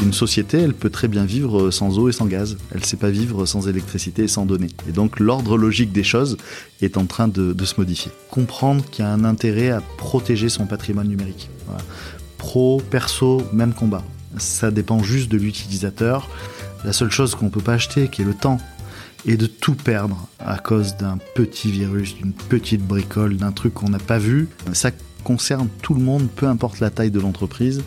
Une société, elle peut très bien vivre sans eau et sans gaz. Elle ne sait pas vivre sans électricité et sans données. Et donc l'ordre logique des choses est en train de, se modifier. Comprendre qu'il y a un intérêt à protéger son patrimoine numérique. Pro, perso, même combat. Ça dépend juste de l'utilisateur. La seule chose qu'on ne peut pas acheter, qui est le temps, et de tout perdre à cause d'un petit virus, d'une petite bricole, d'un truc qu'on n'a pas vu, concerne tout le monde, peu importe la taille de l'entreprise.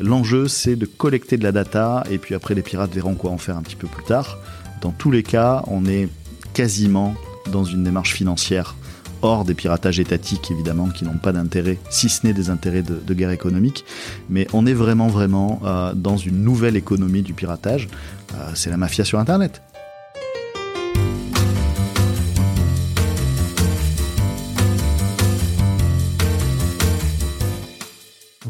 L'enjeu, c'est de collecter de la data, et puis après, les pirates verront quoi en faire un petit peu plus tard. Dans tous les cas, on est quasiment dans une démarche financière hors des piratages étatiques évidemment qui n'ont pas d'intérêt, si ce n'est des intérêts de, guerre économique, mais on est vraiment vraiment euh, dans une nouvelle économie du piratage. Euh, c'est la mafia sur Internet.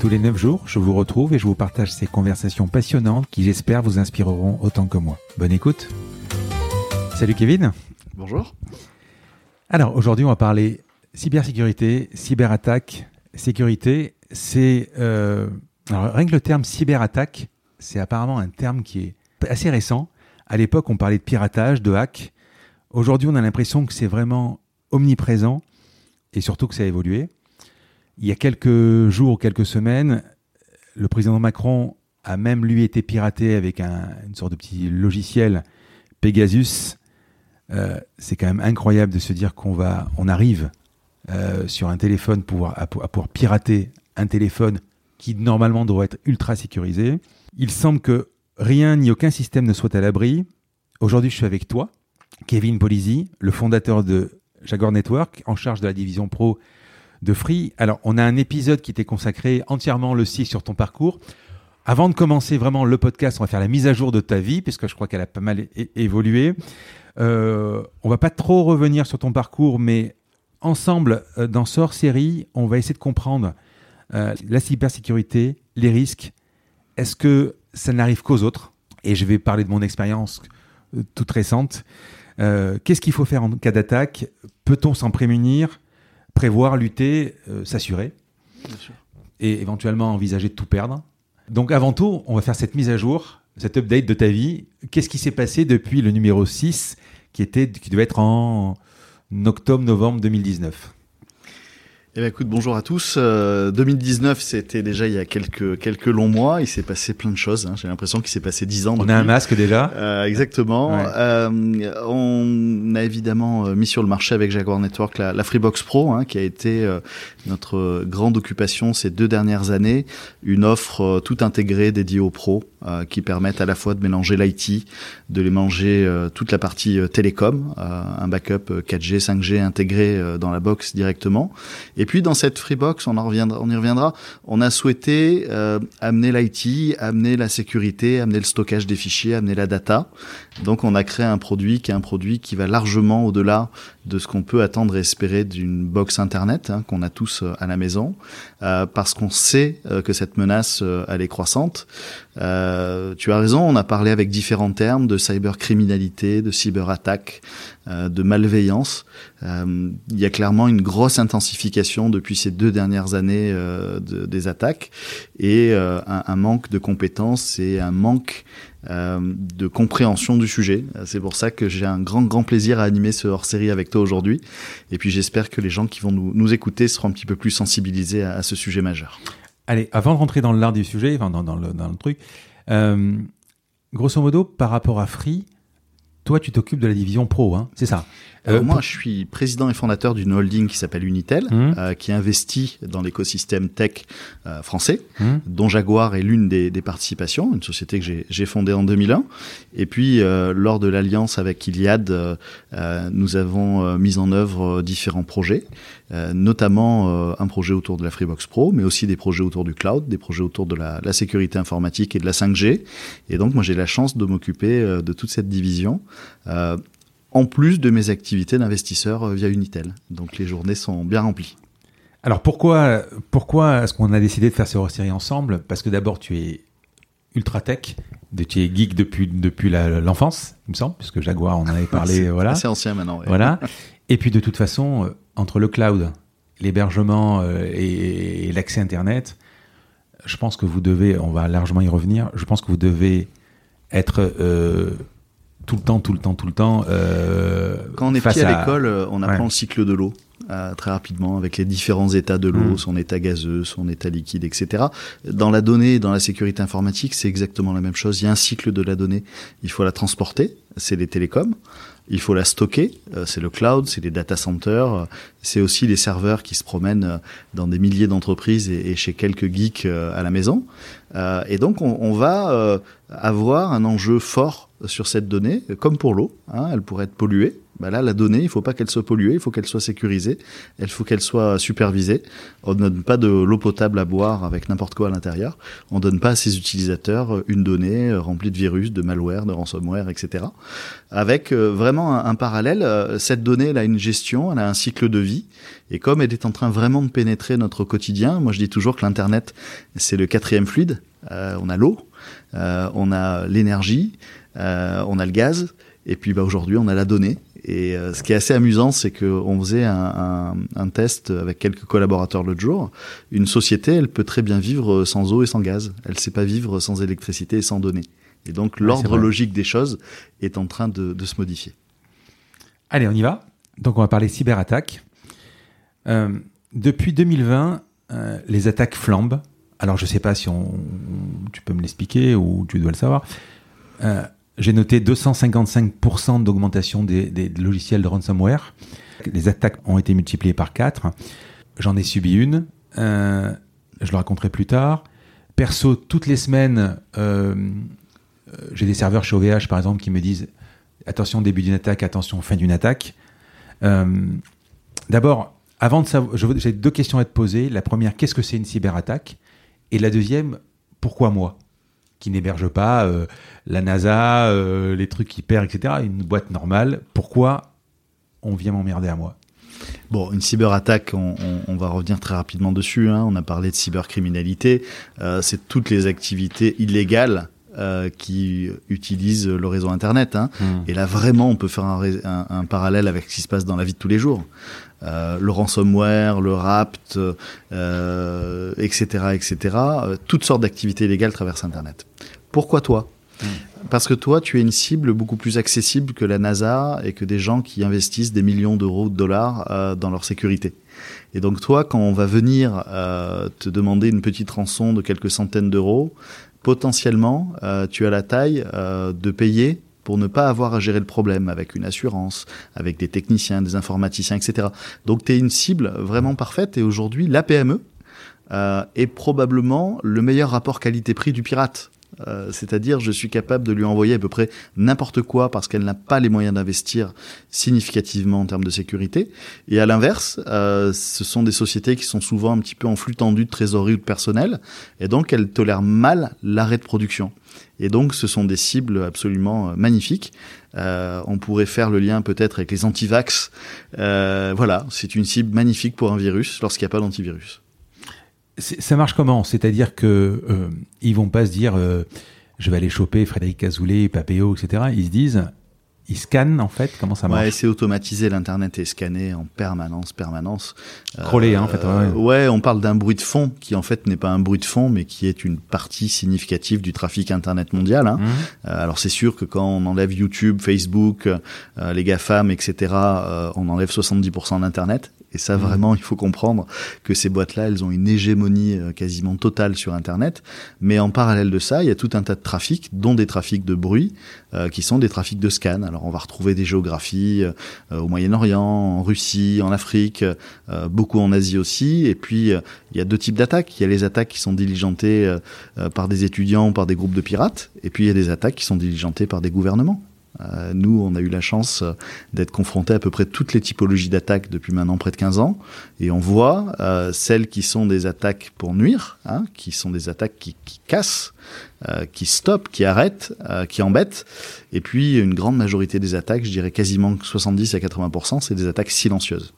Tous les 9 jours, je vous retrouve et je vous partage ces conversations passionnantes qui j'espère vous inspireront autant que moi. Bonne écoute. Salut Kevin. Bonjour. Alors aujourd'hui on va parler cybersécurité, cyberattaque, sécurité. C'est euh, alors rien que le terme cyberattaque, c'est apparemment un terme qui est assez récent. À l'époque on parlait de piratage, de hack. Aujourd'hui on a l'impression que c'est vraiment omniprésent et surtout que ça a évolué. Il y a quelques jours, quelques semaines, le président Macron a même lui été piraté avec une sorte de petit logiciel Pegasus. Euh, c'est quand même incroyable de se dire qu'on va, on arrive euh, sur un téléphone pour, à, pouvoir pirater un téléphone qui normalement doit être ultra sécurisé. Il semble que rien ni aucun système ne soit à l'abri. Aujourd'hui, je suis avec toi, Kevin Polizzi, le fondateur de Jaguar Network, en charge de la division pro de Free. Alors, on a un épisode qui était consacré entièrement le site sur ton parcours. Avant de commencer vraiment le podcast, on va faire la mise à jour de ta vie, puisque je crois qu'elle a pas mal évolué. Euh, on va pas trop revenir sur ton parcours, mais ensemble, euh, dans ce hors-série, on va essayer de comprendre euh, la cybersécurité, les risques. Est-ce que ça n'arrive qu'aux autres? Et je vais parler de mon expérience euh, toute récente. Qu'est-ce qu'il faut faire en cas d'attaque? Peut-on s'en prémunir? Prévoir, lutter, euh, s'assurer. Et éventuellement envisager de tout perdre. Donc avant tout, on va faire cette mise à jour, cette update de ta vie. Qu'est-ce qui s'est passé depuis le numéro 6 qui, était, qui devait être en octobre-novembre 2019 eh bien, écoute, bonjour à tous. 2019, euh, c'était déjà il y a quelques quelques longs mois. Il s'est passé plein de choses. Hein. J'ai l'impression qu'il s'est passé dix ans. On a un masque déjà. Euh, exactement. Euh, on a évidemment mis sur le marché avec Jaguar Network la, la Freebox Pro, hein, qui a été notre grande occupation ces deux dernières années. Une offre tout intégrée dédiée aux pros, qui permettent à la fois de mélanger l'IT, de les manger toute la partie télécom, un backup 4G, 5G intégré dans la box directement, et puis dans cette Freebox, on, en reviendra, on y reviendra, on a souhaité euh, amener l'IT, amener la sécurité, amener le stockage des fichiers, amener la data. Donc on a créé un produit qui est un produit qui va largement au-delà de ce qu'on peut attendre et espérer d'une box Internet hein, qu'on a tous euh, à la maison, parce qu'on sait euh, que cette menace, elle est croissante. tu as raison, on a parlé avec différents termes de cybercriminalité, de cyberattaque, de malveillance. il y a clairement une grosse intensification depuis ces deux dernières années des attaques et un, un, manque de compétences et un manque euh, de compréhension du sujet. C'est pour ça que j'ai un grand, grand plaisir à animer ce hors-série avec toi aujourd'hui. Et puis j'espère que les gens qui vont nous, écouter seront un petit peu plus sensibilisés à, ce sujet majeur. Allez, avant de rentrer dans l'art du sujet, dans le truc, euh, grosso modo, par rapport à Free, toi, tu t'occupes de la division pro, hein, c'est ça? Euh, moi, je suis président et fondateur d'une holding qui s'appelle Unitel, mmh. euh, qui investit dans l'écosystème tech euh, français, mmh. dont Jaguar est l'une des, des, participations, une société que j'ai fondée en 2001. Et puis, euh, lors de l'alliance avec Iliad, euh, nous avons mis en œuvre différents projets, notamment un projet autour de la Freebox Pro, mais aussi des projets autour du cloud, des projets autour de la, la sécurité informatique et de la 5G. Et donc, moi, j'ai la chance de m'occuper de toute cette division en plus de mes activités d'investisseur euh, via Unitel. Donc les journées sont bien remplies. Alors pourquoi, pourquoi est-ce qu'on a décidé de faire ces série ensemble? Parce que d'abord tu es ultra tech, tu es geek depuis, depuis l'enfance, il me semble, puisque Jaguar on en avait parlé. voilà. C'est ancien maintenant. Voilà. Et puis de toute façon, euh, entre le cloud, l'hébergement euh, et, l'accès Internet, je pense que vous devez, on va largement y revenir, je pense que vous devez être tout le temps, tout le temps, tout le temps. Euh, Quand on est petit à, l'école, euh, on apprend le cycle de l'eau. Euh, très rapidement avec les différents états de l'eau, mm. son état gazeux, son état liquide, etc. Dans la donnée, dans la sécurité informatique, c'est exactement la même chose. Il y a un cycle de la donnée. Il faut la transporter, c'est les télécoms. Il faut la stocker, euh, c'est le cloud, c'est les data centers, c'est aussi les serveurs qui se promènent dans des milliers d'entreprises et, chez quelques geeks à la maison. et donc on, on va avoir un enjeu fort sur cette donnée, comme pour l'eau. Hein, elle pourrait être polluée. Bah là, la donnée, il faut pas qu'elle soit polluée, il faut qu'elle soit sécurisée, il faut qu'elle soit supervisée. On ne donne pas de l'eau potable à boire avec n'importe quoi à l'intérieur. On donne pas à ses utilisateurs une donnée remplie de virus, de malware, de ransomware, etc. Avec euh, vraiment un, parallèle, euh, cette donnée, elle a une gestion, elle a un cycle de vie. Et comme elle est en train vraiment de pénétrer notre quotidien, moi je dis toujours que l'Internet, c'est le quatrième fluide. Euh, on a l'eau, on a l'énergie, euh, on a le gaz, et puis bah, aujourd'hui on a la donnée. Et euh, ce qui est assez amusant, c'est qu'on faisait un, test avec quelques collaborateurs l'autre jour. Une société, elle peut très bien vivre sans eau et sans gaz. Elle ne sait pas vivre sans électricité et sans données. Et donc l'ordre logique des choses est en train de, se modifier. Allez, on y va. Donc on va parler cyberattaque. Euh, depuis 2020, les attaques flambent. Alors je ne sais pas si on, tu peux me l'expliquer ou tu dois le savoir. J'ai noté 255% d'augmentation des, logiciels de ransomware. Les attaques ont été multipliées par 4. J'en ai subi une. Euh, je le raconterai plus tard. Perso, toutes les semaines, euh, euh, j'ai des serveurs chez OVH, par exemple, qui me disent attention début d'une attaque, attention fin d'une attaque. D'abord, avant de savoir, j'ai deux questions à te poser. La première, qu'est-ce que c'est une cyberattaque? Et la deuxième, pourquoi moi? Qui n'héberge pas euh, la NASA, euh, les trucs hyper, etc. Une boîte normale. Pourquoi on vient m'emmerder à moi? Bon, une cyberattaque, on, on, va revenir très rapidement dessus. Hein. On a parlé de cybercriminalité. Euh, c'est toutes les activités illégales euh, qui utilisent le réseau Internet. Hein. Hmm. Et là, vraiment, on peut faire un, un, un, parallèle avec ce qui se passe dans la vie de tous les jours. Euh, le ransomware, le rapt, euh, etc., etc. Euh, toutes sortes d'activités illégales traversent Internet. Pourquoi toi? Hmm. Parce que toi, tu es une cible beaucoup plus accessible que la NASA et que des gens qui investissent des millions d'euros, de dollars euh, dans leur sécurité. Et donc toi, quand on va venir euh, te demander une petite rançon de quelques centaines d'euros, potentiellement, euh, tu as la taille euh, de payer pour ne pas avoir à gérer le problème avec une assurance, avec des techniciens, des informaticiens, etc. Donc tu es une cible vraiment parfaite et aujourd'hui, la PME euh, est probablement le meilleur rapport qualité-prix du pirate. Euh, c'est-à-dire, je suis capable de lui envoyer à peu près n'importe quoi parce qu'elle n'a pas les moyens d'investir significativement en termes de sécurité. Et à l'inverse, euh, ce sont des sociétés qui sont souvent un petit peu en flux tendu de trésorerie ou de personnel, et donc elles tolèrent mal l'arrêt de production. Et donc, ce sont des cibles absolument euh, magnifiques. on pourrait faire le lien peut-être avec les antivax. voilà, c'est une cible magnifique pour un virus lorsqu'il n'y a pas d'antivirus. Ça marche comment? C'est-à-dire que euh, ils vont pas se dire euh, je vais aller choper Frédéric Azoulay, Papéo, etc. Ils se disent ils scannent en fait Comment ça marche? Ouais, c'est automatisé. L'internet est scanné en permanence, permanence. Crawlé, hein, en fait. Ouais, ouais on parle d'un bruit de fond qui en fait n'est pas un bruit de fond, mais qui est une partie significative du trafic internet mondial. Hein. Mmh. Euh, alors c'est sûr que quand on enlève YouTube, Facebook, euh, les GAFAM, etc., euh, on enlève 70% d'internet. Et ça, mmh. vraiment, il faut comprendre que ces boîtes-là, elles ont une hégémonie euh, quasiment totale sur Internet. Mais en parallèle de ça, il y a tout un tas de trafics, dont des trafics de bruit, euh, qui sont des trafics de scan. Alors, on va retrouver des géographies euh, au Moyen-Orient, en Russie, en Afrique, beaucoup en Asie aussi. Et puis, il y a deux types d'attaques. Il y a les attaques qui sont diligentées par des étudiants ou par des groupes de pirates. Et puis, il y a des attaques qui sont diligentées par des gouvernements. Euh, nous, on a eu la chance euh, d'être confrontés à peu près toutes les typologies d'attaques depuis maintenant près de 15 ans. Et on voit euh, celles qui sont des attaques pour nuire, hein, qui sont des attaques qui, qui cassent, euh, qui stoppent, qui arrêtent, euh, qui embêtent. Et puis, une grande majorité des attaques, je dirais quasiment 70 à 80%, c'est des attaques silencieuses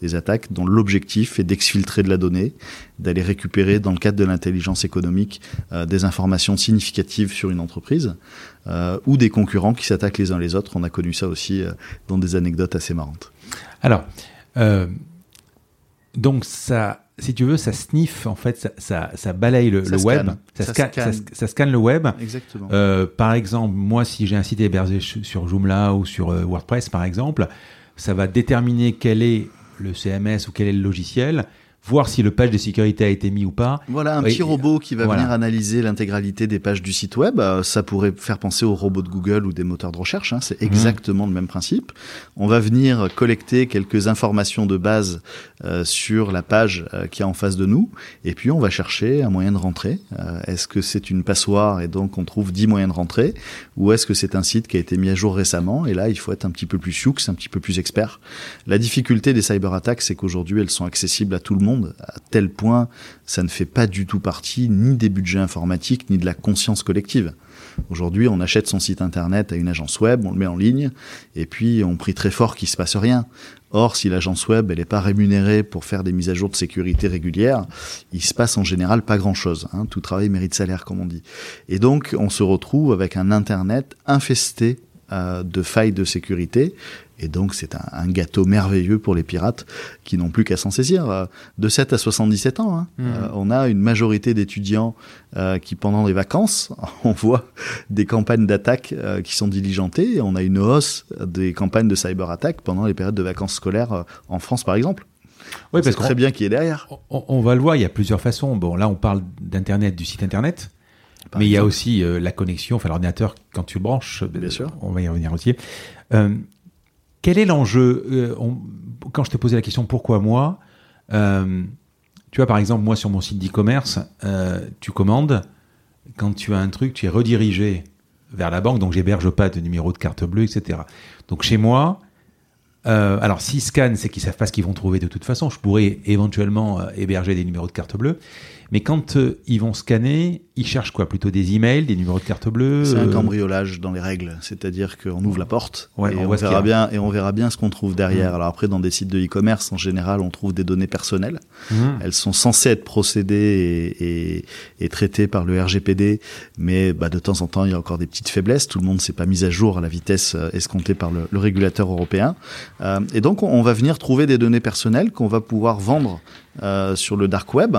des attaques dont l'objectif est d'exfiltrer de la donnée, d'aller récupérer dans le cadre de l'intelligence économique euh, des informations significatives sur une entreprise euh, ou des concurrents qui s'attaquent les uns les autres. On a connu ça aussi euh, dans des anecdotes assez marrantes. Alors, donc ça, si tu veux, ça sniffe en fait, ça, ça, balaye le, web, ça, ça, scanne. le web. Exactement. par exemple, moi, si j'ai un site hébergé sur Joomla ou sur WordPress, par exemple, ça va déterminer quel est le CMS ou quel est le logiciel voir si le page de sécurité a été mis ou pas. Voilà, un petit robot qui va venir analyser l'intégralité des pages du site web. Euh, ça pourrait faire penser aux robots de Google ou des moteurs de recherche. Hein. C'est mhm. exactement le même principe. On va venir collecter quelques informations de base euh, sur la page euh, qui est en face de nous. Et puis, on va chercher un moyen de rentrer. est-ce que c'est une passoire et donc on trouve 10 moyens de rentrer? Ou est-ce que c'est un site qui a été mis à jour récemment? Et là, il faut être un petit peu plus sioux, un petit peu plus expert. La difficulté des cyberattaques, c'est qu'aujourd'hui, elles sont accessibles à tout le monde à tel point ça ne fait pas du tout partie ni des budgets informatiques ni de la conscience collective. Aujourd'hui, on achète son site internet à une agence web, on le met en ligne, et puis on prie très fort qu'il se passe rien. Or, si l'agence web elle n'est pas rémunérée pour faire des mises à jour de sécurité régulières, il se passe en général pas grand-chose. Hein. Tout travail mérite salaire, comme on dit. Et donc, on se retrouve avec un internet infesté euh, de failles de sécurité et donc, c'est un, gâteau merveilleux pour les pirates qui n'ont plus qu'à s'en saisir. Euh, de 7 à 77 ans, hein. mmh. euh, on a une majorité d'étudiants euh, qui, pendant les vacances, on voit des campagnes d'attaque qui sont diligentées. On a une hausse des campagnes de cyberattaque pendant les périodes de vacances scolaires en France, par exemple. Oui, parce très bien qui est derrière. On, va le voir, il y a plusieurs façons. Bon, là, on parle d'Internet, du site Internet. mais il y a aussi la connexion, enfin l'ordinateur quand tu le branches. Bien sûr. On va y revenir aussi. Quel est l'enjeu euh, Quand je t'ai posé la question pourquoi moi, euh, tu vois par exemple moi sur mon site d'e-commerce, euh, tu commandes, quand tu as un truc, tu es redirigé vers la banque, donc j'héberge pas de numéro de carte bleue, etc. Donc chez moi, alors s'ils scannent, c'est qu'ils savent pas ce qu'ils vont trouver de toute façon. Je pourrais éventuellement héberger des numéros de carte bleue, mais quand euh, ils vont scanner, ils cherchent quoi? Plutôt des emails, des numéros de carte bleue C'est un euh, cambriolage dans les règles, c'est-à-dire qu'on ouvre la porte et, on, verra bien, et on verra bien ce qu'on trouve derrière. Mmh. Alors après, dans des sites de e-commerce, en général, on trouve des données personnelles. Mmh. Elles sont censées être procédées et, et, traitées par le RGPD, mais bah, de temps en temps, il y a encore des petites faiblesses. Tout le monde s'est pas mis à jour à la vitesse euh, escomptée par le, le régulateur européen. Euh, et donc, on, va venir trouver des données personnelles qu'on va pouvoir vendre euh, sur le dark web.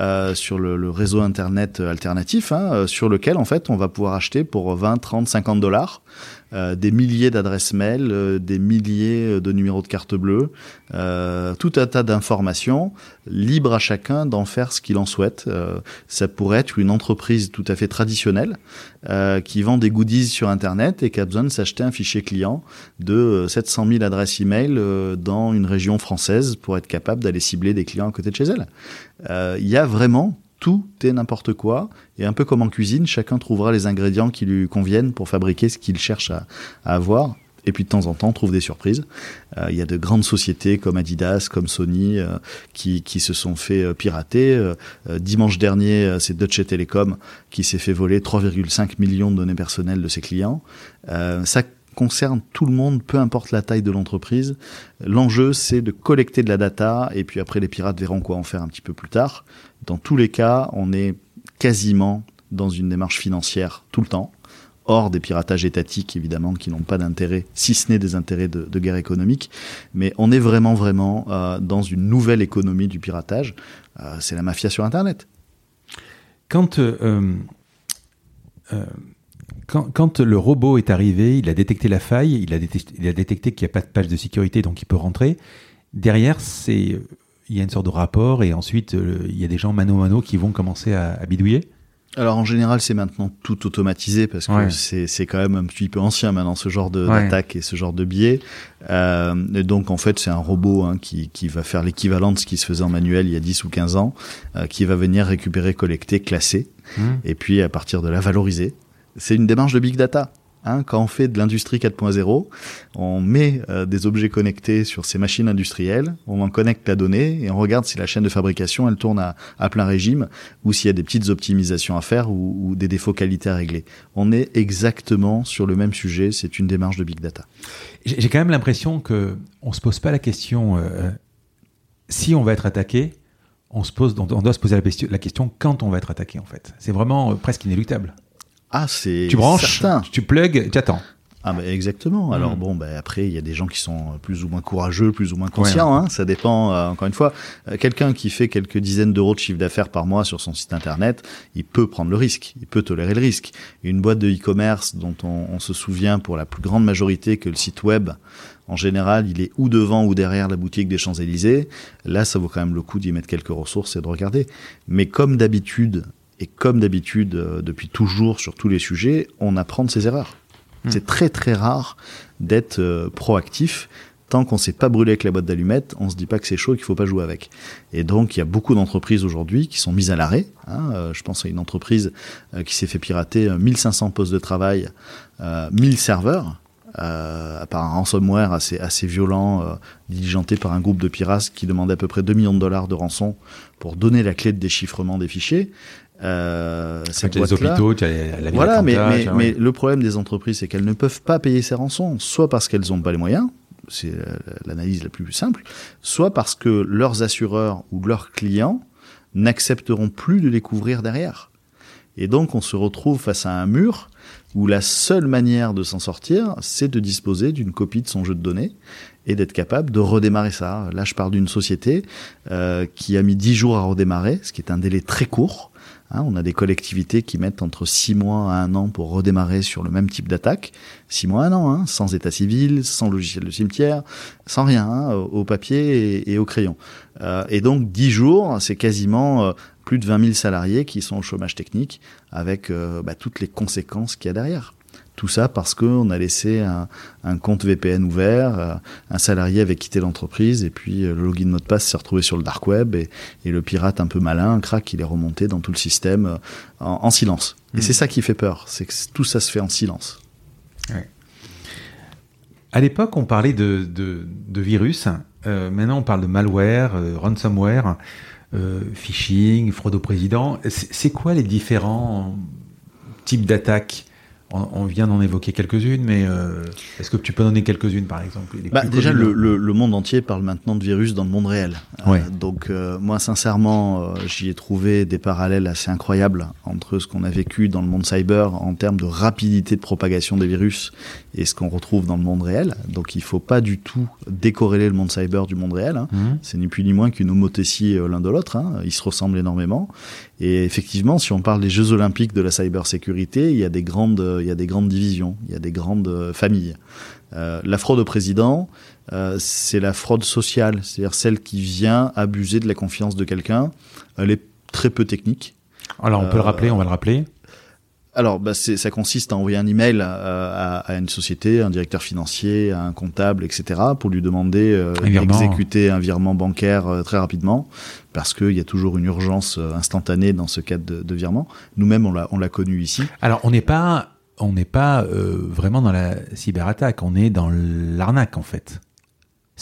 Euh, sur le, le, réseau internet alternatif, hein, euh, sur lequel en fait on va pouvoir acheter pour 20, 30, 50 dollars euh, des milliers d'adresses mail, euh, des milliers de numéros de carte bleue, euh, tout un tas d'informations, libre à chacun d'en faire ce qu'il en souhaite. ça pourrait être une entreprise tout à fait traditionnelle qui vend des goodies sur Internet et qui a besoin de s'acheter un fichier client de 700 000 adresses email dans une région française pour être capable d'aller cibler des clients à côté de chez elle. Il y a vraiment tout est n'importe quoi. Et un peu comme en cuisine, chacun trouvera les ingrédients qui lui conviennent pour fabriquer ce qu'il cherche à, avoir. Et puis de temps en temps, on trouve des surprises. Euh, il y a de grandes sociétés comme Adidas, comme Sony, euh, qui, qui, se sont fait euh, pirater. dimanche dernier, c'est Deutsche Telekom qui s'est fait voler 3,5 millions de données personnelles de ses clients. ça concerne tout le monde, peu importe la taille de l'entreprise. L'enjeu, c'est de collecter de la data, et puis après, les pirates verront quoi en faire un petit peu plus tard. Dans tous les cas, on est quasiment dans une démarche financière tout le temps, hors des piratages étatiques, évidemment, qui n'ont pas d'intérêt, si ce n'est des intérêts de, guerre économique. Mais on est vraiment, vraiment euh, dans une nouvelle économie du piratage. Euh, c'est la mafia sur Internet. Quand... Euh, quand, le robot est arrivé, il a détecté la faille, il a détecté, il a détecté qu'il n'y a pas de page de sécurité, donc il peut rentrer. derrière, c'est il y a une sorte de rapport et ensuite il y a des gens mano mano qui vont commencer à, à bidouiller. Alors en général, c'est maintenant tout automatisé parce que c'est c'est quand même un petit peu ancien maintenant ce genre d'attaque et ce genre de biais. Euh, et donc en fait, c'est un robot hein, qui qui va faire l'équivalent de ce qui se faisait en manuel il y a 10 ou 15 ans, euh, qui va venir récupérer, collecter, classer mmh. et puis à partir de là valoriser. C'est une démarche de big data. Hein, quand on fait de l'industrie 4.0, on met euh, des objets connectés sur ces machines industrielles, on en connecte la donnée et on regarde si la chaîne de fabrication elle tourne à, plein régime ou s'il y a des petites optimisations à faire ou, des défauts qualité à régler. On est exactement sur le même sujet. C'est une démarche de big data. J'ai quand même l'impression que on se pose pas la question euh, si on va être attaqué. On se pose, on doit se poser la question quand on va être attaqué en fait. C'est vraiment euh, presque inéluctable. Ah, c'est Tu branches, tu plugs, tu attends. Ah bah exactement. Alors mm. bon, bah après il y a des gens qui sont plus ou moins courageux, plus ou moins conscients. Hein. Ça dépend. Euh, encore une fois, euh, quelqu'un qui fait quelques dizaines d'euros de chiffre d'affaires par mois sur son site internet, il peut prendre le risque, il peut tolérer le risque. Une boîte de e-commerce dont on, on, se souvient pour la plus grande majorité que le site web, en général, il est ou devant ou derrière la boutique des Champs Élysées. Là, ça vaut quand même le coup d'y mettre quelques ressources et de regarder. Mais comme d'habitude, et comme d'habitude, euh, depuis toujours sur tous les sujets, on apprend de ses erreurs. Hmm. C'est très très rare d'être euh, proactif. Tant qu'on ne s'est pas brûlé avec la boîte d'allumettes, on se dit pas que c'est chaud et qu'il faut pas jouer avec. Et donc, il y a beaucoup d'entreprises aujourd'hui qui sont mises à l'arrêt. Hein. Euh, je pense à une entreprise qui s'est fait pirater 1500 postes de travail, 1000 serveurs, euh, par un ransomware assez, assez violent, euh, diligenté par un groupe de pirates qui demandait à peu près 2 millions de dollars de rançon pour donner la clé de déchiffrement des fichiers. Euh, tu as les hôpitaux, tu as la Voilà, mais, mais, mais, le problème des entreprises, c'est qu'elles ne peuvent pas payer ces rançons, soit parce qu'elles n'ont pas les moyens, c'est l'analyse la plus simple, soit parce que leurs assureurs ou leurs clients n'accepteront plus de les couvrir derrière. Et donc on se retrouve face à un mur où la seule manière de s'en sortir, c'est de disposer d'une copie de son jeu de données et d'être capable de redémarrer ça. Là, je parle d'une société euh, qui a mis 10 jours à redémarrer, ce qui est un délai très court. Hein, on a des collectivités qui mettent entre 6 mois à 1 an pour redémarrer sur le même type d'attaque. 6 mois à 1 an, hein, sans état civil, sans logiciel de cimetière, sans rien, hein, au, papier et, au crayon. Euh, et donc 10 jours, c'est quasiment euh, plus de 20 000 salariés qui sont au chômage technique avec euh, bah, toutes les conséquences qu'il y a derrière. Tout ça parce qu'on a laissé un, un, compte VPN ouvert, euh, un salarié avait quitté l'entreprise et puis euh, le login mot de passe s'est retrouvé sur le dark web et, et, le pirate un peu malin, un crack, il est remonté dans tout le système en, en, silence. Et mmh. c'est ça qui fait peur, c'est que tout ça se fait en silence. Ouais. À l'époque, on parlait de, de, de virus. maintenant, on parle de malware, ransomware euh, phishing, fraude au président. C'est quoi les différents types d'attaques on, vient d'en évoquer quelques-unes, mais euh, est-ce que tu peux donner quelques-unes, par exemple? Bah, Déjà, le, le, le, monde entier parle maintenant de virus dans le monde réel. Euh, donc, euh, moi, sincèrement, j'y ai trouvé des parallèles assez incroyables entre ce qu'on a vécu dans le monde cyber en termes de rapidité de propagation des virus et ce qu'on retrouve dans le monde réel. Donc, il faut pas du tout décorréler le monde cyber du monde réel. Hein. Mmh. C'est ni plus ni moins qu'une homothétie l'un de l'autre. Hein. Ils se ressemblent énormément. Et effectivement, si on parle des Jeux Olympiques de la cybersécurité, il y a des grandes, il y a des grandes divisions, il y a des grandes euh, familles. Euh, la fraude au président, euh, c'est la fraude sociale, c'est-à-dire celle qui vient abuser de la confiance de quelqu'un. Elle est très peu technique. Alors on peut le rappeler, on va le rappeler alors, bah, ça consiste à envoyer un email à, à, une société, un directeur financier, un comptable, etc., pour lui demander euh, d'exécuter un virement bancaire euh, très rapidement, parce qu'il y a toujours une urgence euh, instantanée dans ce cadre de, de virement. Nous-mêmes, on l'a connu ici. Alors, on n'est pas, on n'est pas euh, vraiment dans la cyberattaque, on est dans l'arnaque en fait.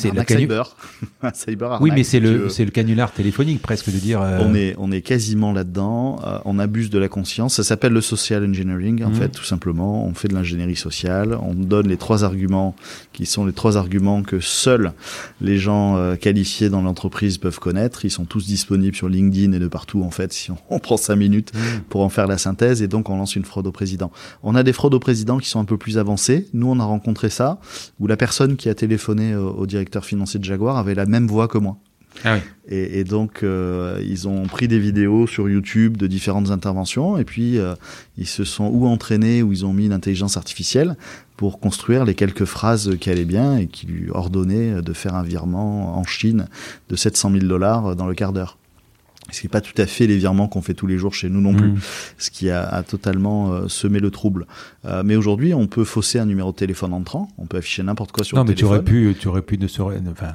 C'est le cyber. cyber oui, mais c'est le, c'est le canular téléphonique presque de dire. Euh... On est, on est quasiment là-dedans. Euh, on abuse de la conscience. Ça s'appelle le social engineering, en mmh. fait, tout simplement. On fait de l'ingénierie sociale. On donne les trois arguments qui sont les trois arguments que seuls les gens euh, qualifiés dans l'entreprise peuvent connaître. Ils sont tous disponibles sur LinkedIn et de partout, en fait, si on, on prend cinq minutes mmh. pour en faire la synthèse. Et donc, on lance une fraude au président. On a des fraudes au président qui sont un peu plus avancées. Nous, on a rencontré ça, où la personne qui a téléphoné au, au directeur directeur financier de Jaguar avait la même voix que moi. Ah et, donc, euh, ils ont pris des vidéos sur YouTube de différentes interventions, et puis euh, ils se sont ou entraînés ou ils ont mis une intelligence artificielle pour construire les quelques phrases qui allaient bien et qui lui ordonnaient de faire un virement en Chine de 700 000 dollars dans le quart d'heure. Ce qui n'est pas tout à fait les virements qu'on fait tous les jours chez nous non plus, mmh. ce qui a, totalement euh, semé le trouble. mais aujourd'hui, on peut fausser un numéro de téléphone entrant, on peut afficher n'importe quoi sur le téléphone. Non, mais tu aurais pu, tu aurais pu ne serait, enfin,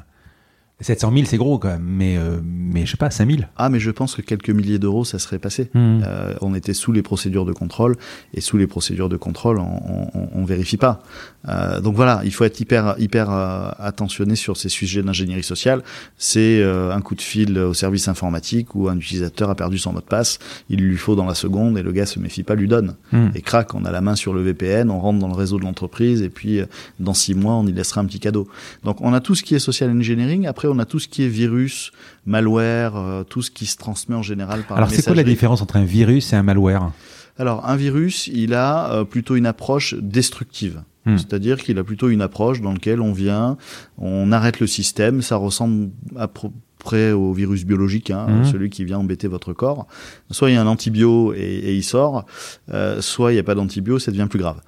700 000, c'est gros quand même, mais, euh, mais je sais pas, 5 000. Ah, mais je pense que quelques milliers d'euros, ça serait passé. Hmm. Euh, on était sous les procédures de contrôle, et sous les procédures de contrôle, on, on, on vérifie pas. Euh, donc voilà, il faut être hyper, hyper euh, attentionné sur ces sujets d'ingénierie sociale. C'est euh, un coup de fil au service informatique où un utilisateur a perdu son mot de passe, il lui faut dans la seconde, et le gars se méfie pas, lui donne. Hmm. Et crac, on a la main sur le VPN, on rentre dans le réseau de l'entreprise, et puis dans six mois, on y laissera un petit cadeau. Donc on a tout ce qui est social engineering. Après, on a tout ce qui est virus, malware, euh, tout ce qui se transmet en général par Alors, c'est quoi la différence entre un virus et un malware Alors, un virus, il a euh, plutôt une approche destructive. Hmm. C'est-à-dire qu'il a plutôt une approche dans laquelle on vient, on arrête le système, ça ressemble à peu près au virus biologique, hein, hmm. celui qui vient embêter votre corps. Soit il y a un antibio et, il sort, euh, soit il n'y a pas d'antibio, ça devient plus grave.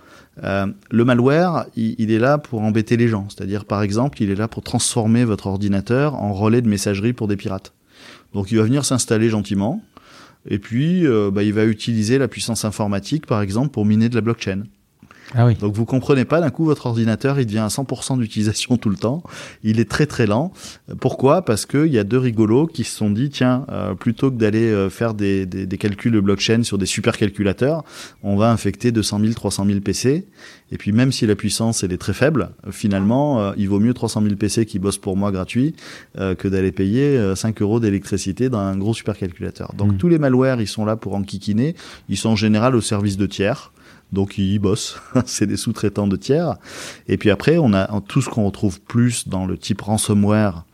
Euh, le malware, il, est là pour embêter les gens. C'est-à-dire, par exemple, il est là pour transformer votre ordinateur en relais de messagerie pour des pirates. Donc, il va venir s'installer gentiment, et puis, euh, bah, il va utiliser la puissance informatique, par exemple, pour miner de la blockchain. Ah oui. Donc vous comprenez pas, d'un coup votre ordinateur il devient à 100% d'utilisation tout le temps. Il est très très lent. Pourquoi? Parce qu'il y a deux rigolos qui se sont dit tiens, euh, plutôt que d'aller euh, faire des, des, des, calculs de blockchain sur des supercalculateurs, on va infecter 200 000, 300 000 PC. Et puis même si la puissance elle est très faible, finalement euh, il vaut mieux 300 000 PC qui bossent pour moi gratuit que d'aller payer 5 euros d'électricité dans un gros supercalculateur. Donc mmh. tous les malwares ils sont là pour enquiquiner. Ils sont en général au service de tiers donc ils bossent, c'est des sous-traitants de tiers. Et puis après, on a tout ce qu'on retrouve plus dans le type ransomware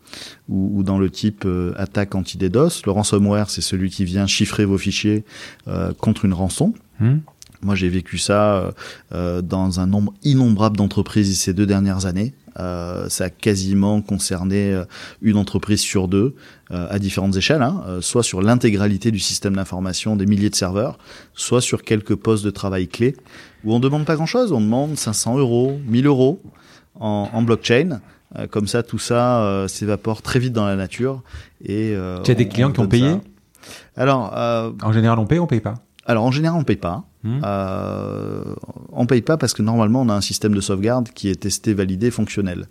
ou, dans le type euh, attaque anti-DDoS. Le ransomware, c'est celui qui vient chiffrer vos fichiers euh, contre une rançon. Hmm. Moi, j'ai vécu ça euh, dans un nombre innombrable d'entreprises ces deux dernières années. Euh, ça a quasiment concerné euh, une entreprise sur deux euh, à différentes échelles, hein, soit sur l'intégralité du système d'information des milliers de serveurs, soit sur quelques postes de travail clés où on demande pas grand-chose, on demande 500 euros, 1000 euros en, en blockchain. comme ça, tout ça s'évapore très vite dans la nature. Et tu as des clients qui ont payé? Alors, en général, on paye, ou on paye pas? alors en général, on paye pas. Hmm. Euh, on paye pas parce que normalement, on a un système de sauvegarde qui est testé, validé, fonctionnel.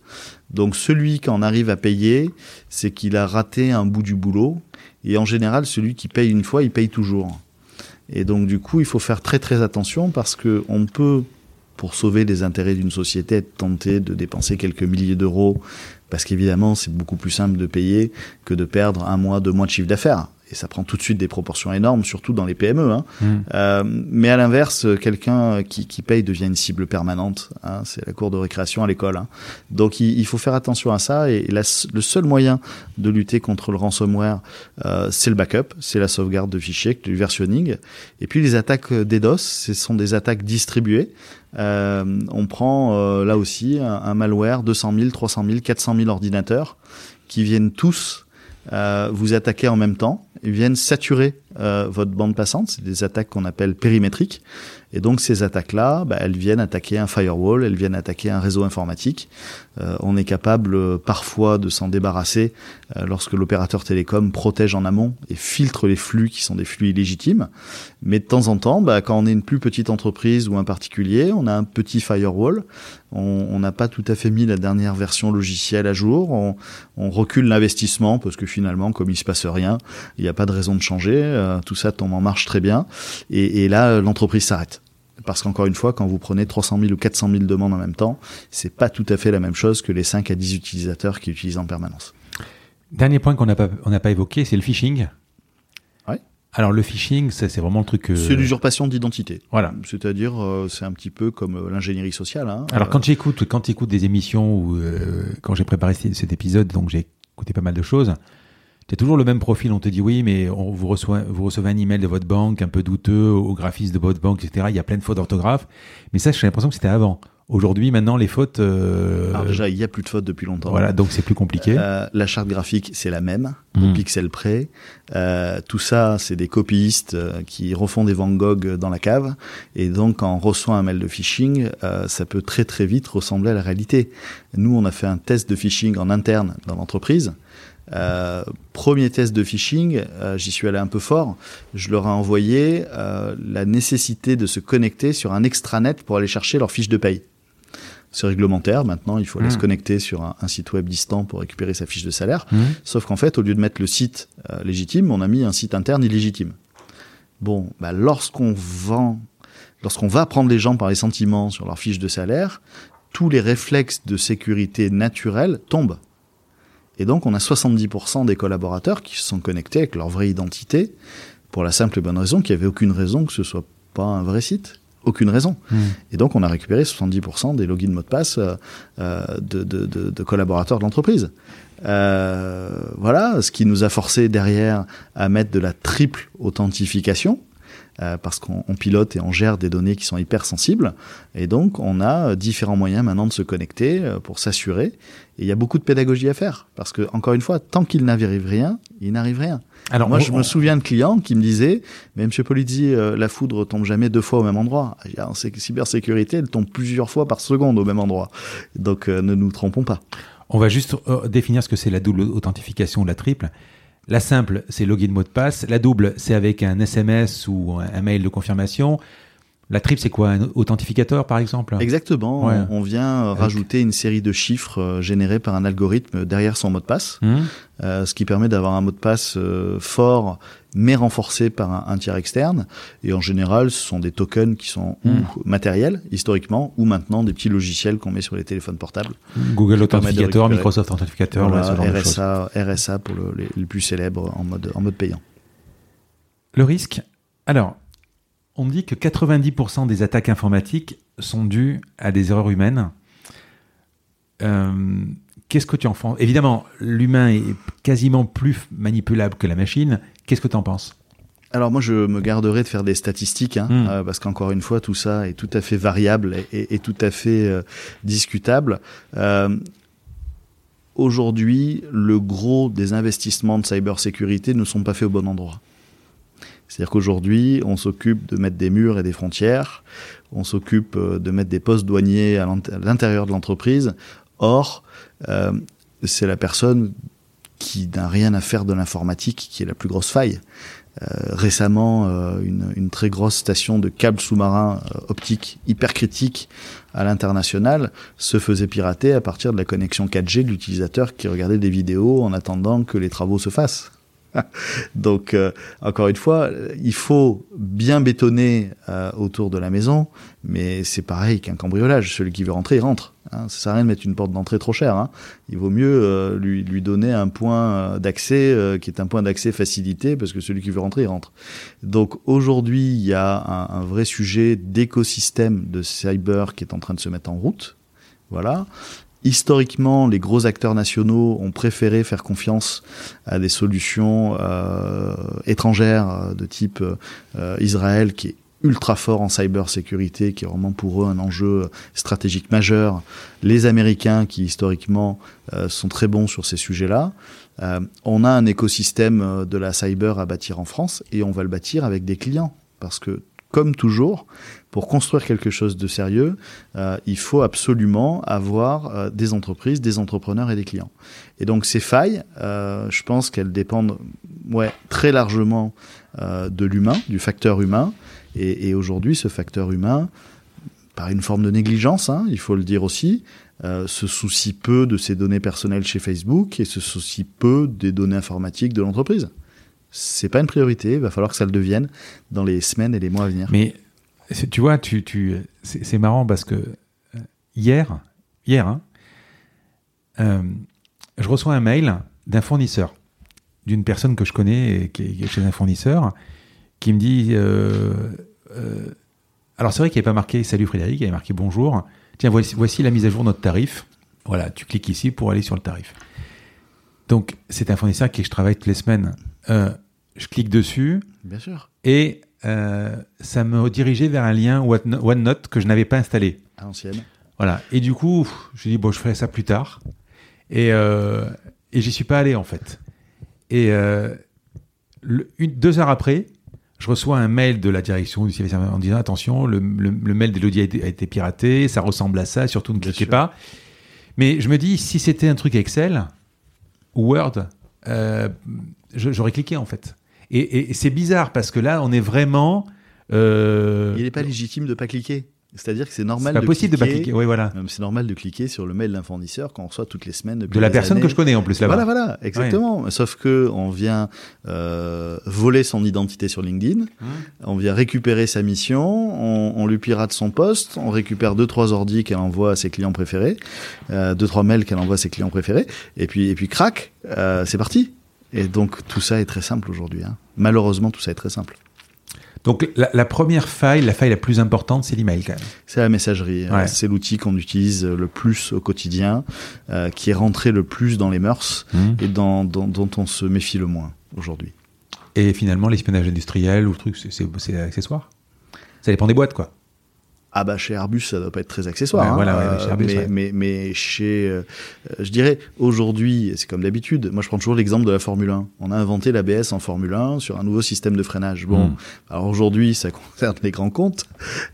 Donc celui qui en arrive à payer, c'est qu'il a raté un bout du boulot. Et en général, celui qui paye une fois, il paye toujours. Et donc du coup, il faut faire très très attention parce que on peut, pour sauver les intérêts d'une société, être tenté de dépenser quelques milliers d'euros parce qu'évidemment, c'est beaucoup plus simple de payer que de perdre un mois, deux mois de chiffre d'affaires et ça prend tout de suite des proportions énormes, surtout dans les PME. Hein. Mmh. Euh, mais à l'inverse, quelqu'un qui, qui, paye devient une cible permanente. Hein. C'est la cour de récréation à l'école. Hein. Donc il, il, faut faire attention à ça. Et la, le seul moyen de lutter contre le ransomware, euh, c'est le backup, c'est la sauvegarde de fichiers, du versionning. Et puis les attaques DDoS, ce sont des attaques distribuées. Euh, on prend euh, là aussi un, un malware, 200 000, 300 000, 400 000 ordinateurs qui viennent tous euh, vous attaquer en même temps, viennent saturer euh, votre bande passante. C'est des attaques qu'on appelle périmétriques. Et donc ces attaques-là, bah, elles viennent attaquer un firewall, elles viennent attaquer un réseau informatique. Euh, on est capable euh, parfois de s'en débarrasser euh, lorsque l'opérateur télécom protège en amont et filtre les flux qui sont des flux illégitimes. Mais de temps en temps, bah, quand on est une plus petite entreprise ou un particulier, on a un petit firewall. On n'a pas tout à fait mis la dernière version logicielle à jour. On, on recule l'investissement parce que finalement, comme il se passe rien, il n'y a pas de raison de changer. tout ça tombe en marche très bien. Et, et là, l'entreprise s'arrête. Parce qu'encore une fois, quand vous prenez 300 000 ou 400 000 demandes en même temps, c'est pas tout à fait la même chose que les 5 à 10 utilisateurs qui utilisent en permanence. Dernier point qu'on n'a pas, on pas évoqué, c'est le phishing. Ouais. Alors le phishing, c'est vraiment le truc. Euh... C'est l'usurpation d'identité. Voilà. C'est-à-dire, euh, c'est un petit peu comme euh, l'ingénierie sociale. Hein. Alors quand j'écoute, quand j'écoute des émissions ou euh, quand j'ai préparé cet épisode, donc j'ai écouté pas mal de choses tu toujours le même profil. On te dit oui, mais on vous, reçoit, vous recevez un email de votre banque un peu douteux au graphisme de votre banque, etc. Il y a plein de fautes d'orthographe. Mais ça, j'ai l'impression que c'était avant. Aujourd'hui, maintenant, les fautes. Euh, Alors déjà, il n'y a plus de fautes depuis longtemps. Voilà, donc c'est plus compliqué. Euh, la charte graphique, c'est la même, Mhm. au pixel près. Euh, tout ça, c'est des copyistes euh, qui refont des Van Gogh dans la cave. Et donc, quand on reçoit un mail de phishing, euh, ça peut très très vite ressembler à la réalité. Nous, on a fait un test de phishing en interne dans l'entreprise. Euh, premier test de phishing, euh, j'y suis allé un peu fort. Je leur ai envoyé euh, la nécessité de se connecter sur un extranet pour aller chercher leur fiche de paye. C'est réglementaire. Maintenant, il faut aller Mm. se connecter sur un, un site web distant pour récupérer sa fiche de salaire. Mhm. Sauf qu'en fait, au lieu de mettre le site légitime, on a mis un site interne illégitime. Bon, bah, lorsqu'on vend, lorsqu'on va prendre les gens par les sentiments sur leur fiche de salaire, tous les réflexes de sécurité naturels tombent. Et donc, on a 70% des collaborateurs qui se sont connectés avec leur vraie identité pour la simple et bonne raison qu'il n'y avait aucune raison que ce soit pas un vrai site. Aucune raison. Mhm. Et donc, on a récupéré 70% des logins mots de passe euh, euh, de, de- de- de collaborateurs de l'entreprise. Euh, voilà, ce qui nous a forcé derrière à mettre de la triple authentification. Euh, parce qu'on on pilote et on gère des données qui sont hyper sensibles. Et donc, on a euh, différents moyens maintenant de se connecter euh, pour s'assurer. Et il y a beaucoup de pédagogie à faire. Parce que, encore une fois, tant qu'il n'arrive rien, il n'arrive rien. Alors, Moi, on- je me souviens de clients qui me disaient, mais Monsieur Polizzi, euh, la foudre tombe jamais deux fois au même endroit. Ah, En sé- cybersécurité, elle tombe plusieurs fois par seconde au même endroit. Donc, euh, ne nous trompons pas. On va juste définir ce que c'est la double authentification ou la triple. La simple, c'est login mot de passe. La double, c'est avec un SMS ou un mail de confirmation. La triple, c'est quoi Un authentificateur, par exemple? Exactement. Ouais. On, vient euh, Avec- rajouter une série de chiffres euh, générés par un algorithme derrière son mot de passe, Hmm euh, ce qui permet d'avoir un mot de passe euh, fort, mais renforcé par un, un tiers externe. Et en général, ce sont des tokens qui sont ou matériels, historiquement, ou maintenant des petits logiciels qu'on met sur les téléphones portables. Google récupérer. Microsoft Voilà, ouais, choses. RSA, RSA pour le- les, les plus célèbres en mode, en mode payant. Le risque Alors, on dit que 90% des attaques informatiques sont dues à des erreurs humaines. Euh, Qu'est-ce que tu en penses? Évidemment, l'humain est quasiment plus manipulable que la machine. Qu'est-ce que tu en penses? Alors moi, je me garderai de faire des statistiques, hein, Mm. euh, parce qu'encore une fois, tout ça est tout à fait variable et, et- et tout à fait euh, discutable. Euh, Aujourd'hui, le gros des investissements de cybersécurité ne sont pas faits au bon endroit. C'est-à-dire qu'aujourd'hui, on s'occupe de mettre des murs et des frontières, on s'occupe euh, de mettre des postes douaniers à l'int- à l'intérieur de l'entreprise. Or, euh, c'est la personne qui n'a rien à faire de l'informatique qui est la plus grosse faille. Euh, récemment, une, très grosse station de câbles sous-marins optiques hyper critique à l'international se faisait pirater à partir de la connexion 4G de l'utilisateur qui regardait des vidéos en attendant que les travaux se fassent. Donc, euh, encore une fois, il faut bien bétonner euh, autour de la maison, mais c'est pareil qu'un cambriolage. Celui qui veut rentrer, il rentre. Hein. Ça sert à rien de mettre une porte d'entrée trop chère. Hein. Il vaut mieux euh, lui, lui donner un point euh, d'accès euh, qui est un point d'accès facilité, parce que celui qui veut rentrer, il rentre. Donc aujourd'hui, il y a un, un vrai sujet d'écosystème de cyber qui est en train de se mettre en route. Voilà. Historiquement, les gros acteurs nationaux ont préféré faire confiance à des solutions euh, étrangères euh, de type euh, Israël, qui est ultra fort en cybersécurité, qui est vraiment pour eux un enjeu stratégique majeur. Les Américains, qui historiquement sont très bons sur ces sujets-là. Euh, on a un écosystème de la cyber à bâtir en France et on va le bâtir avec des clients. Parce que, comme toujours, pour construire quelque chose de sérieux, euh, il faut absolument avoir euh, des entreprises, des entrepreneurs et des clients. Et donc ces failles, euh, je pense qu'elles dépendent ouais, très largement euh, de l'humain, du facteur humain. Et, et aujourd'hui, ce facteur humain, par une forme de négligence, hein, il faut le dire aussi, euh, se soucie peu de ses données personnelles chez Facebook et se soucie peu des données informatiques de l'entreprise. C'est pas une priorité, il va falloir que ça le devienne dans les semaines et les mois à venir. Tu vois, tu, tu, c'est marrant parce que euh, hier, hier, hein, euh, je reçois un mail d'un fournisseur, d'une personne que je connais et qui est chez un fournisseur, qui me dit euh, euh, alors c'est vrai qu'il n'y avait pas marqué salut Frédéric, il y avait marqué bonjour. Tiens, voici, voici la mise à jour de notre tarif. Voilà, tu cliques ici pour aller sur le tarif. Donc, c'est un fournisseur avec qui je travaille toutes les semaines. Je clique dessus Bien sûr. et euh, ça me dirigeait vers un lien One- OneNote que je n'avais pas installé. À l'ancienne. Voilà. Et du coup, je dis bon, je ferai ça plus tard. Et, euh, et j'y suis pas allé en fait. Et euh, une, deux heures après, je reçois un mail de la direction du service en disant attention, le, le, mail d'Elodie a, a, été piraté, ça ressemble à ça, surtout ne cliquez pas. Mais je me dis, si c'était un truc Excel ou Word, euh, j'aurais cliqué en fait. Et, et c'est bizarre parce que là, on est vraiment. Euh... Il n'est pas légitime de pas cliquer. C'est-à-dire que c'est normal. Pas possible de pas cliquer. Oui, voilà. C'est normal de cliquer sur le mail d'un fournisseur qu'on reçoit toutes les semaines. de la personne que je connais en plus là-bas. Voilà, voilà, exactement. Sauf que on vient euh, voler son identité sur LinkedIn, mmh. on vient récupérer sa mission, on, on, lui pirate son poste, on récupère deux trois ordis qu'elle envoie à ses clients préférés, euh, deux trois mails qu'elle envoie à ses clients préférés, et puis et puis crac, euh, c'est parti. Et donc tout ça est très simple aujourd'hui. Hein. Malheureusement, tout ça est très simple. Donc la, première faille, la faille la plus importante, c'est l'email quand même. C'est la messagerie. Hein. C'est l'outil qu'on utilise le plus au quotidien, euh, qui est rentré le plus dans les mœurs mmh. et dans, dont on se méfie le moins aujourd'hui. Et finalement, l'espionnage industriel ou truc, c'est accessoire? Ça dépend des boîtes, quoi. Ah bah chez Airbus ça doit pas être très accessoire. hein, voilà, chez Airbus, mais, mais, mais, chez, euh, je dirais aujourd'hui, c'est comme d'habitude. Moi je prends toujours l'exemple de la Formule 1. On a inventé l'ABS en Formule 1 sur un nouveau système de freinage. Bon, hmm. alors aujourd'hui ça concerne les grands comptes,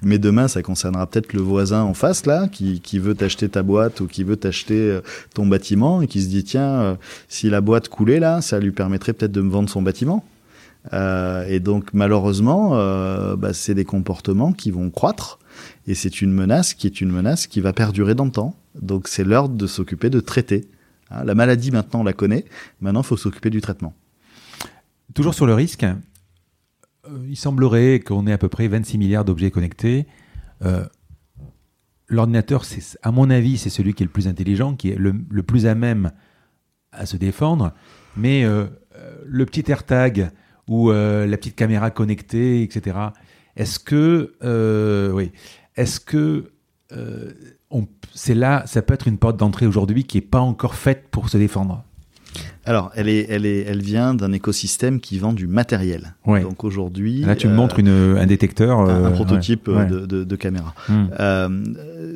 mais demain ça concernera peut-être le voisin en face là qui, qui veut t'acheter ta boîte ou qui veut t'acheter euh, ton bâtiment et qui se dit tiens euh, si la boîte coulait là, ça lui permettrait peut-être de me vendre son bâtiment. Euh, et donc malheureusement, euh, bah, c'est des comportements qui vont croître et c'est une menace qui est une menace qui va perdurer dans le temps. Donc c'est l'heure de s'occuper de traiter. Hein, la maladie maintenant on la connaît, maintenant il faut s'occuper du traitement. Toujours sur le risque, euh, il semblerait qu'on ait à peu près 26 milliards d'objets connectés. Euh, L'ordinateur, à mon avis, c'est celui qui est le plus intelligent, qui est le, plus à même à se défendre. Mais euh, le petit AirTag ou la petite caméra connectée, etc. Est-ce que, oui, est-ce que euh, c'est là, ça peut être une porte d'entrée aujourd'hui qui n'est pas encore faite pour se défendre? Alors, elle, est, elle, est, elle vient d'un écosystème qui vend du matériel. Donc aujourd'hui. Là, tu me montres une, un détecteur. un, euh, prototype De, de, de, caméra. Hmm. Euh,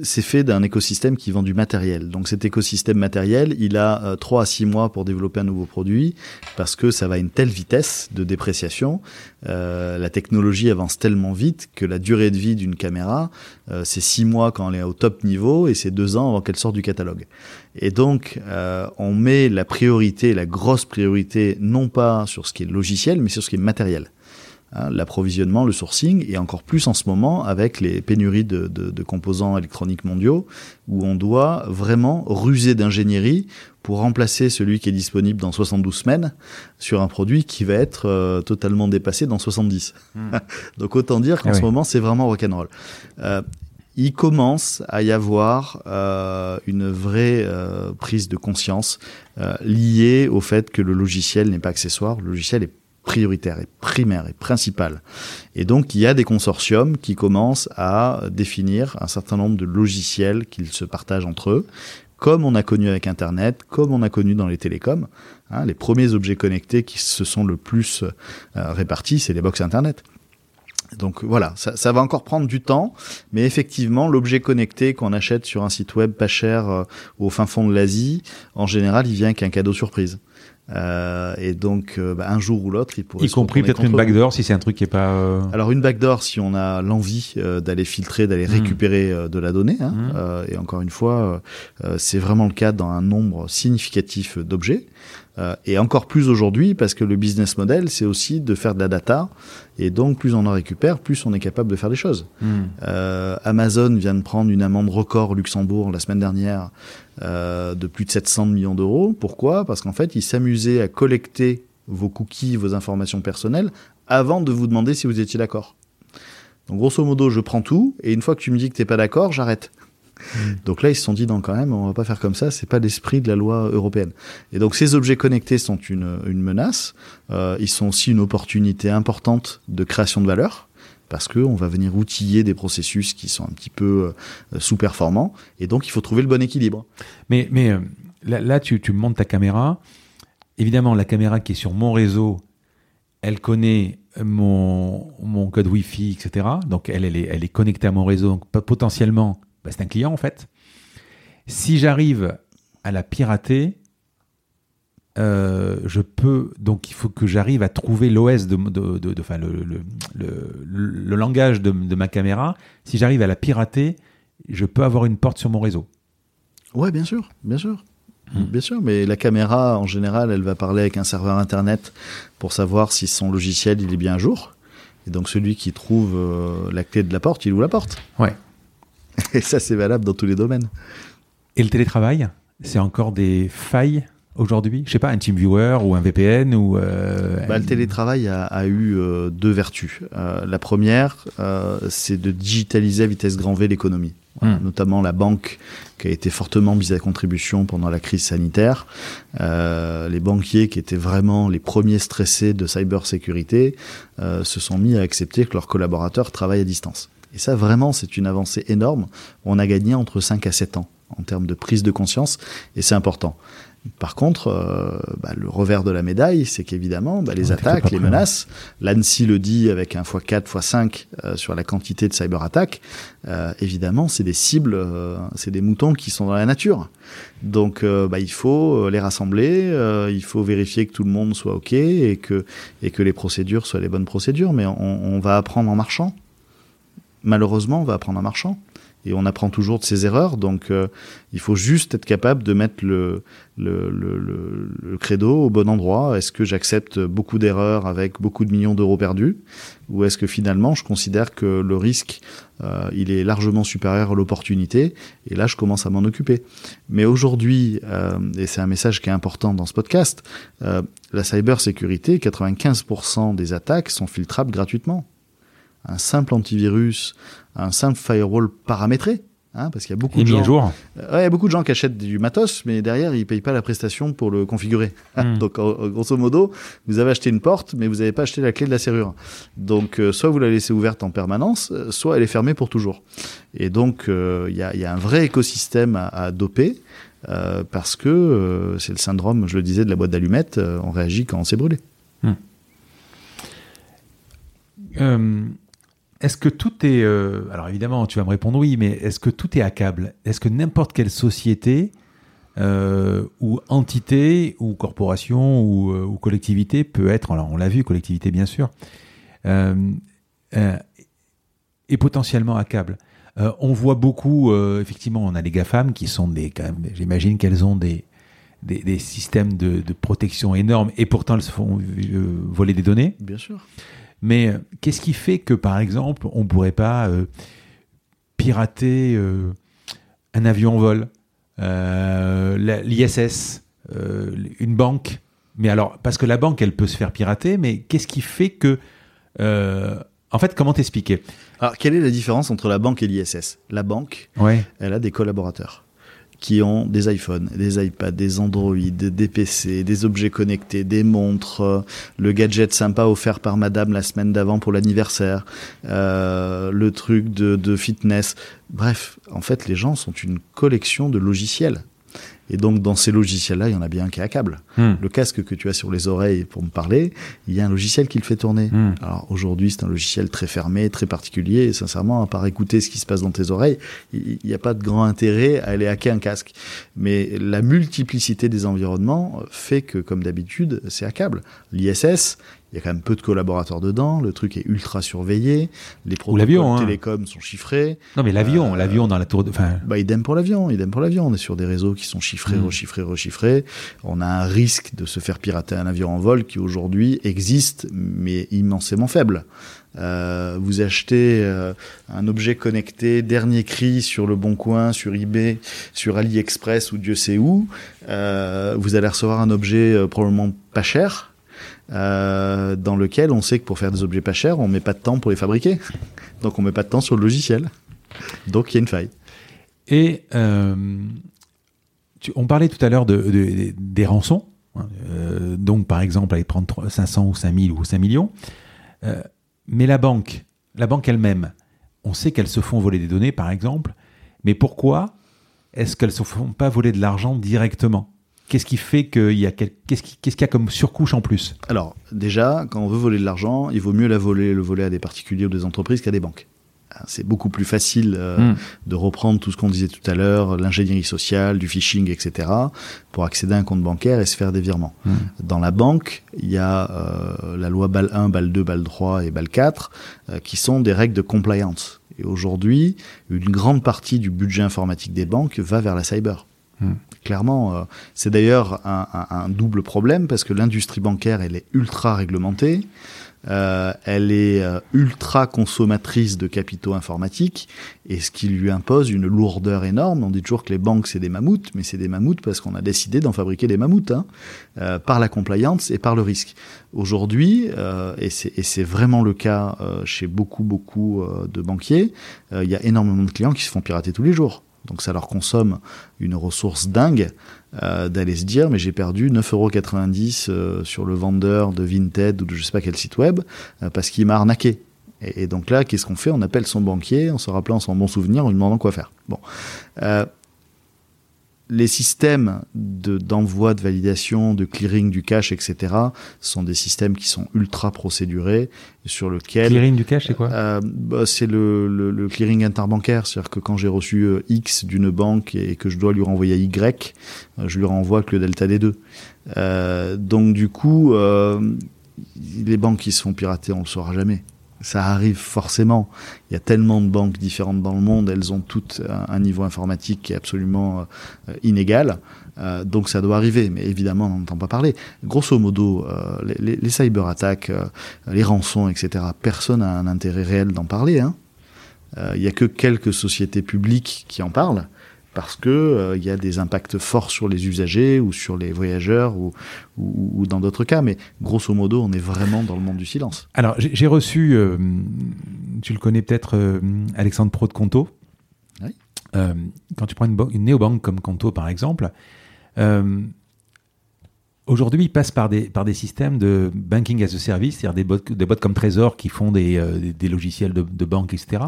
c'est fait d'un écosystème qui vend du matériel. Donc cet écosystème matériel, il a euh, 3 à 6 mois pour développer un nouveau produit parce que ça va à une telle vitesse de dépréciation. Euh, la technologie avance tellement vite que la durée de vie d'une caméra, euh, c'est 6 mois quand elle est au top niveau et c'est 2 ans avant qu'elle sorte du catalogue. Et donc, euh, on met la priorité, la grosse priorité, non pas sur ce qui est logiciel, mais sur ce qui est matériel. Hein, L'approvisionnement, le sourcing, et encore plus en ce moment avec les pénuries de, de, de composants électroniques mondiaux, où on doit vraiment ruser d'ingénierie pour remplacer celui qui est disponible dans 72 semaines sur un produit qui va être euh, totalement dépassé dans 70. Hmm. Donc autant dire qu'en ah ce moment, c'est vraiment rock'n'roll. Euh, il commence à y avoir euh, une vraie euh, prise de conscience euh, liée au fait que le logiciel n'est pas accessoire, le logiciel est prioritaire et primaire et principal. Et donc il y a des consortiums qui commencent à définir un certain nombre de logiciels qu'ils se partagent entre eux, comme on a connu avec Internet, comme on a connu dans les télécoms. Hein, les premiers objets connectés qui se sont le plus répartis, c'est les box Internet. Donc voilà, ça, ça, va encore prendre du temps, mais effectivement, l'objet connecté qu'on achète sur un site web pas cher euh, au fin fond de l'Asie, en général, il vient avec un cadeau surprise. Euh, et donc, euh, bah, un jour ou l'autre, il pourrait. Y compris peut-être une backdoor si c'est un truc qui est pas. Euh, Alors une backdoor si on a l'envie d'aller filtrer, d'aller hmm. récupérer de la donnée. Hein, mmh. et encore une fois, c'est vraiment le cas dans un nombre significatif d'objets. Euh, et encore plus aujourd'hui parce que le business model, c'est aussi de faire de la data. Et donc, plus on en récupère, plus on est capable de faire des choses. Mm. Euh, Amazon vient de prendre une amende record au Luxembourg la semaine dernière euh, de plus de 700 millions d'euros. Pourquoi? Parce qu'en fait, ils s'amusaient à collecter vos cookies, vos informations personnelles, avant de vous demander si vous étiez d'accord. Donc, grosso modo, je prends tout, et une fois que tu me dis que t'es pas d'accord, j'arrête. Mm. Donc là, ils se sont dit, non, quand même, on va pas faire comme ça, c'est pas l'esprit de la loi européenne. Et donc ces objets connectés sont une, une menace, euh, ils sont aussi une opportunité importante de création de valeur, parce qu'on va venir outiller des processus qui sont un petit peu euh, sous-performants, et donc il faut trouver le bon équilibre. Mais, mais euh, là, tu, tu montes ta caméra, évidemment, la caméra qui est sur mon réseau, elle connaît mon, mon code Wi-Fi, etc. Donc elle, elle est, elle est connectée à mon réseau. Potentiellement, bah, c'est un client en fait. Si j'arrive à la pirater, euh, je peux donc il faut que j'arrive à trouver l'OS de, de, de, enfin, le, le, le, le, langage de, ma caméra. Si j'arrive à la pirater, je peux avoir une porte sur mon réseau. Ouais, bien sûr, bien sûr. Hmm. Bien sûr, mais la caméra, en général, elle va parler avec un serveur internet pour savoir si son logiciel il est bien à jour. Et donc celui qui trouve euh, la clé de la porte, il ouvre la porte. Ouais. Et ça, c'est valable dans tous les domaines. Et le télétravail, c'est encore des failles aujourd'hui? Je sais pas, un TeamViewer ou un VPN ou euh, bah, Le télétravail a, a eu euh, deux vertus. Euh, la première, c'est de digitaliser à vitesse grand V l'économie. Hmm. Notamment la banque qui a été fortement mise à contribution pendant la crise sanitaire. les banquiers qui étaient vraiment les premiers stressés de cybersécurité se sont mis à accepter que leurs collaborateurs travaillent à distance. Et ça, vraiment, c'est une avancée énorme. On a gagné entre 5 à 7 ans en termes de prise de conscience, et c'est important. Par contre, euh, bah, le revers de la médaille, c'est qu'évidemment, bah, les attaques, les menaces, l'ANSI le dit avec un x4, x5 euh, sur la quantité de cyberattaques, euh, évidemment, c'est des cibles, euh, c'est des moutons qui sont dans la nature. Donc, bah, il faut les rassembler, il faut vérifier que tout le monde soit OK et que, et que les procédures soient les bonnes procédures, mais on, on va apprendre en marchant. Malheureusement, on va apprendre en marchant et on apprend toujours de ses erreurs. Donc, euh, il faut juste être capable de mettre le, le, le, le credo au bon endroit. Est-ce que j'accepte beaucoup d'erreurs avec beaucoup de millions d'euros perdus, ou est-ce que finalement je considère que le risque euh, il est largement supérieur à l'opportunité? Et là, je commence à m'en occuper. Mais aujourd'hui, euh, et c'est un message qui est important dans ce podcast, euh, la cybersécurité, 95% des attaques sont filtrables gratuitement un simple antivirus, un simple firewall paramétré. Hein, parce qu'il y a beaucoup de gens. Euh, il y a beaucoup de gens qui achètent du matos, mais derrière ils payent pas la prestation pour le configurer. Hmm. Donc grosso modo, vous avez acheté une porte, mais vous n'avez pas acheté la clé de la serrure. Donc euh, soit vous la laissez ouverte en permanence, euh, soit elle est fermée pour toujours. Et donc il y a, y, a, un vrai écosystème à, à doper. parce que c'est le syndrome, je le disais, de la boîte d'allumettes, on réagit quand on s'est brûlé. Hmm. Est-ce que tout est... Euh, alors évidemment, tu vas me répondre oui, mais est-ce que tout est à câble Est-ce que n'importe quelle société euh, ou entité ou corporation ou, euh, ou, collectivité peut être, alors on l'a vu, collectivité bien sûr, est potentiellement à câble on voit beaucoup, effectivement, on a les GAFAM qui sont des, j'imagine qu'elles ont des, des, systèmes de, de, protection énormes et pourtant elles se font voler des données. Bien sûr. Mais euh, qu'est-ce qui fait que, par exemple, on ne pourrait pas euh, pirater euh, un avion en vol, l'ISS, une banque? Mais alors, parce que la banque, elle peut se faire pirater, mais qu'est-ce qui fait que... en fait, comment t'expliquer? Alors, quelle est la différence entre la banque et l'ISS La banque, elle a des collaborateurs qui ont des iPhones, des iPads, des Android, des PC, des objets connectés, des montres, euh, le gadget sympa offert par madame la semaine d'avant pour l'anniversaire, euh, le truc de, de fitness. Bref, en fait, les gens sont une collection de logiciels. Et donc, dans ces logiciels-là, il y en a bien un qui est à câble. Hmm. Le casque que tu as sur les oreilles pour me parler, il y a un logiciel qui le fait tourner. Hmm. Alors, aujourd'hui, c'est un logiciel très fermé, très particulier. Et sincèrement, à part écouter ce qui se passe dans tes oreilles, il n'y a pas de grand intérêt à aller hacker un casque. Mais la multiplicité des environnements fait que, comme d'habitude, c'est à câble. L'ISS, il y a quand même peu de collaborateurs dedans, le truc est ultra surveillé, les produits hein. télécoms sont chiffrés. Non mais l'avion, euh, l'avion dans la tour de... Enfin... Bah idem pour l'avion, idem pour l'avion, on est sur des réseaux qui sont chiffrés, hmm. rechiffrés, rechiffrés. On a un risque de se faire pirater un avion en vol qui aujourd'hui existe mais immensément faible. Euh, vous achetez euh, un objet connecté dernier cri sur le Bon Coin, sur eBay, sur AliExpress ou Dieu sait où, euh, vous allez recevoir un objet euh, probablement pas cher, euh, dans lequel on sait que pour faire des objets pas chers, on met pas de temps pour les fabriquer. Donc on met pas de temps sur le logiciel. Donc il y a une faille. Et euh, on parlait tout à l'heure de, des rançons. Euh, donc par exemple, aller prendre 500 ou 5000 ou 5 millions. mais la banque, la banque elle-même, on sait qu'elles se font voler des données, par exemple. Mais pourquoi est-ce qu'elles se font pas voler de l'argent directement? Qu'est-ce qui fait qu'il y a qu'est-ce qu'il y a comme surcouche en plus? Alors déjà, quand on veut voler de l'argent, il vaut mieux la voler, le voler à des particuliers ou des entreprises qu'à des banques. C'est beaucoup plus facile mm. de reprendre tout ce qu'on disait tout à l'heure, l'ingénierie sociale, du phishing, etc., pour accéder à un compte bancaire et se faire des virements. Mm. Dans la banque, il y a la loi BAL 1, BAL 2, BAL 3 et BAL 4, qui sont des règles de compliance. Et aujourd'hui, une grande partie du budget informatique des banques va vers la cyber. Hmm. Clairement, euh, c'est d'ailleurs un, double problème parce que l'industrie bancaire, elle est ultra réglementée. Euh, elle est euh, ultra consommatrice de capitaux informatiques et ce qui lui impose une lourdeur énorme. On dit toujours que les banques c'est des mammouths, mais c'est des mammouths parce qu'on a décidé d'en fabriquer des mammouths hein, euh, par la compliance et par le risque. Aujourd'hui, et c'est vraiment le cas chez beaucoup beaucoup de banquiers, il y a énormément de clients qui se font pirater tous les jours. Donc ça leur consomme une ressource dingue euh, d'aller se dire mais j'ai perdu 9,90€ euh, sur le vendeur de Vinted ou de je sais pas quel site web euh, parce qu'il m'a arnaqué. Et, donc là, qu'est-ce qu'on fait? On appelle son banquier en se rappelant son bon souvenir en lui demandant quoi faire. Bon les systèmes d'envoi, de, validation, de clearing du cash, etc., sont des systèmes qui sont ultra procédurés, sur lequel... Clearing du cash, c'est quoi? euh, bah, C'est le, le, clearing interbancaire, c'est-à-dire que quand j'ai reçu euh, X d'une banque et que je dois lui renvoyer Y, euh, je lui renvoie que le delta des deux. donc du coup, les banques qui se font pirater, on le saura jamais ça arrive forcément. Il y a tellement de banques différentes dans le monde, elles ont toutes un niveau informatique qui est absolument euh, inégal. Euh, donc ça doit arriver, mais évidemment on n'en entend pas parler. Grosso modo, euh, les, les cyberattaques, les rançons, etc., personne n'a un intérêt réel d'en parler. Hein. Il n'y a que quelques sociétés publiques qui en parlent parce que euh, il y a des impacts forts sur les usagers ou sur les voyageurs ou, ou, dans d'autres cas. Mais grosso modo, on est vraiment dans le monde du silence. Alors, j'ai reçu, euh, tu le connais peut-être, euh, Alexandre Pro de Conto. Oui. quand tu prends une, une, néobanque comme Conto, par exemple, Aujourd'hui, il passe par des, par des systèmes de banking as a service, c'est-à-dire des bots, des bots comme Trésor qui font des, des logiciels de, de banque, etc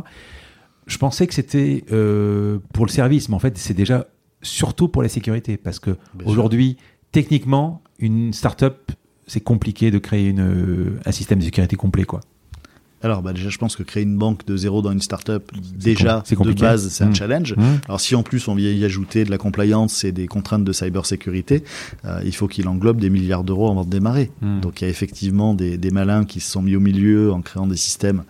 je pensais que c'était euh, pour le service, mais en fait, c'est déjà surtout pour la sécurité. Parce que aujourd'hui, techniquement, une start-up, c'est compliqué de créer une, euh, un système de sécurité complet. quoi. Alors bah déjà, je pense que créer une banque de zéro dans une startup, déjà de base, c'est un mmh. challenge. Mmh. Alors si en plus on vient y ajouter de la compliance et des contraintes de cybersécurité, euh, il faut qu'il englobe des milliards d'euros avant de démarrer. Mmh. Donc il y a effectivement des, des, malins qui se sont mis au milieu en créant des systèmes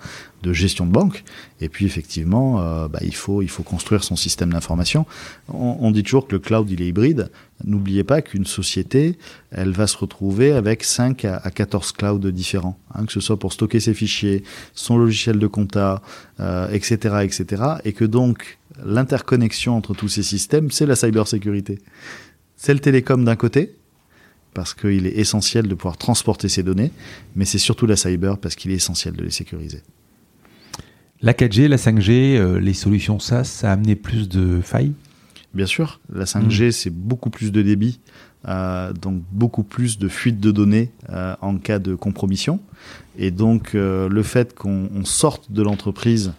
de gestion de banque. Et puis effectivement, euh, bah, il, faut, il faut construire son système d'information. On, dit toujours que le cloud, il est hybride. N'oubliez pas qu'une société, elle va se retrouver avec 5 à, 14 clouds différents, hein, que ce soit pour stocker ses fichiers, son logiciel de compta, etc., euh, etc. Et que donc, l'interconnexion entre tous ces systèmes, c'est la cybersécurité. C'est le télécom d'un côté, parce qu'il est essentiel de pouvoir transporter ces données, mais c'est surtout la cyber parce qu'il est essentiel de les sécuriser. La 4G, la 5G, euh, les solutions SaaS, ça a amené plus de failles Bien sûr, la 5G, mm. c'est beaucoup plus de débit, euh, donc beaucoup plus de fuite de données euh, en cas de compromission. Et donc, le fait qu'on sorte de l'entreprise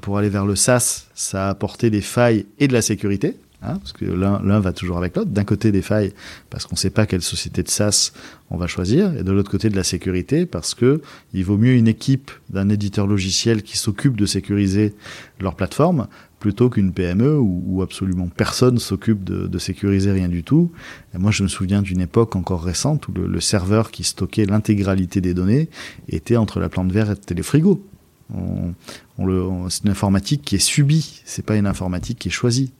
pour aller vers le SaaS, ça a apporté des failles et de la sécurité. Hein, parce que l'un va toujours avec l'autre. D'un côté des failles, parce qu'on ne sait pas quelle société de SaaS on va choisir, et de l'autre côté de la sécurité, parce que il vaut mieux une équipe d'un éditeur logiciel qui s'occupe de sécuriser leur plateforme plutôt qu'une PME où, absolument personne s'occupe de, sécuriser rien du tout. Et moi, je me souviens d'une époque encore récente où le, serveur qui stockait l'intégralité des données était entre la plante verte et les frigos. On, on c'est une informatique qui est subie, c'est pas une informatique qui est choisie.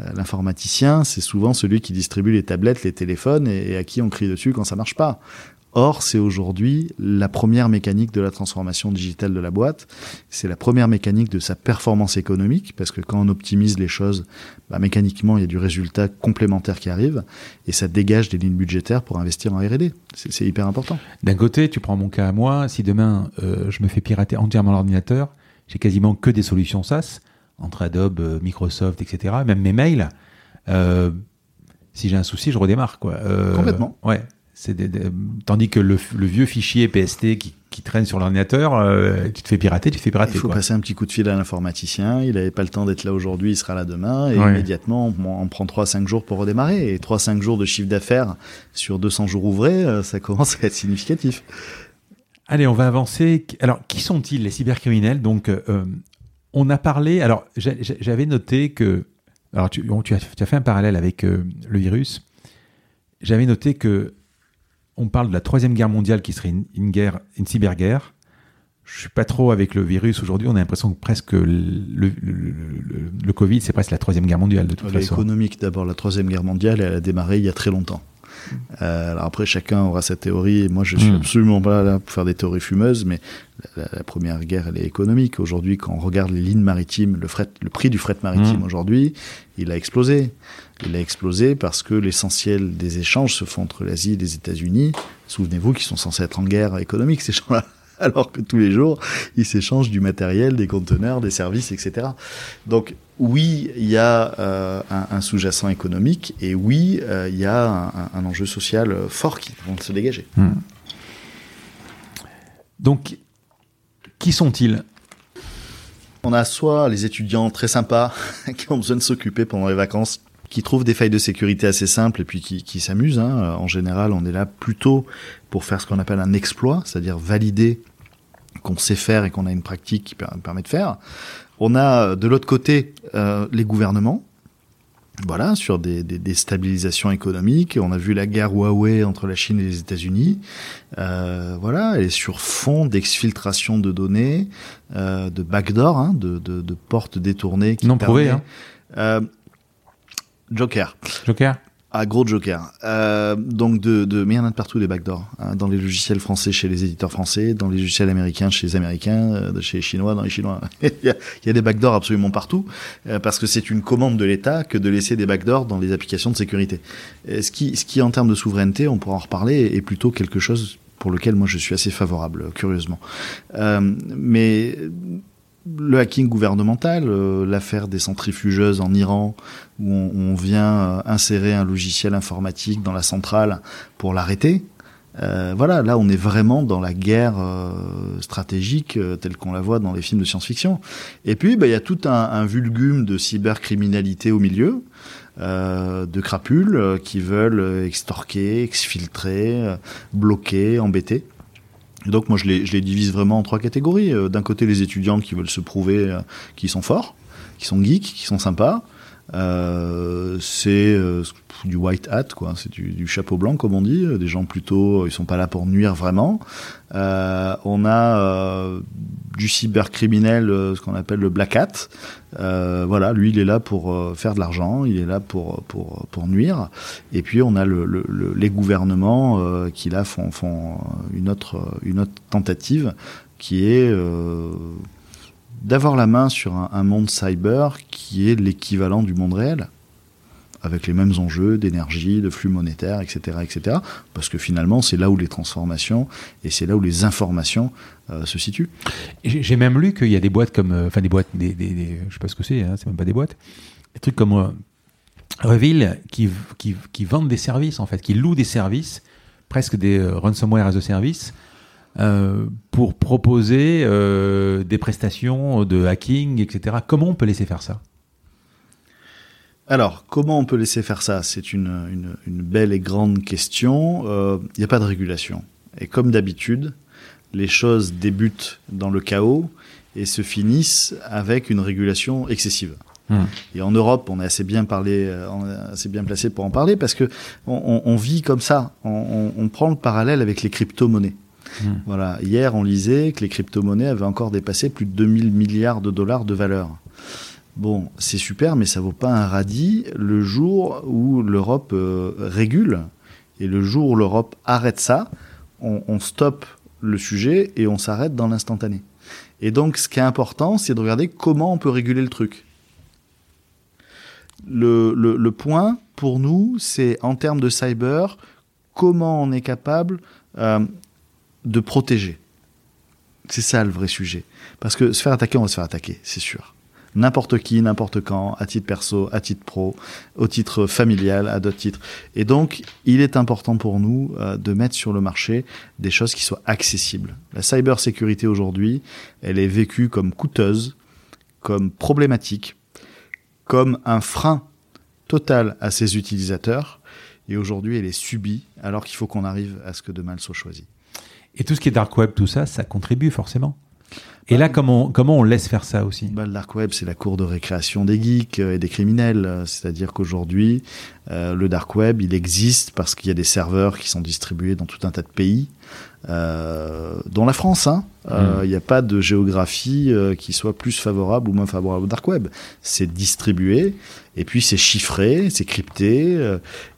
Euh, l'informaticien, c'est souvent celui qui distribue les tablettes, les téléphones et, à qui on crie dessus quand ça marche pas. Or, c'est aujourd'hui la première mécanique de la transformation digitale de la boîte. C'est la première mécanique de sa performance économique, parce que quand on optimise les choses, bah, mécaniquement, il y a du résultat complémentaire qui arrive, et ça dégage des lignes budgétaires pour investir en R&D. C'est hyper important. D'un côté, tu prends mon cas à moi, si demain euh, je me fais pirater entièrement l'ordinateur, j'ai quasiment que des solutions SaaS entre Adobe, euh, Microsoft, etc. Même mes mails. Euh, si j'ai un souci, je redémarre. Quoi. Euh, Complètement. Ouais. Tandis que le, vieux fichier PST qui, traîne sur l'ordinateur, tu te fais pirater, tu te fais pirater. Il faut passer un petit coup de fil à l'informaticien. Il n'avait pas le temps d'être là aujourd'hui, il sera là demain. Et immédiatement, on, prend 3-5 jours pour redémarrer. Et 3-5 jours de chiffre d'affaires sur 200 jours ouvrés, ça commence à être significatif. Allez, on va avancer. Alors, qui sont-ils les cybercriminels? Donc, On a parlé, alors j'avais noté que, alors tu, tu, as, fait un parallèle avec euh, le virus, j'avais noté que on parle de la troisième guerre mondiale qui serait une, guerre, une cyberguerre. Je suis pas trop avec le virus aujourd'hui. On a l'impression que presque le, le, le, Covid, c'est presque la troisième guerre mondiale de toute façon. Économique d'abord. La troisième guerre mondiale, elle a démarré il y a très longtemps. Euh, alors après, chacun aura sa théorie. Moi, je suis hmm. absolument pas là pour faire des théories fumeuses, mais la, première guerre, elle est économique. Aujourd'hui, quand on regarde les lignes maritimes, le, fret, le prix du fret maritime hmm. aujourd'hui, il a explosé. Il a explosé parce que l'essentiel des échanges se font entre l'Asie et les États-Unis. Souvenez-vous qu'ils sont censés être en guerre économique, ces gens-là alors que tous les jours, ils s'échangent du matériel, des conteneurs, des services, etc. Donc oui, il y a euh, un, sous-jacent économique et oui, euh, il y a un, enjeu social fort qui va se dégager. Hmm. Donc, qui sont-ils? On a soit les étudiants très sympas qui ont besoin de s'occuper pendant les vacances qui trouvent des failles de sécurité assez simples et puis qui, qui s'amusent. Hein. En général, on est là plutôt pour faire ce qu'on appelle un exploit, c'est-à-dire valider qu'on sait faire et qu'on a une pratique qui permet de faire. On a de l'autre côté euh, les gouvernements, voilà, sur des, des, des, stabilisations économiques. On a vu la guerre Huawei entre la Chine et les États-Unis. Euh, voilà, elle est sur fond d'exfiltration de données, euh, de backdoor, hein, de, de, de, portes détournées. Qui non prouvé, hein. Euh, Joker. Joker? Ah, gros Joker. Euh, donc de, de, mais il y en a de partout des backdoors. Hein, dans les logiciels français chez les éditeurs français, dans les logiciels américains chez les Américains, euh, chez les Chinois dans les Chinois. il, y a, il, y a, des backdoors absolument partout, euh, parce que c'est une commande de l'État que de laisser des backdoors dans les applications de sécurité. Et ce qui, ce qui en termes de souveraineté, on pourra en reparler, est plutôt quelque chose pour lequel moi je suis assez favorable, curieusement. Euh, mais le hacking gouvernemental, euh, l'affaire des centrifugeuses en Iran, où on, vient euh, insérer un logiciel informatique dans la centrale pour l'arrêter. Euh, voilà, là on est vraiment dans la guerre stratégique telle qu'on la voit dans les films de science-fiction. Et puis bah, il y a tout un, un, vulgume de cybercriminalité au milieu, de crapules qui veulent extorquer, exfiltrer, bloquer, embêter donc moi je les, divise vraiment en trois catégories. Euh, d'un côté les étudiants qui veulent se prouver euh, qu'ils sont forts, qui sont geeks, qui sont sympas. Euh, c'est euh, du white hat, quoi. C'est du, chapeau blanc, comme on dit. Des gens plutôt, ils sont pas là pour nuire vraiment. Euh, on a du cybercriminel, ce qu'on appelle le black hat. voilà, lui, il est là pour faire de l'argent, il est là pour pour pour nuire. Et puis on a le, le, les gouvernements qui là font font une autre une autre tentative qui est d'avoir la main sur un, monde cyber qui est l'équivalent du monde réel, avec les mêmes enjeux d'énergie, de flux monétaires, etc., etc. Parce que finalement, c'est là où les transformations et c'est là où les informations euh, se situent. J'ai même lu qu'il y a des boîtes comme, euh, enfin des boîtes, des, des, je sais pas ce que c'est, hein, c'est même pas des boîtes, des trucs comme euh, Reville qui, qui, qui, vendent des services en fait, qui louent des services, presque des ransomware as a service euh, pour proposer euh, des prestations de hacking, etc. Comment on peut laisser faire ça? Alors, comment on peut laisser faire ça? C'est une, une, une, belle et grande question. Il euh, n'y a pas de régulation. Et comme d'habitude, les choses débutent dans le chaos et se finissent avec une régulation excessive. Hmm. Et en Europe, on est assez bien parlé, on est assez bien placé pour en parler parce que on, on, vit comme ça. On, on, prend le parallèle avec les crypto-monnaies. Hmm. Voilà. Hier, on lisait que les crypto-monnaies avaient encore dépassé plus de 2000 milliards de dollars de valeur. Bon, c'est super, mais ça vaut pas un radis le jour où l'Europe euh, régule et le jour où l'Europe arrête ça, on, stoppe le sujet et on s'arrête dans l'instantané. Et donc, ce qui est important, c'est de regarder comment on peut réguler le truc. Le, le, le point pour nous, c'est en termes de cyber, comment on est capable euh, de protéger. C'est ça le vrai sujet. Parce que se faire attaquer, on va se faire attaquer, c'est sûr. N'importe qui, n'importe quand, à titre perso, à titre pro, au titre familial, à d'autres titres. Et donc, il est important pour nous euh, de mettre sur le marché des choses qui soient accessibles. La cybersécurité aujourd'hui, elle est vécue comme coûteuse, comme problématique, comme un frein total à ses utilisateurs. Et aujourd'hui, elle est subie, alors qu'il faut qu'on arrive à ce que demain elle soit choisie. Et tout ce qui est dark web, tout ça, ça contribue forcément. Et là, comment, comment on laisse faire ça aussi? Bah, Le dark web, c'est la cour de récréation des geeks euh, et des criminels. C'est-à-dire qu'aujourd'hui, euh, le dark web, il existe parce qu'il y a des serveurs qui sont distribués dans tout un tas de pays, euh, dont la France. Hein. Euh, hmm. Il n'y a pas de géographie qui soit plus favorable ou moins favorable au dark web. C'est distribué et puis c'est chiffré, c'est crypté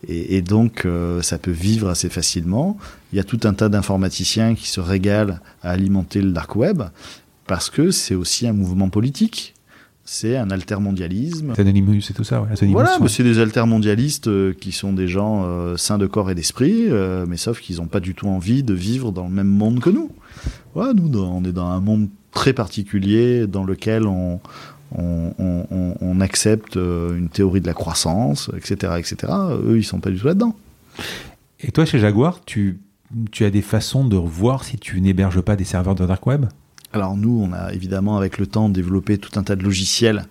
et, et, donc ça peut vivre assez facilement. Il y a tout un tas d'informaticiens qui se régalent à alimenter le dark web parce que c'est aussi un mouvement politique. C'est un altermondialisme. C'est Anonymous et tout ça, ouais. Voilà, c'est des altermondialistes euh, qui sont des gens euh, sains de corps et d'esprit, euh, mais sauf qu'ils n'ont pas du tout envie de vivre dans le même monde que nous. Voilà, nous, on est dans un monde très particulier dans lequel on, on, accepte une théorie de la croissance, etc., etc. Eux, ils sont pas du tout là-dedans. Et toi, chez Jaguar, tu, tu as des façons de voir si tu n'héberges pas des serveurs de dark web? Alors nous, on a évidemment avec le temps développé tout un tas de logiciels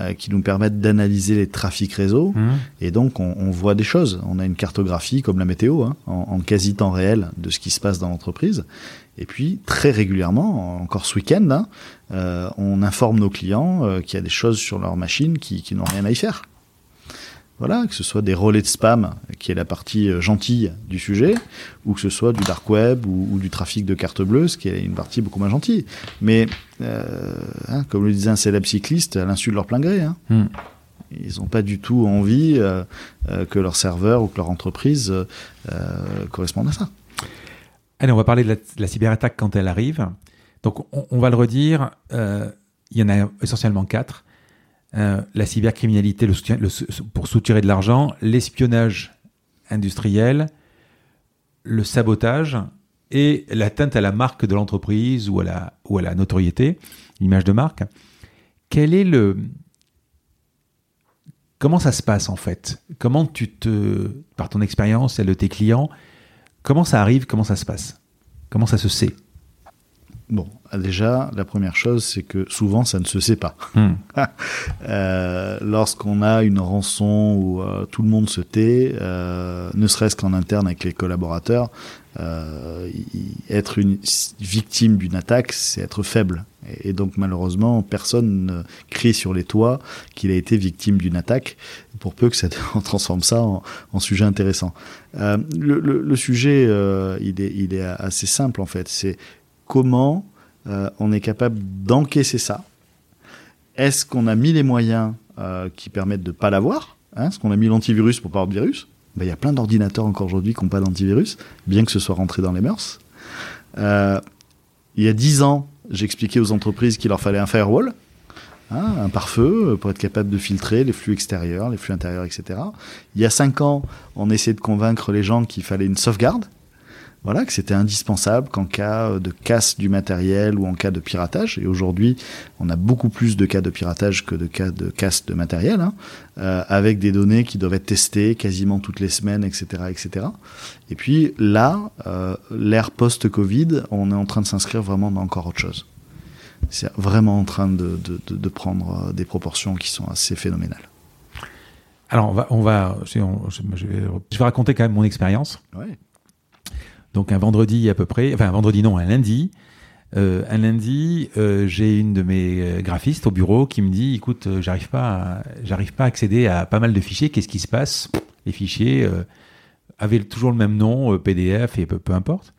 euh, qui nous permettent d'analyser les trafics réseau. Mmh. Et donc on, voit des choses. On a une cartographie comme la météo, hein, en, quasi temps réel de ce qui se passe dans l'entreprise. Et puis très régulièrement, encore ce week-end, hein, euh, on informe nos clients euh, qu'il y a des choses sur leur machine qui, qui n'ont rien à y faire. Voilà, que ce soit des relais de spam, qui est la partie euh, gentille du sujet, ou que ce soit du dark web ou, du trafic de carte bleue, ce qui est une partie beaucoup moins gentille. Mais, euh, hein, comme le disait un célèbre cycliste, à l'insu de leur plein gré. Hein. Hmm. Ils n'ont pas du tout envie euh, que leur serveur ou que leur entreprise corresponde à ça. Allez, on va parler de la, cyberattaque quand elle arrive. Donc, on, on va le redire, il y en a essentiellement quatre. Euh, la cybercriminalité pour soutirer de l'argent, l'espionnage industriel, le sabotage et l'atteinte à la marque de l'entreprise ou, à la, notoriété, l'image de marque. Quel est le. Comment ça se passe en fait? Comment tu te. Par ton expérience, celle de tes clients, comment ça arrive? Comment ça se passe? Comment ça se sait? Bon, déjà, la première chose, c'est que souvent, ça ne se sait pas. Hmm. euh, Lorsqu'on a une rançon où euh, tout le monde se tait, euh, ne serait-ce qu'en interne avec les collaborateurs, être une victime d'une attaque, c'est être faible. Et, donc, malheureusement, personne ne crie sur les toits qu'il a été victime d'une attaque, pour peu que ça transforme ça en, en sujet intéressant. Le, le, le, sujet, il, est, il est assez simple, en fait. C'est comment euh, on est capable d'encaisser ça Est-ce qu'on a mis les moyens euh, qui permettent de ne pas l'avoir hein Est-ce qu'on a mis l'antivirus pour pas avoir de virus? Ben, Il y a plein d'ordinateurs encore aujourd'hui qui n'ont pas d'antivirus, bien que ce soit rentré dans les mœurs. Euh, il y a dix ans, j'expliquais aux entreprises qu'il leur fallait un firewall, hein, un pare-feu, pour être capable de filtrer les flux extérieurs, les flux intérieurs, etc. Il y a cinq ans, on essayait de convaincre les gens qu'il fallait une sauvegarde voilà, que c'était indispensable qu'en cas de casse du matériel ou en cas de piratage, et aujourd'hui on a beaucoup plus de cas de piratage que de cas de casse de matériel, hein, euh, avec des données qui doivent être testées quasiment toutes les semaines, etc. etc. Et puis là, euh, l'ère post-Covid, on est en train de s'inscrire vraiment dans encore autre chose. C'est vraiment en train de, de, de, de, prendre des proportions qui sont assez phénoménales. Alors on va, on va je, vais, je vais raconter quand même mon expérience. Ouais. Donc un vendredi à peu près, enfin un vendredi non, un lundi. Euh, un lundi, euh, j'ai une de mes euh, graphistes au bureau qui me dit, écoute, j'arrive pas, j'arrive pas à accéder à pas mal de fichiers. Qu'est-ce qui se passe? Les fichiers avaient toujours le même nom, PDF et peu, importe.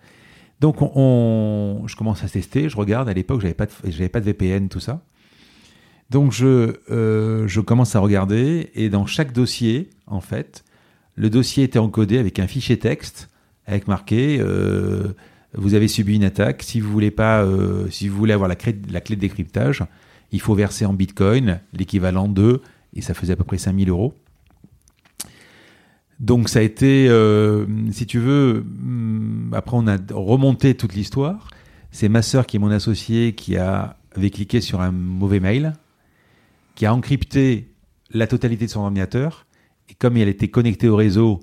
Donc on, je commence à tester, je regarde. À l'époque, j'avais pas, pas de VPN, tout ça. Donc je commence à regarder et dans chaque dossier, en fait, le dossier était encodé avec un fichier texte avec marqué euh, vous avez subi une attaque. Si vous voulez pas, euh, si vous voulez avoir la clé, de décryptage, il faut verser en Bitcoin l'équivalent de, et ça faisait à peu près 5000 euros. Donc ça a été, euh, si tu veux, hmm, après on a remonté toute l'histoire. C'est ma sœur qui est mon associé qui a, avait cliqué sur un mauvais mail, qui a encrypté la totalité de son ordinateur. Et comme elle était connectée au réseau,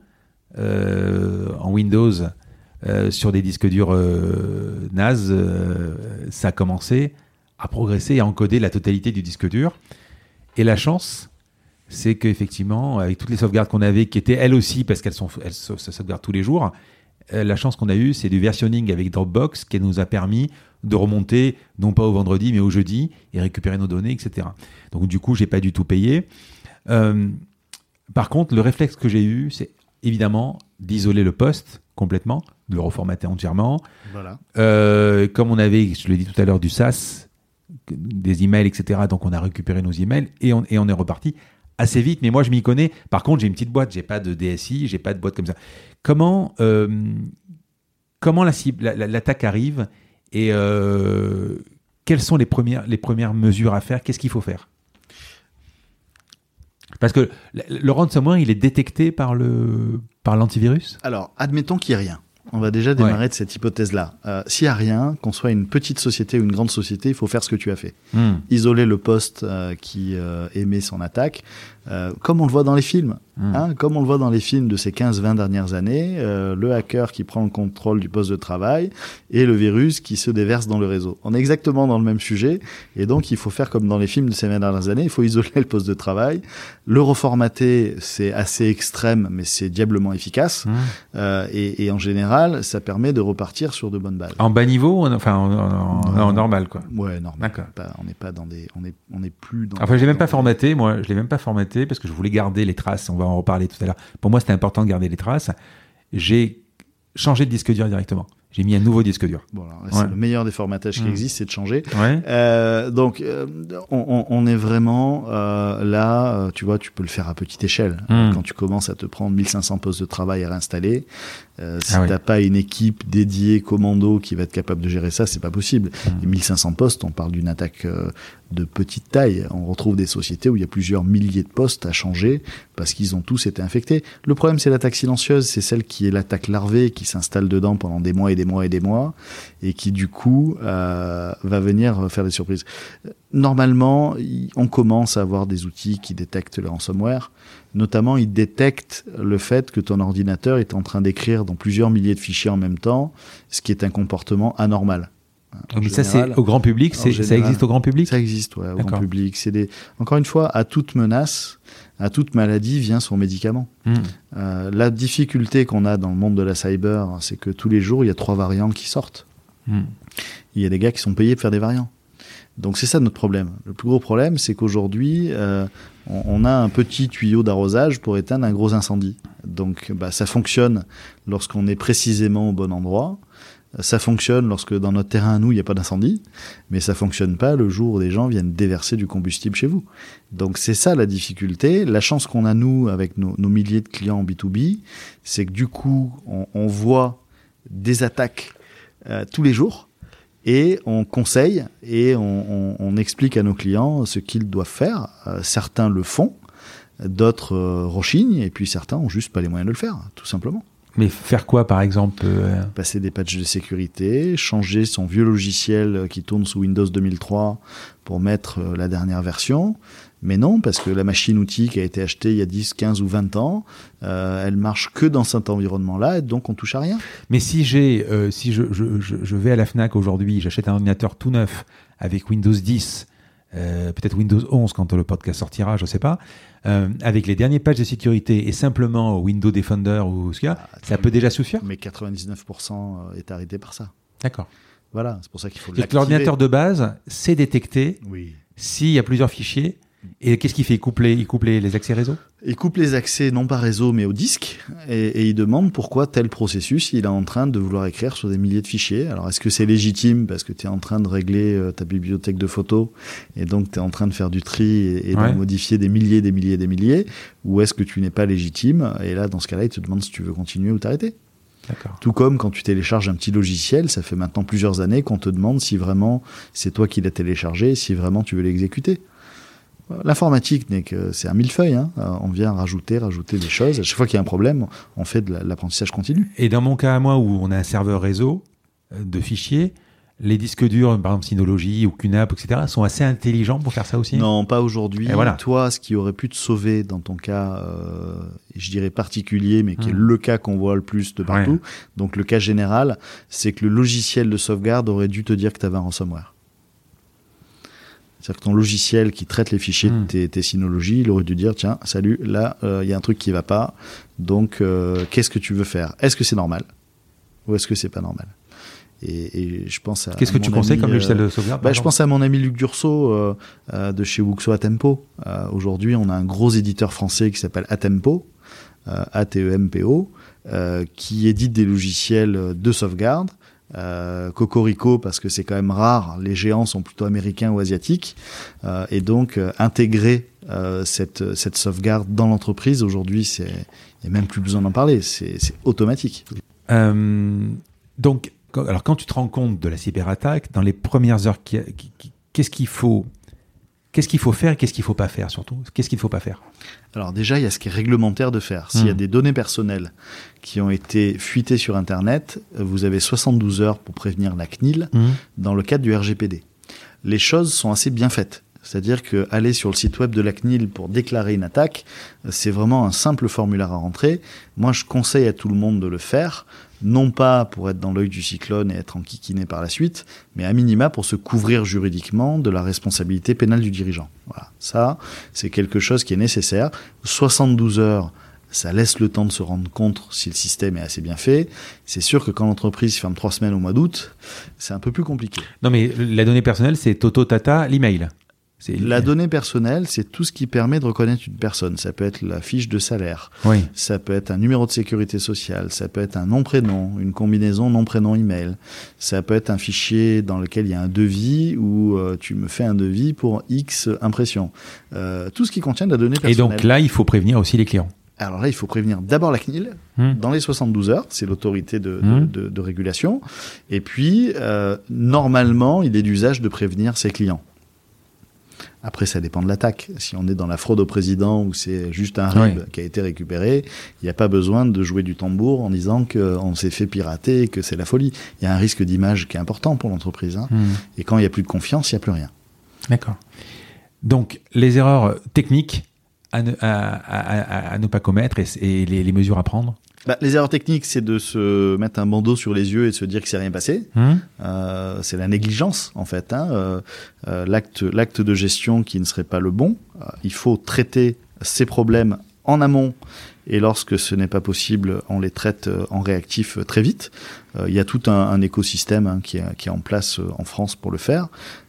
en Windows euh, sur des disques durs euh, NAS, ça a commencé à progresser et à encoder la totalité du disque dur. Et la chance, c'est qu'effectivement, avec toutes les sauvegardes qu'on avait, qui étaient elles aussi, parce qu'elles elles se sauvegardent tous les jours, la chance qu'on a eue, c'est du versionning avec Dropbox qui nous a permis de remonter, non pas au vendredi, mais au jeudi, et récupérer nos données, etc. Donc du coup, j'ai pas du tout payé. Euh, par contre, le réflexe que j'ai eu, c'est évidemment d'isoler le poste complètement, de le reformater entièrement. Voilà. Euh, comme on avait, je l'ai dit tout à l'heure, du SaaS, des emails, etc. Donc on a récupéré nos emails et on, et on est reparti assez vite. Mais moi, je m'y connais. Par contre, j'ai une petite boîte. J'ai pas de DSI, j'ai pas de boîte comme ça. Comment, euh, comment la cible, la- l'attaque arrive et euh, quelles sont les premières, les premières mesures à faire? Qu'est-ce qu'il faut faire? Parce que le- ransomware, il est détecté par le par l'antivirus? Alors, admettons qu'il n'y ait rien. On va déjà démarrer de cette hypothèse-là. Euh, S'il n'y a rien, qu'on soit une petite société ou une grande société, il faut faire ce que tu as fait. Hmm. Isoler le poste euh, qui euh, émet son attaque, euh, comme on le voit dans les films. Hmm. Hein, comme on le voit dans les films de ces 15-20 dernières années, euh, le hacker qui prend le contrôle du poste de travail et le virus qui se déverse dans le réseau. On est exactement dans le même sujet et donc il faut faire comme dans les films de ces 20 dernières années, il faut isoler le poste de travail, le reformater, c'est assez extrême mais c'est diablement efficace Hmm. euh, et, et en général ça permet de repartir sur de bonnes bases. En bas niveau, en- enfin en, en- en- Non. en normal quoi. Ouais, normal. D'accord. On n'est pas dans des, on est, on est plus dans. Enfin, je l'ai même pas formaté, moi, je l'ai même pas formaté parce que je voulais garder les traces. On va en reparler tout à l'heure. Pour moi, c'était important de garder les traces. J'ai changé de disque dur directement. J'ai mis un nouveau disque dur. Bon, c'est Ouais. le meilleur des formatages qui Mm. existe, c'est de changer. Ouais. Euh, donc, euh, on, on- est vraiment euh, là, euh, tu vois, tu peux le faire à petite échelle. Mm. Quand tu commences à te prendre 1500 postes de travail à réinstaller, euh, si Ah oui. t'as pas une équipe dédiée commando qui va être capable de gérer ça, c'est pas possible. Mm. Et 1500 postes, on parle d'une attaque euh, de petite taille. On retrouve des sociétés où il y a plusieurs milliers de postes à changer parce qu'ils ont tous été infectés. Le problème, c'est l'attaque silencieuse, c'est celle qui est l'attaque larvée qui s'installe dedans pendant des mois et des mois et des mois et qui du coup euh, va venir faire des surprises. Normalement, on commence à avoir des outils qui détectent le ransomware. Notamment, ils détectent le fait que ton ordinateur est en train d'écrire dans plusieurs milliers de fichiers en même temps, ce qui est un comportement anormal. En Mais ça, c'est au grand public. Ça existe au grand public? ça existe, ouais, au grand public. C'est des... Encore une fois, à toute menace, à toute maladie vient son médicament. Hmm. Euh, la difficulté qu'on a dans le monde de la cyber, c'est que tous les jours, il y a trois variants qui sortent. Hmm. Il y a des gars qui sont payés pour faire des variants. Donc c'est ça notre problème. Le plus gros problème, c'est qu'aujourd'hui, euh, on, on a un petit tuyau d'arrosage pour éteindre un gros incendie. Donc bah, ça fonctionne lorsqu'on est précisément au bon endroit. Ça fonctionne lorsque dans notre terrain à nous, il n'y a pas d'incendie, mais ça fonctionne pas le jour où des gens viennent déverser du combustible chez vous. Donc c'est ça la difficulté. La chance qu'on a nous avec nos, milliers de clients en B2B, c'est que du coup, on, voit des attaques euh, tous les jours et on conseille et on explique à nos clients ce qu'ils doivent faire. Euh, certains le font, d'autres euh, rechignent et puis certains ont juste pas les moyens de le faire, tout simplement. Mais faire quoi, par exemple euh, Passer des patchs de sécurité, changer son vieux logiciel qui tourne sous Windows 2003 pour mettre euh, la dernière version. Mais non, parce que la machine-outil qui a été achetée il y a 10, 15 ou 20 ans, euh, elle marche que dans cet environnement-là, donc on touche à rien. Mais si j'ai, euh, si je, je, je, je vais à la Fnac aujourd'hui, j'achète un ordinateur tout neuf avec Windows 10, euh, peut-être Windows 11 quand le podcast sortira, je sais pas, euh, avec les derniers patchs de sécurité et simplement Windows Defender ou ce qu'il y a, Ah, ça peut déjà suffire. Mais 99% est arrêté par ça. D'accord. Voilà, c'est pour ça qu'il faut. L'ordinateur de base sait détecter Oui. s'il y a plusieurs fichiers. Et qu'est-ce qu'il fait? Il coupe les, il coupe les, les accès réseau? Il coupe les accès non pas réseau mais au disque et, et il demande pourquoi tel processus il est en train de vouloir écrire sur des milliers de fichiers. Alors est-ce que c'est légitime? Parce que tu es en train de régler euh, ta bibliothèque de photos et donc tu es en train de faire du tri et, et Ouais. de modifier des milliers, des milliers, des milliers ou est-ce que tu n'es pas légitime? Et là dans ce cas-là il te demande si tu veux continuer ou t'arrêter. Tout comme quand tu télécharges un petit logiciel, ça fait maintenant plusieurs années qu'on te demande si vraiment c'est toi qui l'as téléchargé, si vraiment tu veux l'exécuter. L'informatique n'est que c'est un millefeuille. Hein. Euh, On vient rajouter, rajouter des choses. À chaque fois qu'il y a un problème, on fait de la- l'apprentissage continu. Et dans mon cas à moi, où on a un serveur réseau euh, de fichiers, les disques durs, par exemple Synology ou QNAP, etc., sont assez intelligents pour faire ça aussi? Non, pas aujourd'hui. Et voilà. Toi, ce qui aurait pu te sauver dans ton cas, euh, je dirais particulier, mais qui est Hmm. le cas qu'on voit le plus de partout, Ouais. donc le cas général, c'est que le logiciel de sauvegarde aurait dû te dire que tu avais un ransomware. C'est-à-dire que ton logiciel qui traite les fichiers Hmm. de tes, tes Synology, il aurait dû dire tiens, salut, là, euh, il y a un truc qui va pas, donc euh, qu'est-ce que tu veux faire? Est-ce que c'est normal? Ou est-ce que c'est pas normal? Et, je pense à. Qu'est-ce que tu conseilles comme logiciel de sauvegarde bah, Je pense à mon ami Luc Dursault de chez Wuxo Atempo. Aujourd'hui, on a un gros éditeur français qui s'appelle Atempo, A-T-E-M-P-O, qui édite des logiciels de sauvegarde. Euh, Cocorico parce que c'est quand même rare, les géants sont plutôt américains ou asiatiques, euh, et donc euh, intégrer cette, sauvegarde dans l'entreprise aujourd'hui, c'est il n'y a même plus besoin d'en parler, c'est automatique. donc, alors quand tu te rends compte de la cyberattaque, dans les premières heures, qu'est-ce qu'il faut Qu'est-ce qu'il faut faire et qu'est-ce qu'il ne faut pas faire surtout? Qu'est-ce qu'il ne faut pas faire? Alors déjà, il y a ce qui est réglementaire de faire. S'il y a hmm. des données personnelles qui ont été fuitées sur Internet, vous avez 72 heures pour prévenir la CNIL hmm. dans le cadre du RGPD. Les choses sont assez bien faites. C'est-à-dire que aller sur le site web de la CNIL pour déclarer une attaque, c'est vraiment un simple formulaire à rentrer. Moi, je conseille à tout le monde de le faire non pas pour être dans l'œil du cyclone et être enquiquiné par la suite, mais à minima pour se couvrir juridiquement de la responsabilité pénale du dirigeant. Voilà, ça, c'est quelque chose qui est nécessaire. 72 heures, ça laisse le temps de se rendre compte si le système est assez bien fait. C'est sûr que quand l'entreprise ferme trois semaines au mois d'août, c'est un peu plus compliqué. Non, mais la donnée personnelle, c'est Toto Tata, l'email. La donnée personnelle, c'est tout ce qui permet de reconnaître une personne. Ça peut être la fiche de salaire, oui. ça peut être un numéro de sécurité sociale, ça peut être un nom-prénom, une combinaison nom-prénom-email, ça peut être un fichier dans lequel il y a un devis ou euh, tu me fais un devis pour X impressions. Euh, tout ce qui contient de la donnée personnelle. Et donc là, il faut prévenir aussi les clients. Alors là, il faut prévenir d'abord la CNIL hmm. dans les 72 heures, c'est l'autorité de, hmm. de, de, régulation. Et puis, euh, normalement, il est d'usage de prévenir ses clients. Après, ça dépend de l'attaque. Si on est dans la fraude au président ou c'est juste un RIB qui a été récupéré, il n'y a pas besoin de jouer du tambour en disant qu'on s'est fait pirater et que c'est la folie. Il y a un risque d'image qui est important pour l'entreprise. Hein. Hmm. Et quand il n'y a plus de confiance, il n'y a plus rien. D'accord. Donc, les erreurs techniques à ne, pas commettre et, les mesures à prendre? Bah, les erreurs techniques, c'est de se mettre un bandeau sur les yeux et de se dire que c'est rien passé. Mmh. Euh, c'est la négligence, en fait. Hein. Euh, euh, l'acte, l'acte de gestion qui ne serait pas le bon. Euh, il faut traiter ces problèmes en amont et lorsque ce n'est pas possible, on les traite euh, en réactif très vite. Il y a tout un, écosystème hein, qui, est, en place en France pour le faire.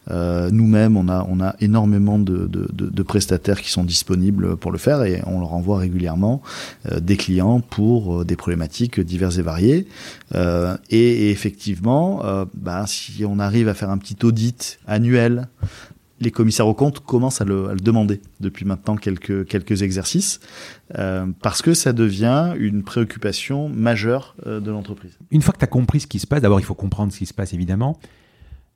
Euh, Nous-mêmes, on a, énormément de, prestataires qui sont disponibles pour le faire et on leur envoie régulièrement euh, des clients pour euh, des problématiques diverses et variées. Euh, et, effectivement, euh, bah, si on arrive à faire un petit audit annuel les commissaires aux comptes commencent à le, à le, demander depuis maintenant quelques, quelques exercices, euh, parce que ça devient une préoccupation majeure euh, de l'entreprise. Une fois que tu as compris ce qui se passe, d'abord il faut comprendre ce qui se passe évidemment,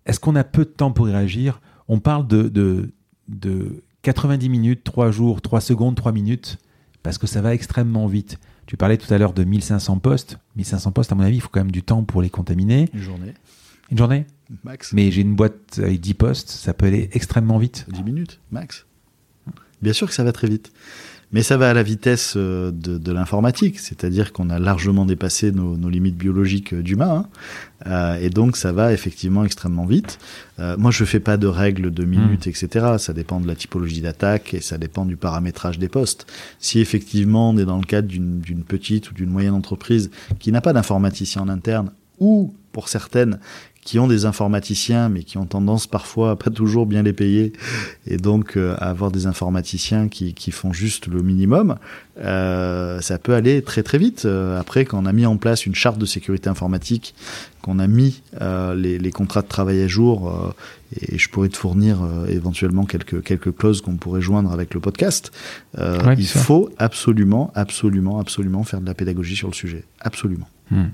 est-ce qu'on a peu de temps pour réagir? On parle de, de, de 90 minutes, 3 jours, 3 secondes, 3 minutes, parce que ça va extrêmement vite. Tu parlais tout à l'heure de 1500 postes. 1500 postes, à mon avis, il faut quand même du temps pour les contaminer. Une journée. Une journée Max. Mais j'ai une boîte avec 10 postes, ça peut aller extrêmement vite. 10 minutes, max. Bien sûr que ça va très vite. Mais ça va à la vitesse euh, de, de l'informatique, c'est-à-dire qu'on a largement dépassé nos, nos limites biologiques d'humain, hein. euh, et donc ça va effectivement extrêmement vite. Euh, moi, je fais pas de règles de minutes, mmh. etc. Ça dépend de la typologie d'attaque et ça dépend du paramétrage des postes. Si effectivement on est dans le cadre d'une petite ou d'une moyenne entreprise qui n'a pas d'informaticien en interne, ou pour certaines qui ont des informaticiens, mais qui ont tendance parfois à pas toujours bien les payer, et donc euh, à avoir des informaticiens qui, qui font juste le minimum, euh, ça peut aller très très vite. Euh, après, quand on a mis en place une charte de sécurité informatique, qu'on a mis euh, les, les, contrats de travail à jour, euh, et je pourrais te fournir éventuellement quelques quelques clauses qu'on pourrait joindre avec le podcast. Ouais, il faut absolument, absolument, absolument faire de la pédagogie sur le sujet. Absolument. Hmm.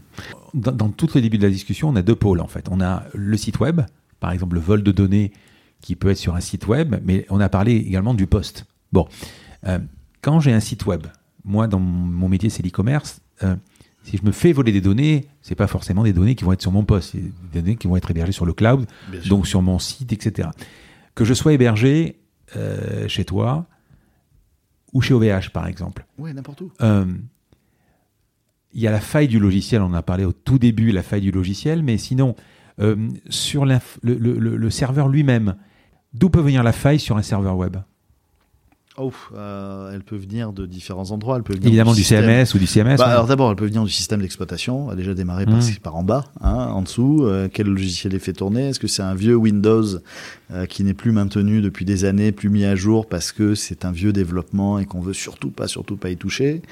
Dans, dans, tout le début de la discussion, on a deux pôles en fait. On a le site web, par exemple le vol de données qui peut être sur un site web, mais on a parlé également du poste. Bon, euh, quand j'ai un site web, moi dans mon métier c'est l'e-commerce, euh, si je me fais voler des données, c'est pas forcément des données qui vont être sur mon poste, c'est des données qui vont être hébergées sur le cloud, donc sur mon site, etc. Que je sois hébergé euh, chez toi ou chez OVH par exemple. Oui, n'importe où. Il y a la faille du logiciel, on en a parlé au tout début, la faille du logiciel, mais sinon, euh, sur le, le, le, le, serveur lui-même, d'où peut venir la faille sur un serveur web? Oh, euh, elle peut venir de différents endroits. Elle peut venir Évidemment du, CMS ou du CMS. Bah, ouais. Alors d'abord, elle peut venir du système d'exploitation. Elle a déjà démarré par, Mmh. par en bas, hein, en dessous. Euh, quel logiciel est fait tourner? Est-ce que c'est un vieux Windows euh, qui n'est plus maintenu depuis des années, plus mis à jour parce que c'est un vieux développement et qu'on veut surtout pas, surtout pas y toucher?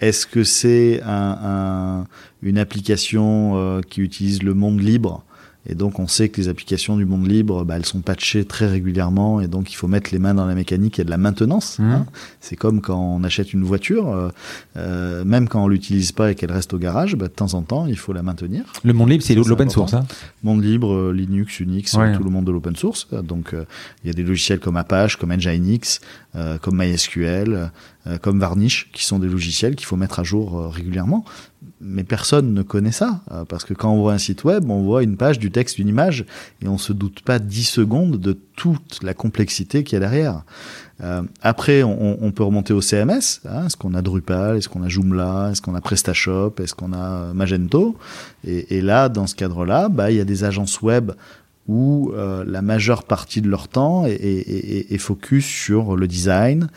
Est-ce que c'est un, un, une application euh, qui utilise le monde libre? Et donc on sait que les applications du monde libre, bah, elles sont patchées très régulièrement et donc il faut mettre les mains dans la mécanique et de la maintenance. Mmh. Hein. C'est comme quand on achète une voiture, euh, euh, même quand on l'utilise pas et qu'elle reste au garage, bah, de temps en temps il faut la maintenir. Le monde libre, c'est l'open source. Hein. Monde libre, euh, Linux, Unix, Ouais. euh, tout le monde de l'open source. Donc euh, il y a des logiciels comme Apache, comme Nginx, euh, comme MySQL, euh, comme Varnish, qui sont des logiciels qu'il faut mettre à jour régulièrement. Mais personne ne connaît ça, euh, parce que quand on voit un site web, on voit une page, du texte, une image, et on se doute pas 10 secondes de toute la complexité qu'il y a derrière. Euh, après, on, peut remonter au CMS. Hein, est-ce qu'on a Drupal Est-ce qu'on a Joomla Est-ce qu'on a PrestaShop Est-ce qu'on a Magento et, et là, dans ce cadre-là, bah, il y a des agences web où euh, la majeure partie de leur temps est, est- est- est focus sur le design,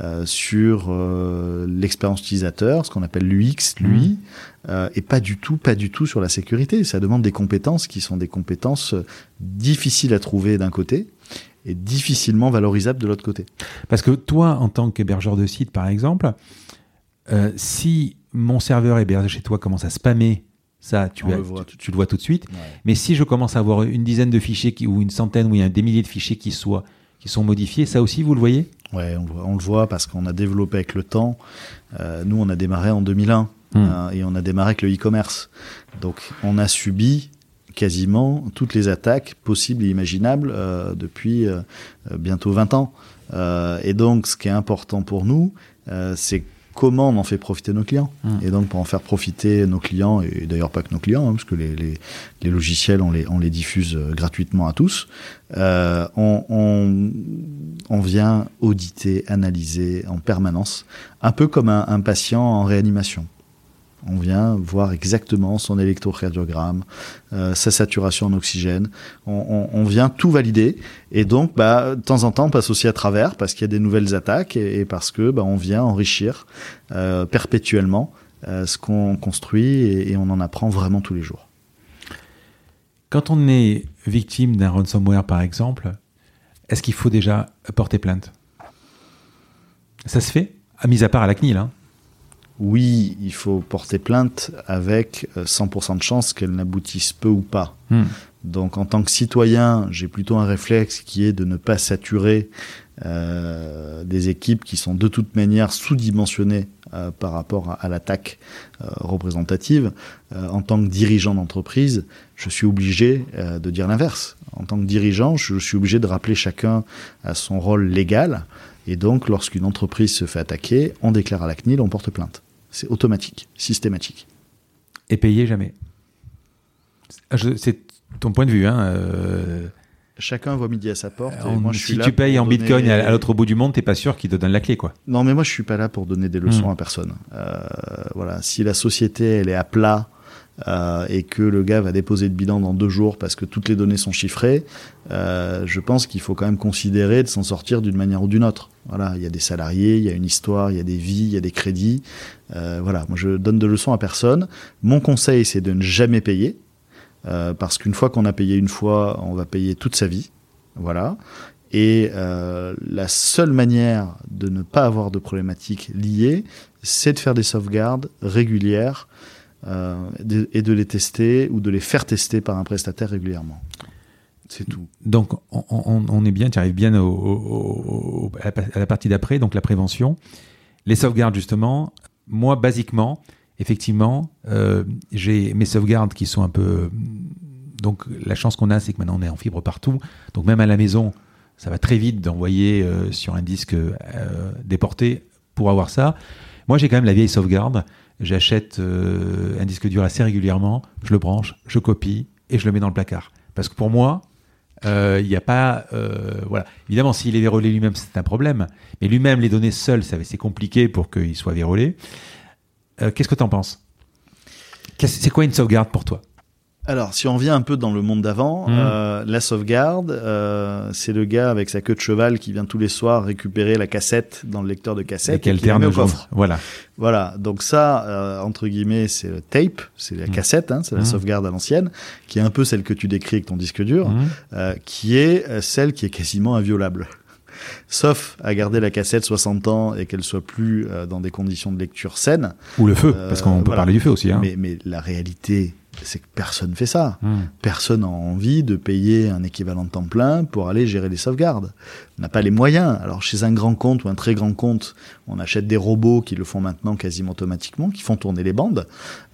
euh, sur euh, l'expérience utilisateur, ce qu'on appelle l'UX, l'UI, euh, et pas du tout, pas du tout sur la sécurité. Ça demande des compétences qui sont des compétences euh, difficiles à trouver d'un côté et difficilement valorisables de l'autre côté. Parce que toi, en tant qu'hébergeur de site, par exemple, euh, si mon serveur hébergé chez toi commence à spammer, ça, tu, as- le tu- le vois tout de suite. Mais si je commence à avoir une dizaine de fichiers qui, ou une centaine ou il y a des milliers de fichiers qui, soient, qui sont modifiés, ça aussi, vous le voyez? Ouais, on, le voit- on le voit parce qu'on a développé avec le temps. Euh, nous, on a démarré en 2001 Hmm. euh, et on a démarré avec le e-commerce. Donc, on a subi quasiment toutes les attaques possibles et imaginables euh, depuis bientôt 20 ans. Et donc, ce qui est important pour nous, c'est comment on en fait profiter nos clients. Hmm. Et donc, pour en faire profiter nos clients, et d'ailleurs pas que nos clients, hein, parce que les, les, les logiciels, on les, on les diffuse euh, gratuitement à tous, euh, on, on, on vient auditer, analyser en permanence, un peu comme un, un patient en réanimation. On vient voir exactement son électrocardiogramme, euh, sa saturation en oxygène. On, vient tout valider. Et donc, bah, de temps en temps, on passe aussi à travers parce qu'il y a des nouvelles attaques et, parce que bah, on vient enrichir euh, perpétuellement euh, ce qu'on construit et, et on en apprend vraiment tous les jours. Quand on est victime d'un ransomware, par exemple, est-ce qu'il faut déjà porter plainte? Ça se fait à Mis à part à la CNIL. Hein. Oui, il faut porter plainte avec euh, 100% de chance qu'elle n'aboutisse peu ou pas. Hmm. Donc en tant que citoyen, j'ai plutôt un réflexe qui est de ne pas saturer euh, des équipes qui sont de toute manière sous-dimensionnées euh, par rapport à, à l'attaque euh, représentative. Euh, en tant que dirigeant d'entreprise, je suis obligé euh, de dire l'inverse. En tant que dirigeant, je suis obligé de rappeler chacun à son rôle légal. Et donc, lorsqu'une entreprise se fait attaquer, on déclare à la CNIL, on porte plainte. C'est automatique, systématique. Et payer jamais. Je- C'est ton point de vue. Hein. euh, Chacun voit midi à sa porte. et en- moi, je suis si tu payes en donner- bitcoin à, à l'autre bout du monde, t'es pas sûr qu'il te donne la clé, quoi. Non, mais moi, je suis pas là pour donner des leçons Hmm. à personne. Euh, voilà, si la société elle est à plat euh, et que le gars va déposer le bilan dans deux jours parce que toutes les données sont chiffrées, euh, je pense qu'il faut quand même considérer de s'en sortir d'une manière ou d'une autre. Voilà, il y a des salariés, il y a une histoire, il y a des vies, il y a des crédits. Euh, voilà, moi, je donne de leçons à personne. Mon conseil, c'est de ne jamais payer. Euh, parce qu'une fois qu'on a payé une fois, on va payer toute sa vie. Voilà. Et euh, la seule manière de ne pas avoir de problématiques liées, c'est de faire des sauvegardes régulières et de les tester ou de les faire tester par un prestataire régulièrement. C'est tout. Donc, on, on- on est bien, tu arrives bien à la partie d'après, donc la prévention. Les sauvegardes, justement, moi, basiquement, effectivement, euh, j'ai mes sauvegardes qui sont un peu. Donc, la chance qu'on a, c'est que maintenant, on est en fibre partout. Donc, même à la maison, ça va très vite d'envoyer euh, sur un disque euh, déporté pour avoir ça. Moi, j'ai quand même la vieille sauvegarde. J'achète euh, un disque dur assez régulièrement, je le branche, je copie et je le mets dans le placard. Parce que pour moi, euh, il n'y a pas. euh, voilà. Évidemment, s'il est vérolé lui-même, c'est un problème. Mais lui-même, les données seules, c'est compliqué pour qu'il soit vérolé. Qu'est-ce que tu en penses C'est quoi une sauvegarde pour toi? Alors, si on revient un peu dans le monde d'avant, Mmh. euh, la sauvegarde, euh, c'est le gars avec sa queue de cheval qui vient tous les soirs récupérer la cassette dans le lecteur de cassette Avec et qui la alterne met au coffre. Voilà. Voilà, donc ça, euh, entre guillemets, c'est le tape, c'est la Mm. cassette, hein, c'est la Mm. sauvegarde à l'ancienne, qui est un peu celle que tu décris avec ton disque dur, euh, qui est euh, celle qui est quasiment inviolable. Sauf à garder la cassette 60 ans et qu'elle soit plus euh, dans des conditions de lecture saines. Ou le feu, Euh, parce qu'on peut voilà. parler du feu aussi. Hein. Mais, mais la réalité, c'est que personne fait ça. Mmh. Personne n'a envie de payer un équivalent de temps plein pour aller gérer les sauvegardes. On n'a pas les moyens. Alors chez un grand compte ou un très grand compte, on achète des robots qui le font maintenant quasiment automatiquement, qui font tourner les bandes.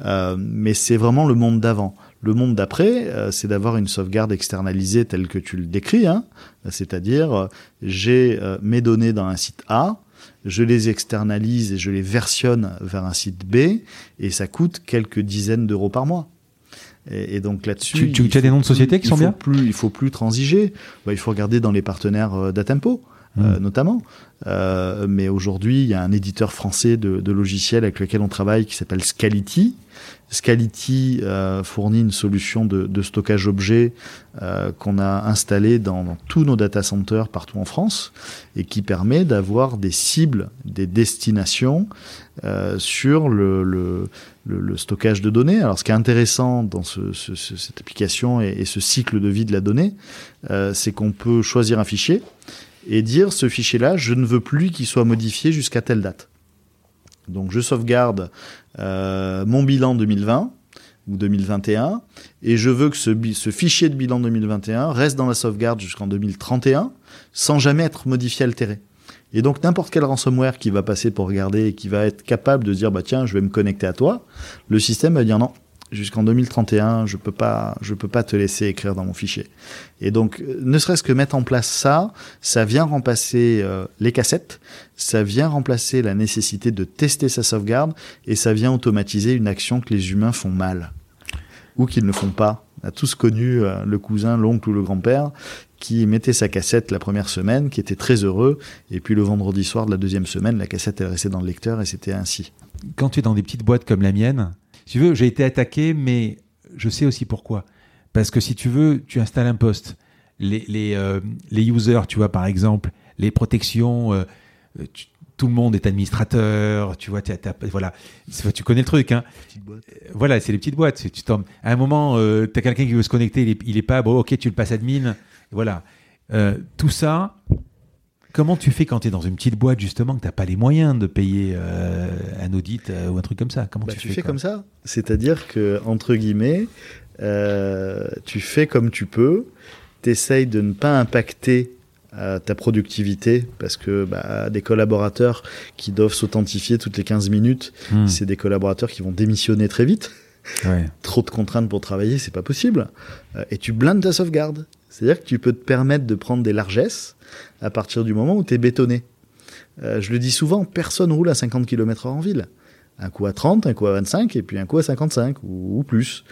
Euh, mais c'est vraiment le monde d'avant. Le monde d'après, euh, c'est d'avoir une sauvegarde externalisée telle que tu le décris. Hein. C'est-à-dire, euh, j'ai euh, mes données dans un site A, je les externalise et je les versionne vers un site B, et ça coûte quelques dizaines d'euros par mois. Et, et donc là-dessus, Tu- tu- as des noms de sociétés qui sont bien? plus, Il faut plus transiger. Bah, il faut regarder dans les partenaires euh, d'Atempo. euh, Mm. notamment. Euh, mais aujourd'hui, il y a un éditeur français de, de logiciels avec lequel on travaille qui s'appelle Scality. Scality euh, fournit une solution de, de stockage objet euh, qu'on a installé dans, dans tous nos data centers partout en France et qui permet d'avoir des cibles, des destinations euh, sur le, stockage de données. Alors, ce qui est intéressant dans ce, ce- ce- cette application et, ce cycle de vie de la donnée, euh, c'est qu'on peut choisir un fichier et dire ce fichier-là, je ne veux plus qu'il soit modifié jusqu'à telle date. Donc, je sauvegarde euh, mon bilan 2020 ou 2021 et je veux que ce, ce fichier de bilan 2021 reste dans la sauvegarde jusqu'en 2031 sans jamais être modifié, altéré. Et donc n'importe quel ransomware qui va passer pour regarder et qui va être capable de dire bah tiens je vais me connecter à toi, le système va dire non jusqu'en 2031 je peux pas je peux pas te laisser écrire dans mon fichier. Et donc euh, ne serait-ce que mettre en place ça, ça vient remplacer euh, les cassettes, ça vient remplacer la nécessité de tester sa sauvegarde et ça vient automatiser une action que les humains font mal ou qu'ils ne font pas. On a tous connu euh, le cousin, l'oncle ou le grand-père qui mettait sa cassette la première semaine, qui était très heureux, et puis le vendredi soir de la deuxième semaine, la cassette elle restait dans le lecteur et c'était ainsi. Quand tu es dans des petites boîtes comme la mienne, si tu veux, j'ai été attaqué, mais je sais aussi pourquoi. Parce que si tu veux, tu installes un poste. Les, les, euh, les users, tu vois, par exemple, les protections, euh, tu- tout le monde est administrateur, tu vois, t'as- t'as- voilà, tu connais le truc, hein. Voilà, c'est les petites boîtes. Tu tombes. À un moment, tu as quelqu'un qui veut se connecter, il est, il est pas, bon, ok, tu le passes admin. Voilà. Euh, tout ça, comment tu fais quand tu es dans une petite boîte, justement, que tu pas les moyens de payer euh, un audit euh, ou un truc comme ça? Comment Bah, tu, tu fais comme ça, c'est-à-dire que entre guillemets, tu fais comme tu peux, t'essayes de ne pas impacter ta productivité parce que bah, des collaborateurs qui doivent s'authentifier toutes les 15 minutes, Hmm. c'est des collaborateurs qui vont démissionner très vite. Ouais. trop de contraintes pour travailler, c'est pas possible. Et tu blindes ta sauvegarde. C'est-à-dire que tu peux te permettre de prendre des largesses à partir du moment où tu es bétonné. Euh, je le dis souvent, personne roule à 50 km/h en ville. Un coup à 30, un coup à 25, et puis un coup à 55 ou, ou plus.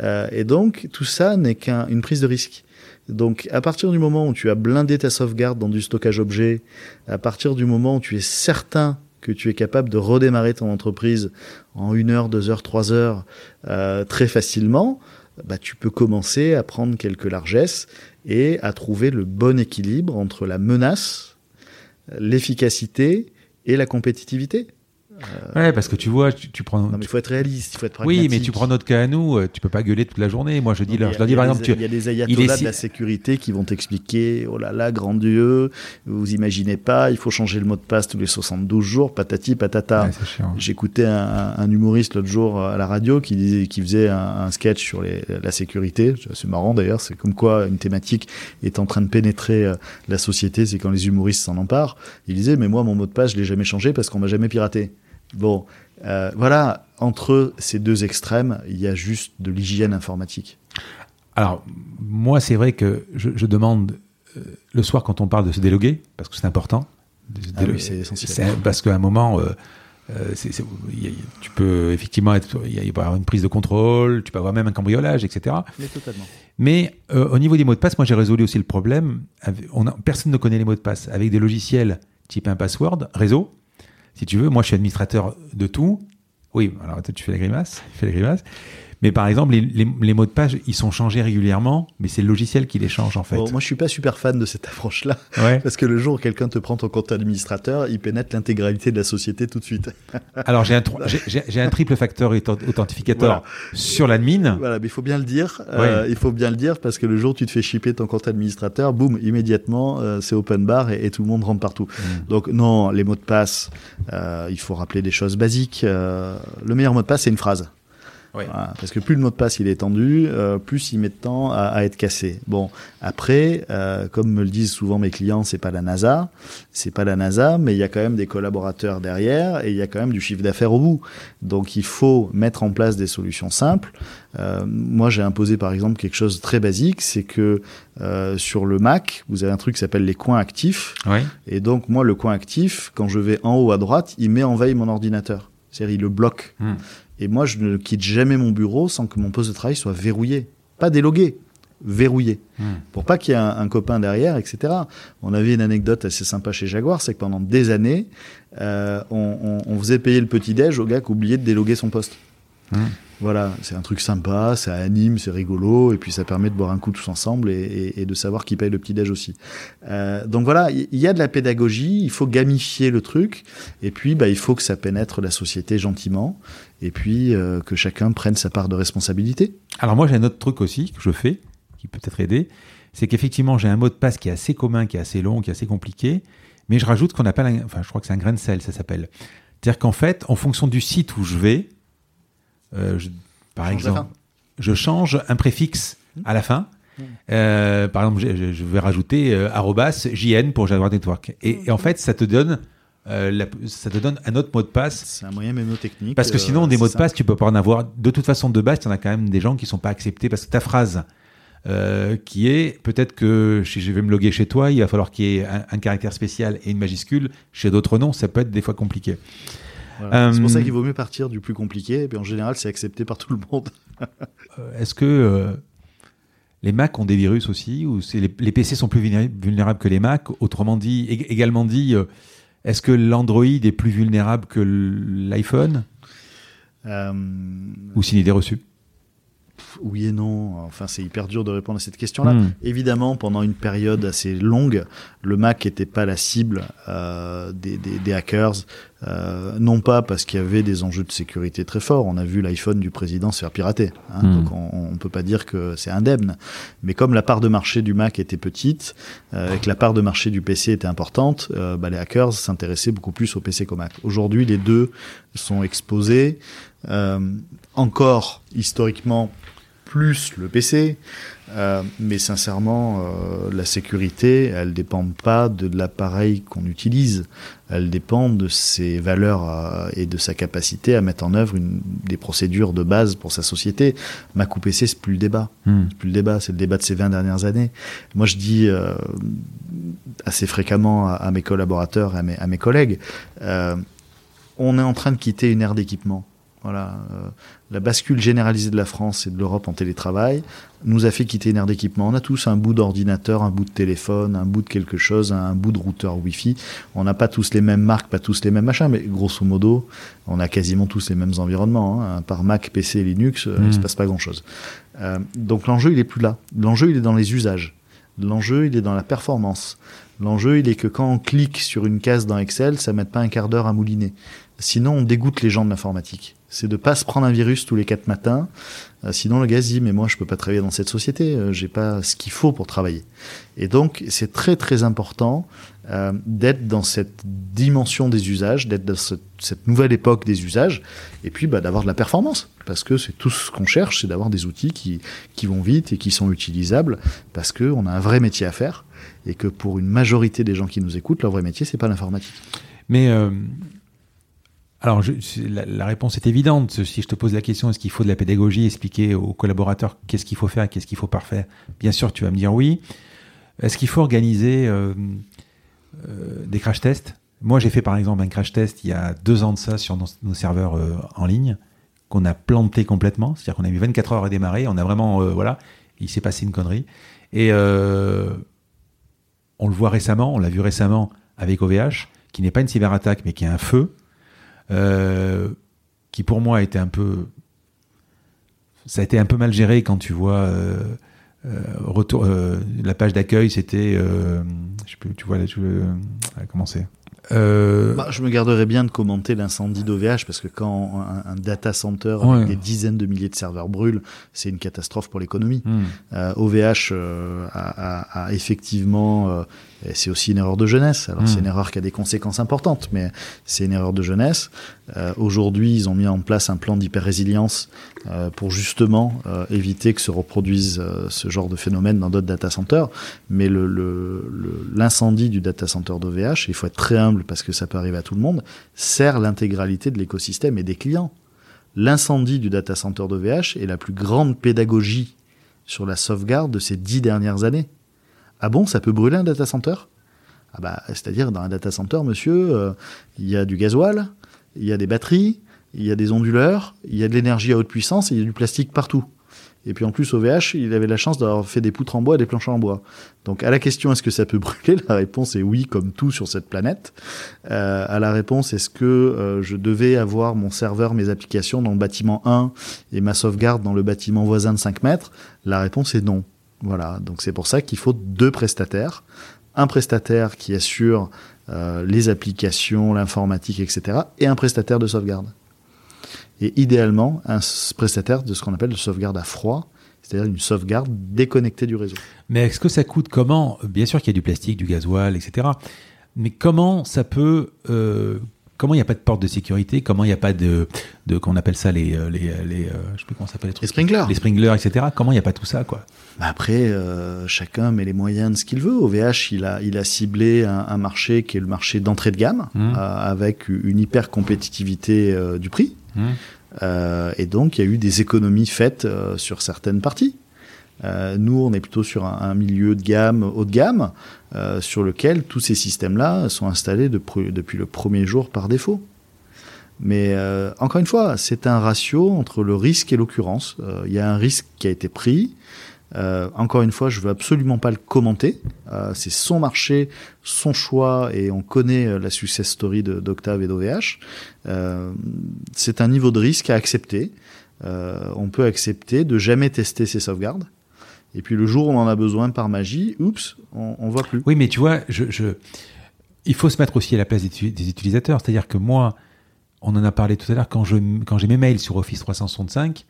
Euh, et donc, tout ça n'est qu'une prise de risque. Donc, à partir du moment où tu as blindé ta sauvegarde dans du stockage objet, à partir du moment où tu es certain que tu es capable de redémarrer ton entreprise en une heure, deux heures, trois heures, euh, très facilement, bah, tu peux commencer à prendre quelques largesses et à trouver le bon équilibre entre la menace, l'efficacité et la compétitivité. Ouais, parce que tu vois, tu, tu prends. Non, mais il faut être réaliste, il faut être pragmatique. oui, mais tu prends notre cas à nous, euh, tu peux pas gueuler toute la journée. Moi, je dis, y leur, a- je leur dis par exemple, tu, il y a des est ayatollahs si- de la sécurité qui vont t'expliquer oh là là, grand Dieu, vous imaginez pas, il faut changer le mot de passe tous les 72 jours, patati patata. Ouais. J'écoutais un, un humoriste l'autre jour à la radio qui disait, qui faisait un, un sketch sur les, la sécurité. C'est marrant d'ailleurs, c'est comme quoi une thématique est en train de pénétrer euh, la société, c'est quand les humoristes s'en emparent. Il disait, mais moi mon mot de passe je l'ai jamais changé parce qu'on m'a jamais piraté. Bon, euh, voilà, entre ces deux extrêmes, il y a juste de l'hygiène informatique. Alors, moi, c'est vrai que je, je demande euh, le soir quand on parle de se déloguer, parce que c'est important. Ah oui, c'est essentiel. Parce qu'à un moment, euh, euh, a- tu peux effectivement être, y a- y avoir une prise de contrôle, tu peux avoir même un cambriolage, etc. Mais totalement. Mais euh, au niveau des mots de passe, moi j'ai résolu aussi le problème. avec- on a- personne ne connaît les mots de passe. Avec des logiciels type un password, réseau, si tu veux, moi je suis administrateur de tout. Oui, alors tu fais la grimace, tu fais la grimace. Mais par exemple, les, mots de passe, ils sont changés régulièrement, mais c'est le logiciel qui les change en fait. moi, je suis pas super fan de cette approche-là, parce que le jour où quelqu'un te prend ton compte administrateur, il pénètre l'intégralité de la société tout de suite. Alors j'ai un, j'ai un triple facteur authentificateur sur l'admin. Voilà, mais il faut bien le dire. Euh, il faut bien le dire parce que le jour où tu te fais shipper ton compte administrateur, boum, immédiatement, euh, c'est open bar et, tout le monde rentre partout. Mm. Donc non, les mots de passe, euh, il faut rappeler des choses basiques. le meilleur mot de passe, c'est une phrase parce que plus le mot de passe il est tendu, euh, plus il met de temps à, à être cassé. Bon, après, euh, comme me le disent souvent mes clients, c'est pas la NASA, c'est pas la NASA, mais il y a quand même des collaborateurs derrière et il y a quand même du chiffre d'affaires au bout. Donc il faut mettre en place des solutions simples. Euh, moi, j'ai imposé par exemple quelque chose de très basique, c'est que euh, sur le Mac, vous avez un truc qui s'appelle les coins actifs. Et donc moi, le coin actif, quand je vais en haut à droite, il met en veille mon ordinateur. C'est-à-dire, il le bloque. Hmm. Et moi, je ne quitte jamais mon bureau sans que mon poste de travail soit verrouillé. Pas délogué, verrouillé. Hmm. Pour pas qu'il y ait un, copain derrière, etc. On avait une anecdote assez sympa chez Jaguar, c'est que pendant des années, euh, on, on, faisait payer le petit-déj au gars qui oubliait de déloguer son poste. Hmm. Voilà, c'est un truc sympa, ça anime, c'est rigolo, et puis ça permet de boire un coup tous ensemble et, de savoir qui paye le petit-déj aussi. Euh, donc voilà, il y, a de la pédagogie, il faut gamifier le truc, et puis bah, il faut que ça pénètre la société gentiment, et puis euh, que chacun prenne sa part de responsabilité. Alors moi j'ai un autre truc aussi que je fais, qui peut être aider, c'est qu'effectivement j'ai un mot de passe qui est assez commun, qui est assez long, qui est assez compliqué, mais je rajoute ce qu'on appelle, enfin je crois que c'est un grain de sel, ça s'appelle. C'est-à-dire qu'en fait, en fonction du site où je vais, euh, par exemple, je change un préfixe à la fin. Hmm. Euh, par exemple, je, vais rajouter euh, jn pour Jaguar Network. Et, en fait, ça te donne ça te donne un autre mot de passe. C'est un moyen mémotechnique. Parce que sinon, des mots de passe, tu peux pas en avoir. De toute façon, de base, il y en a quand même des gens qui sont pas acceptés parce que ta phrase, qui est peut-être que si je vais me loguer chez toi, il va falloir qu'il y ait un, un, caractère spécial et une majuscule. Chez d'autres non, ça peut être des fois compliqué. C'est pour ça euh, qu'il vaut mieux partir du plus compliqué, et puis en général, c'est accepté par tout le monde. Euh, est-ce que euh, les Mac ont des virus aussi, ou les, les, PC sont plus vulnérables que les Mac? Autrement dit, également dit, est-ce que l'Android est plus vulnérable que l'iPhone? Ou c'est une idée reçue oui et non. Enfin, c'est hyper dur de répondre à cette question-là. Hmm. Évidemment, pendant une période assez longue, le Mac n'était pas la cible euh, des, des, des, hackers. Euh, non pas parce qu'il y avait des enjeux de sécurité très forts. On a vu l'iPhone du président se faire pirater. Hein, hmm. Donc, on ne peut pas dire que c'est indemne. Mais comme la part de marché du Mac était petite euh, et que la part de marché du PC était importante, euh, bah, les hackers s'intéressaient beaucoup plus au PC qu'au Mac. Aujourd'hui, les deux sont exposés. Euh, encore historiquement plus le PC. Euh, mais sincèrement, euh, la sécurité, elle dépend pas de l'appareil qu'on utilise. Elle dépend de ses valeurs euh, et de sa capacité à mettre en œuvre une, des procédures de base pour sa société. Ou PC, c'est plus le débat. Hmm. C'est plus le débat, c'est le débat de ces 20 dernières années. Moi, je dis assez fréquemment à, mes collaborateurs et à mes, à mes collègues, on est en train de quitter une ère d'équipement voilà, euh, la bascule généralisée de la France et de l'Europe en télétravail nous a fait quitter une aire d'équipement. On a tous un bout d'ordinateur, un bout de téléphone, un bout de quelque chose, un bout de routeur Wi-Fi. On n'a pas tous les mêmes marques, pas tous les mêmes machins, mais grosso modo, on a quasiment tous les mêmes environnements. Hein. Par Mac, PC, Linux, euh, il ne se mmh. passe pas grand-chose. Euh, donc l'enjeu, il est plus là. L'enjeu, il est dans les usages. L'enjeu, il est dans la performance. L'enjeu, il est que quand on clique sur une case dans Excel, ça ne met pas un quart d'heure à mouliner. Sinon, on dégoûte les gens de l'informatique. C'est de pas se prendre un virus tous les quatre matins. Euh, sinon, le gars dit, mais moi, je peux pas travailler dans cette société. Euh, j'ai pas ce qu'il faut pour travailler. Et donc, c'est très, très important euh, d'être dans cette dimension des usages, d'être dans cette nouvelle époque des usages, et puis bah, d'avoir de la performance. Parce que c'est tout ce qu'on cherche, c'est d'avoir des outils qui, qui vont vite et qui sont utilisables, parce qu'on a un vrai métier à faire, et que pour une majorité des gens qui nous écoutent, leur vrai métier, c'est pas l'informatique. Mais alors, la, réponse est évidente. Si je te pose la question, est-ce qu'il faut de la pédagogie, expliquer aux collaborateurs qu'est-ce qu'il faut faire, qu'est-ce qu'il faut pas faire Bien sûr, tu vas me dire oui. Est-ce qu'il faut organiser euh, euh, des crash tests? Moi, j'ai fait par exemple un crash test il y a deux ans de ça sur nos, serveurs euh, en ligne, qu'on a planté complètement. C'est-à-dire qu'on a mis 24 heures à démarrer. On a vraiment, voilà, il s'est passé une connerie. Et on le voit récemment, on l'a vu récemment avec OVH, qui n'est pas une cyberattaque, mais qui est un feu qui pour moi était un peu ça a été un peu mal géré quand tu vois retour, la page d'accueil, c'était, je sais plus, tu vois, là, tu veux commencer. Euh... Bah, je me garderais bien de commenter l'incendie d'OVH parce que quand un, data center avec des dizaines de milliers de serveurs brûle, c'est une catastrophe pour l'économie. Hmm. Euh, OVH euh, a, a, a, effectivement euh, c'est aussi une erreur de jeunesse. Alors c'est hmm. une erreur qui a des conséquences importantes, mais c'est une erreur de jeunesse. Euh, Aujourd'hui, ils ont mis en place un plan d'hyper-résilience euh, pour justement euh, éviter que se reproduise euh, ce genre de phénomène dans d'autres data centers. Mais l'incendie le, le, du data center d'OVH, il faut être très humble parce que ça peut arriver à tout le monde, sert l'intégralité de l'écosystème et des clients. L'incendie du data center d'OVH est la plus grande pédagogie sur la sauvegarde de ces dix dernières années. Ah bon, ça peut brûler un data center? Ah bah, C'est-à-dire, dans un data center, monsieur, euh, il y a du gasoil, il y a des batteries, il y a des onduleurs, il y a de l'énergie à haute puissance il y a du plastique partout. Et puis en plus, au VH, il avait la chance d'avoir fait des poutres en bois et des planches en bois. Donc à la question est-ce que ça peut brûler, la réponse est oui, comme tout sur cette planète. Euh, à la réponse est-ce que euh, je devais avoir mon serveur, mes applications dans le bâtiment 1 et ma sauvegarde dans le bâtiment voisin de 5 mètres? La réponse est non. Voilà, donc c'est pour ça qu'il faut deux prestataires. Un prestataire qui assure euh, les applications, l'informatique, etc. et un prestataire de sauvegarde. Et idéalement, un prestataire de ce qu'on appelle de sauvegarde à froid, c'est-à-dire une sauvegarde déconnectée du réseau. Mais est-ce que ça coûte comment? Bien sûr qu'il y a du plastique, du gasoil, etc. Mais comment ça peut euh, comment il n'y a pas de porte de sécurité, comment il n'y a pas de, de qu'on appelle ça les, euh, les, euh, les euh, je sais plus comment ça s'appelle les, les sprinklers, les sprinklers, etc. Comment il n'y a pas tout ça, quoi? Bah Après, euh, chacun met les moyens de ce qu'il veut. OVH, il a, il a ciblé un, un marché qui est le marché d'entrée de gamme, mmh. euh, avec une hyper compétitivité euh, du prix. Mmh. et donc, il y a eu des économies faites sur certaines parties. Euh, nous, on est plutôt sur un, milieu de gamme, haut de gamme, euh, sur lequel tous ces systèmes-là sont installés de depuis le premier jour par défaut. Mais euh, encore une fois, c'est un ratio entre le risque et l'occurrence. Il y a un risque qui a été pris. Encore une fois, je veux absolument pas le commenter. c'est son marché, son choix, et on connaît la success story d'Octave et d'OVH. c'est un niveau de risque à accepter. on peut accepter de jamais tester ses sauvegardes. Et puis le jour où on en a besoin par magie, oups, on, on voit plus. Oui, mais tu vois, je, je, il faut se mettre aussi à la place des, des utilisateurs. C'est-à-dire que moi, on en a parlé tout à l'heure, quand, je, quand j'ai mes mails sur Office 365,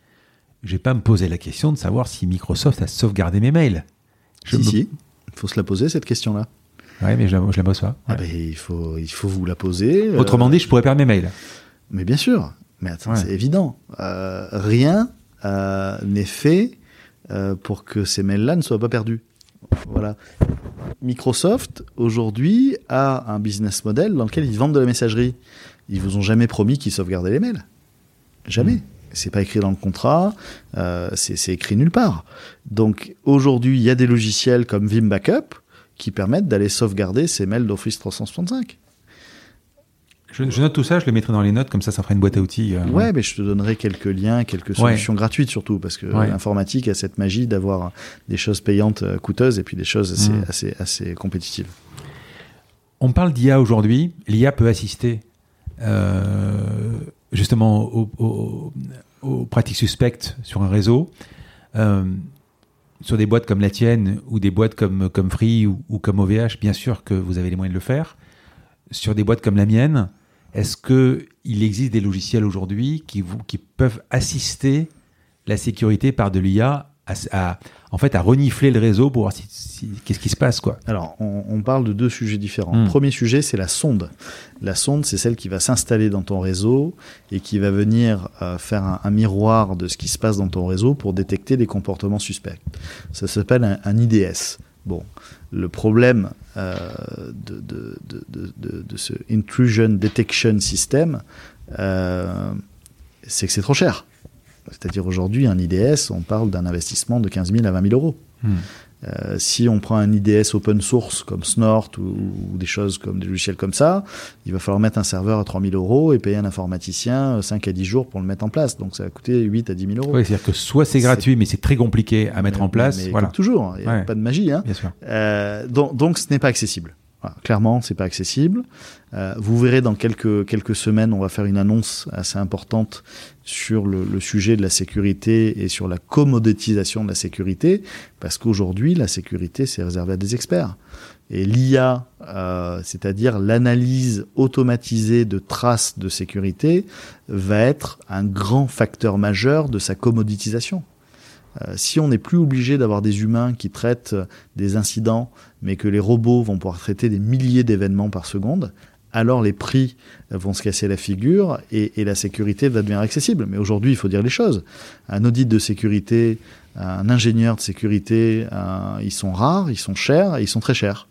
je vais pas me poser la question de savoir si Microsoft a sauvegardé mes mails. Je si, me... si, il faut se la poser cette question-là. Oui, mais je, je la bosse pas. Ah ben, il, faut, il faut vous la poser. Euh, Autrement dit, je pourrais perdre mes mails. Mais bien sûr. Mais attends, ouais. c'est évident. Euh, rien euh, n'est fait euh, pour que ces mails-là ne soient pas perdus. Voilà. Microsoft, aujourd'hui, a un business model dans lequel ils vendent de la messagerie. Ils vous ont jamais promis qu'ils sauvegardaient les mails. Jamais. Mmh. C'est pas écrit dans le contrat, euh, c'est écrit nulle part. Donc aujourd'hui, il y a des logiciels comme Vim Backup qui permettent d'aller sauvegarder ces mails d'Office 365. Je, je, note tout ça, je le mettrai dans les notes, comme ça, ça fera une boîte à outils. Euh, ouais, mais je te donnerai quelques liens, quelques solutions ouais. gratuites surtout, parce que ouais. l'informatique a cette magie d'avoir des choses payantes euh, coûteuses et puis des choses assez, mmh. assez, assez compétitives. On parle d'IA aujourd'hui. L'IA peut assister euh, justement aux, aux, aux, pratiques suspectes sur un réseau. Euh, sur des boîtes comme la tienne ou des boîtes comme, comme Free ou, ou comme OVH, bien sûr que vous avez les moyens de le faire. Sur des boîtes comme la mienne, est-ce qu'il existe des logiciels aujourd'hui qui, qui peuvent assister la sécurité par de l'IA à, à, en fait, à renifler le réseau pour voir si, si, qu'est-ce qui se passe, quoi? Alors, on, on, parle de deux sujets différents. Mmh. Premier sujet, c'est la sonde. La sonde, c'est celle qui va s'installer dans ton réseau et qui va venir euh, faire un, un, miroir de ce qui se passe dans ton réseau pour détecter des comportements suspects. Ça s'appelle un, un IDS. Bon, le problème de, de, de, de, ce intrusion detection system, euh, c'est que c'est trop cher. C'est-à-dire aujourd'hui, un IDS, on parle d'un investissement de 15 000 à 20 000 euros. Hmm. Euh, si on prend un IDS open source comme Snort ou, ou, des choses comme des logiciels comme ça, il va falloir mettre un serveur à 3000 euros et payer un informaticien 5 à 10 jours pour le mettre en place. Donc ça va coûter 8 à 10 000 euros. Oui, c'est-à-dire que soit c'est gratuit, mais c'est très compliqué à mettre mais, en place. Mais, voilà. toujours, il n'y a ouais. pas de magie. Hein. Bien sûr. Euh, donc, donc ce n'est pas accessible. Voilà, clairement, c'est pas accessible. Euh, vous verrez dans quelques semaines, on va faire une annonce assez importante sur le, le, sujet de la sécurité et sur la commoditisation de la sécurité, parce qu'aujourd'hui, la sécurité, c'est réservé à des experts. Et l'IA, euh, c'est-à-dire l'analyse automatisée de traces de sécurité, va être un grand facteur majeur de sa commoditisation. Euh, si on n'est plus obligé d'avoir des humains qui traitent des incidents, mais que les robots vont pouvoir traiter des milliers d'événements par seconde, alors les prix vont se casser la figure et, la sécurité va devenir accessible. Mais aujourd'hui, il faut dire les choses. Un audit de sécurité, un ingénieur de sécurité, ils sont rares, ils sont chers et ils sont très chers.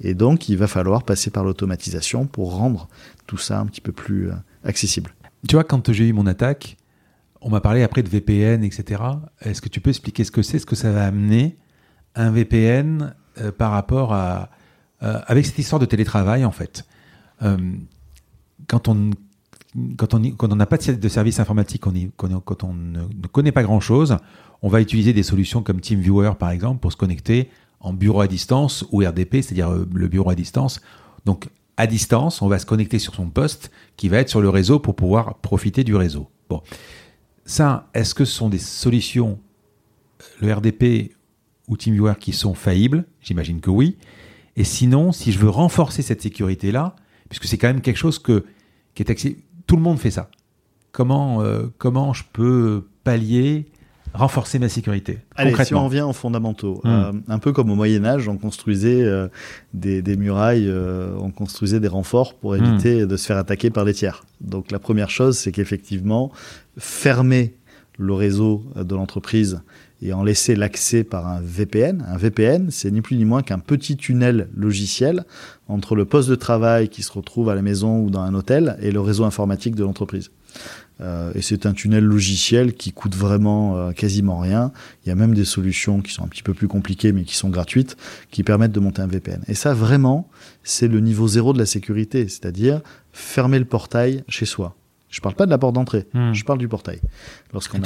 Et donc, il va falloir passer par l'automatisation pour rendre tout ça un petit peu plus euh, accessible. Tu vois, quand j'ai eu mon attaque, on m'a parlé après de VPN, etc. Est-ce que tu peux expliquer ce que c'est, ce que ça va amener un VPN euh, par rapport à euh, avec cette histoire de télétravail en fait? Euh, quand on quand on n'a pas de service informatique, on quand on ne, ne connaît pas grand chose, on va utiliser des solutions comme TeamViewer par exemple pour se connecter en bureau à distance ou RDP, c'est-à-dire le bureau à distance. Donc à distance, on va se connecter sur son poste qui va être sur le réseau pour pouvoir profiter du réseau. Bon, ça, est-ce que ce sont des solutions, le RDP ou TeamViewer, qui sont faillibles? J'imagine que oui. Et sinon, si je veux renforcer cette sécurité-là, puisque c'est quand même quelque chose que, qui est accessible, tout le monde fait ça. Comment, euh, comment je peux pallier renforcer ma sécurité Allez, si on revient aux fondamentaux, mmh. euh, un peu comme au Moyen Âge, on construisait euh, des, des, murailles, euh, on construisait des renforts pour éviter mmh. de se faire attaquer par des tiers. Donc la première chose, c'est qu'effectivement, fermer le réseau de l'entreprise et en laisser l'accès par un VPN. Un VPN, c'est ni plus ni moins qu'un petit tunnel logiciel entre le poste de travail qui se retrouve à la maison ou dans un hôtel et le réseau informatique de l'entreprise. Euh, et c'est un tunnel logiciel qui coûte vraiment euh, quasiment rien. Il y a même des solutions qui sont un petit peu plus compliquées mais qui sont gratuites, qui permettent de monter un VPN. Et ça, vraiment, c'est le niveau zéro de la sécurité, c'est-à-dire fermer le portail chez soi. Je parle pas de la porte d'entrée, hmm. je parle du portail. Lorsqu'on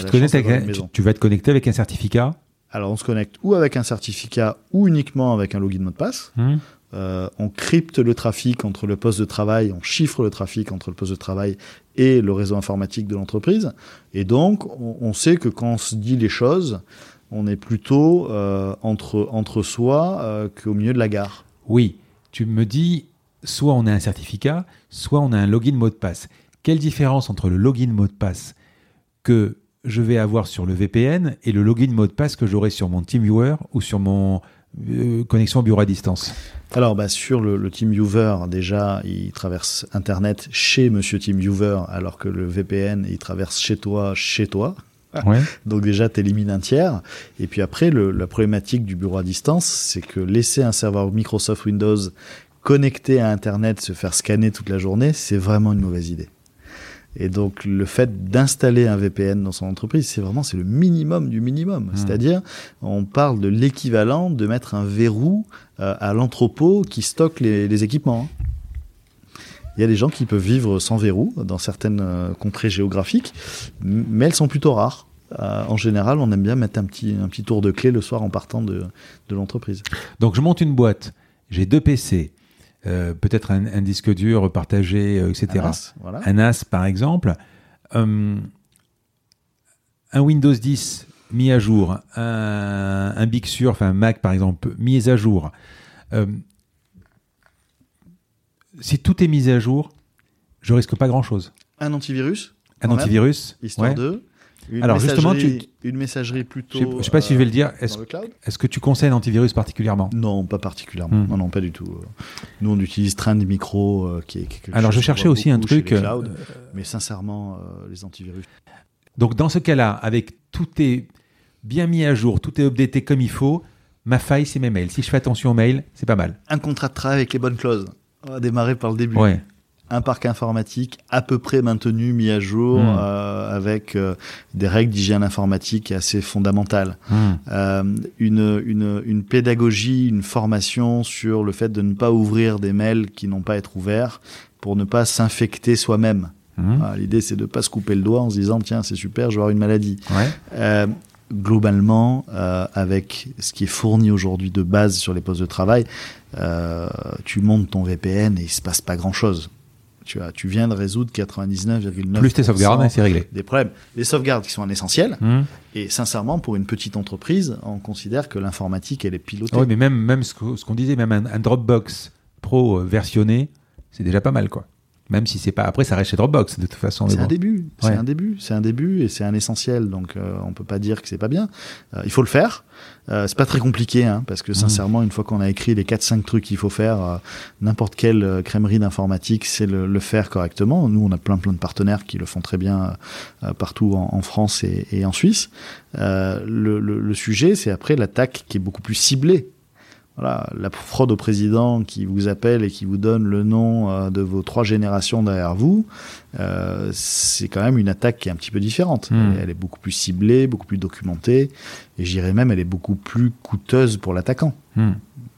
tu vas te connecter avec un certificat? Alors on se connecte ou avec un certificat ou uniquement avec un login mot de passe. Hmm. Euh, on crypte le trafic entre le poste de travail, on chiffre le trafic entre le poste de travail et le réseau informatique de l'entreprise. Et donc, on, sait que quand on se dit les choses, on est plutôt euh, entre, entre soi euh, qu'au milieu de la gare. Oui, tu me dis, soit on a un certificat, soit on a un login mot de passe. Quelle différence entre le login mot de passe que je vais avoir sur le VPN et le login mot de passe que j'aurai sur mon TeamViewer ou sur mon euh, connexion bureau à distance? Alors, bah, sur le, le TeamViewer, déjà, il traverse Internet chez Monsieur TeamViewer, alors que le VPN, il traverse chez toi, chez toi. Ouais. Donc déjà, tu élimines un tiers. Et puis après, le, la problématique du bureau à distance, c'est que laisser un serveur Microsoft Windows connecté à Internet se faire scanner toute la journée, c'est vraiment une mauvaise idée. Et donc le fait d'installer un VPN dans son entreprise, c'est vraiment c'est le minimum du minimum. Mmh. C'est-à-dire, on parle de l'équivalent de mettre un verrou euh, à l'entrepôt qui stocke les, les, équipements. Il y a des gens qui peuvent vivre sans verrou dans certaines euh, contrées géographiques, mais elles sont plutôt rares. Euh, en général, on aime bien mettre un petit, un petit tour de clé le soir en partant de, de l'entreprise. Donc je monte une boîte, j'ai deux PC, euh, peut-être un, un, disque dur partagé, euh, etc. Un NAS, voilà. un NAS par exemple. Euh, un Windows 10 mis à jour, un, un Big Sur, enfin un Mac par exemple, mis à jour. Euh, si tout est mis à jour, je risque pas grand-chose. Un antivirus Un antivirus même, Histoire ouais. de une Alors justement, tu... une messagerie plutôt. Je sais, sais pas euh, si je vais le dire. Est-ce est que tu conseilles l'antivirus particulièrement? Non, pas particulièrement. Mmh. Non, non, pas du tout. Nous, on utilise Trend Micro, euh, qui est. Quelque Alors, je cherchais aussi un truc. Clouds, euh... Mais sincèrement, euh, les antivirus. Donc, dans ce cas-là, avec tout est bien mis à jour, tout est updaté comme il faut. Ma faille, c'est mes mails. Si je fais attention aux mails, c'est pas mal. Un contrat de travail avec les bonnes clauses. On va démarrer par le début. Ouais un parc informatique à peu près maintenu, mis à jour, mmh. euh, avec euh, des règles d'hygiène informatique assez fondamentales. Mmh. Euh, une, une, une, pédagogie, une formation sur le fait de ne pas ouvrir des mails qui n'ont pas à être ouverts pour ne pas s'infecter soi-même. Mmh. Voilà, L'idée, c'est de ne pas se couper le doigt en se disant, tiens, c'est super, je vais avoir une maladie. Ouais. globalement, euh, avec ce qui est fourni aujourd'hui de base sur les postes de travail, euh, tu montes ton VPN et il se passe pas grand-chose. Tu, as, tu viens de résoudre 99,9% Plus tes sauvegardes, c'est réglé. des problèmes. Les sauvegardes qui sont un essentiel. Mmh. Et sincèrement, pour une petite entreprise, on considère que l'informatique, elle est pilotée. Oui, mais même, même ce qu'on disait, même un, un Dropbox Pro euh, versionné, c'est déjà pas mal, quoi. Même si c'est pas. Après, ça reste chez Dropbox, de toute façon. C'est un début, c'est Ouais. un début, c'est un début et c'est un essentiel. Donc euh, on peut pas dire que c'est pas bien. Euh, il faut le faire. Euh, c'est pas très compliqué, hein, parce Mmh. que sincèrement, une fois qu'on a écrit les 4-5 trucs qu'il faut faire, euh, n'importe quelle euh, crèmerie d'informatique sait le, le faire correctement. Nous, on a plein plein de partenaires qui le font très bien euh, partout en, en France et, et en Suisse. Euh, le, le- le sujet, c'est après l'attaque qui est beaucoup plus ciblée. Voilà, la fraude au président qui vous appelle et qui vous donne le nom euh, de vos trois générations derrière vous, euh, c'est quand même une attaque qui est un petit peu différente. Hmm. Elle, elle est beaucoup plus ciblée, beaucoup plus documentée, et je dirais même elle est beaucoup plus coûteuse pour l'attaquant. Mmh.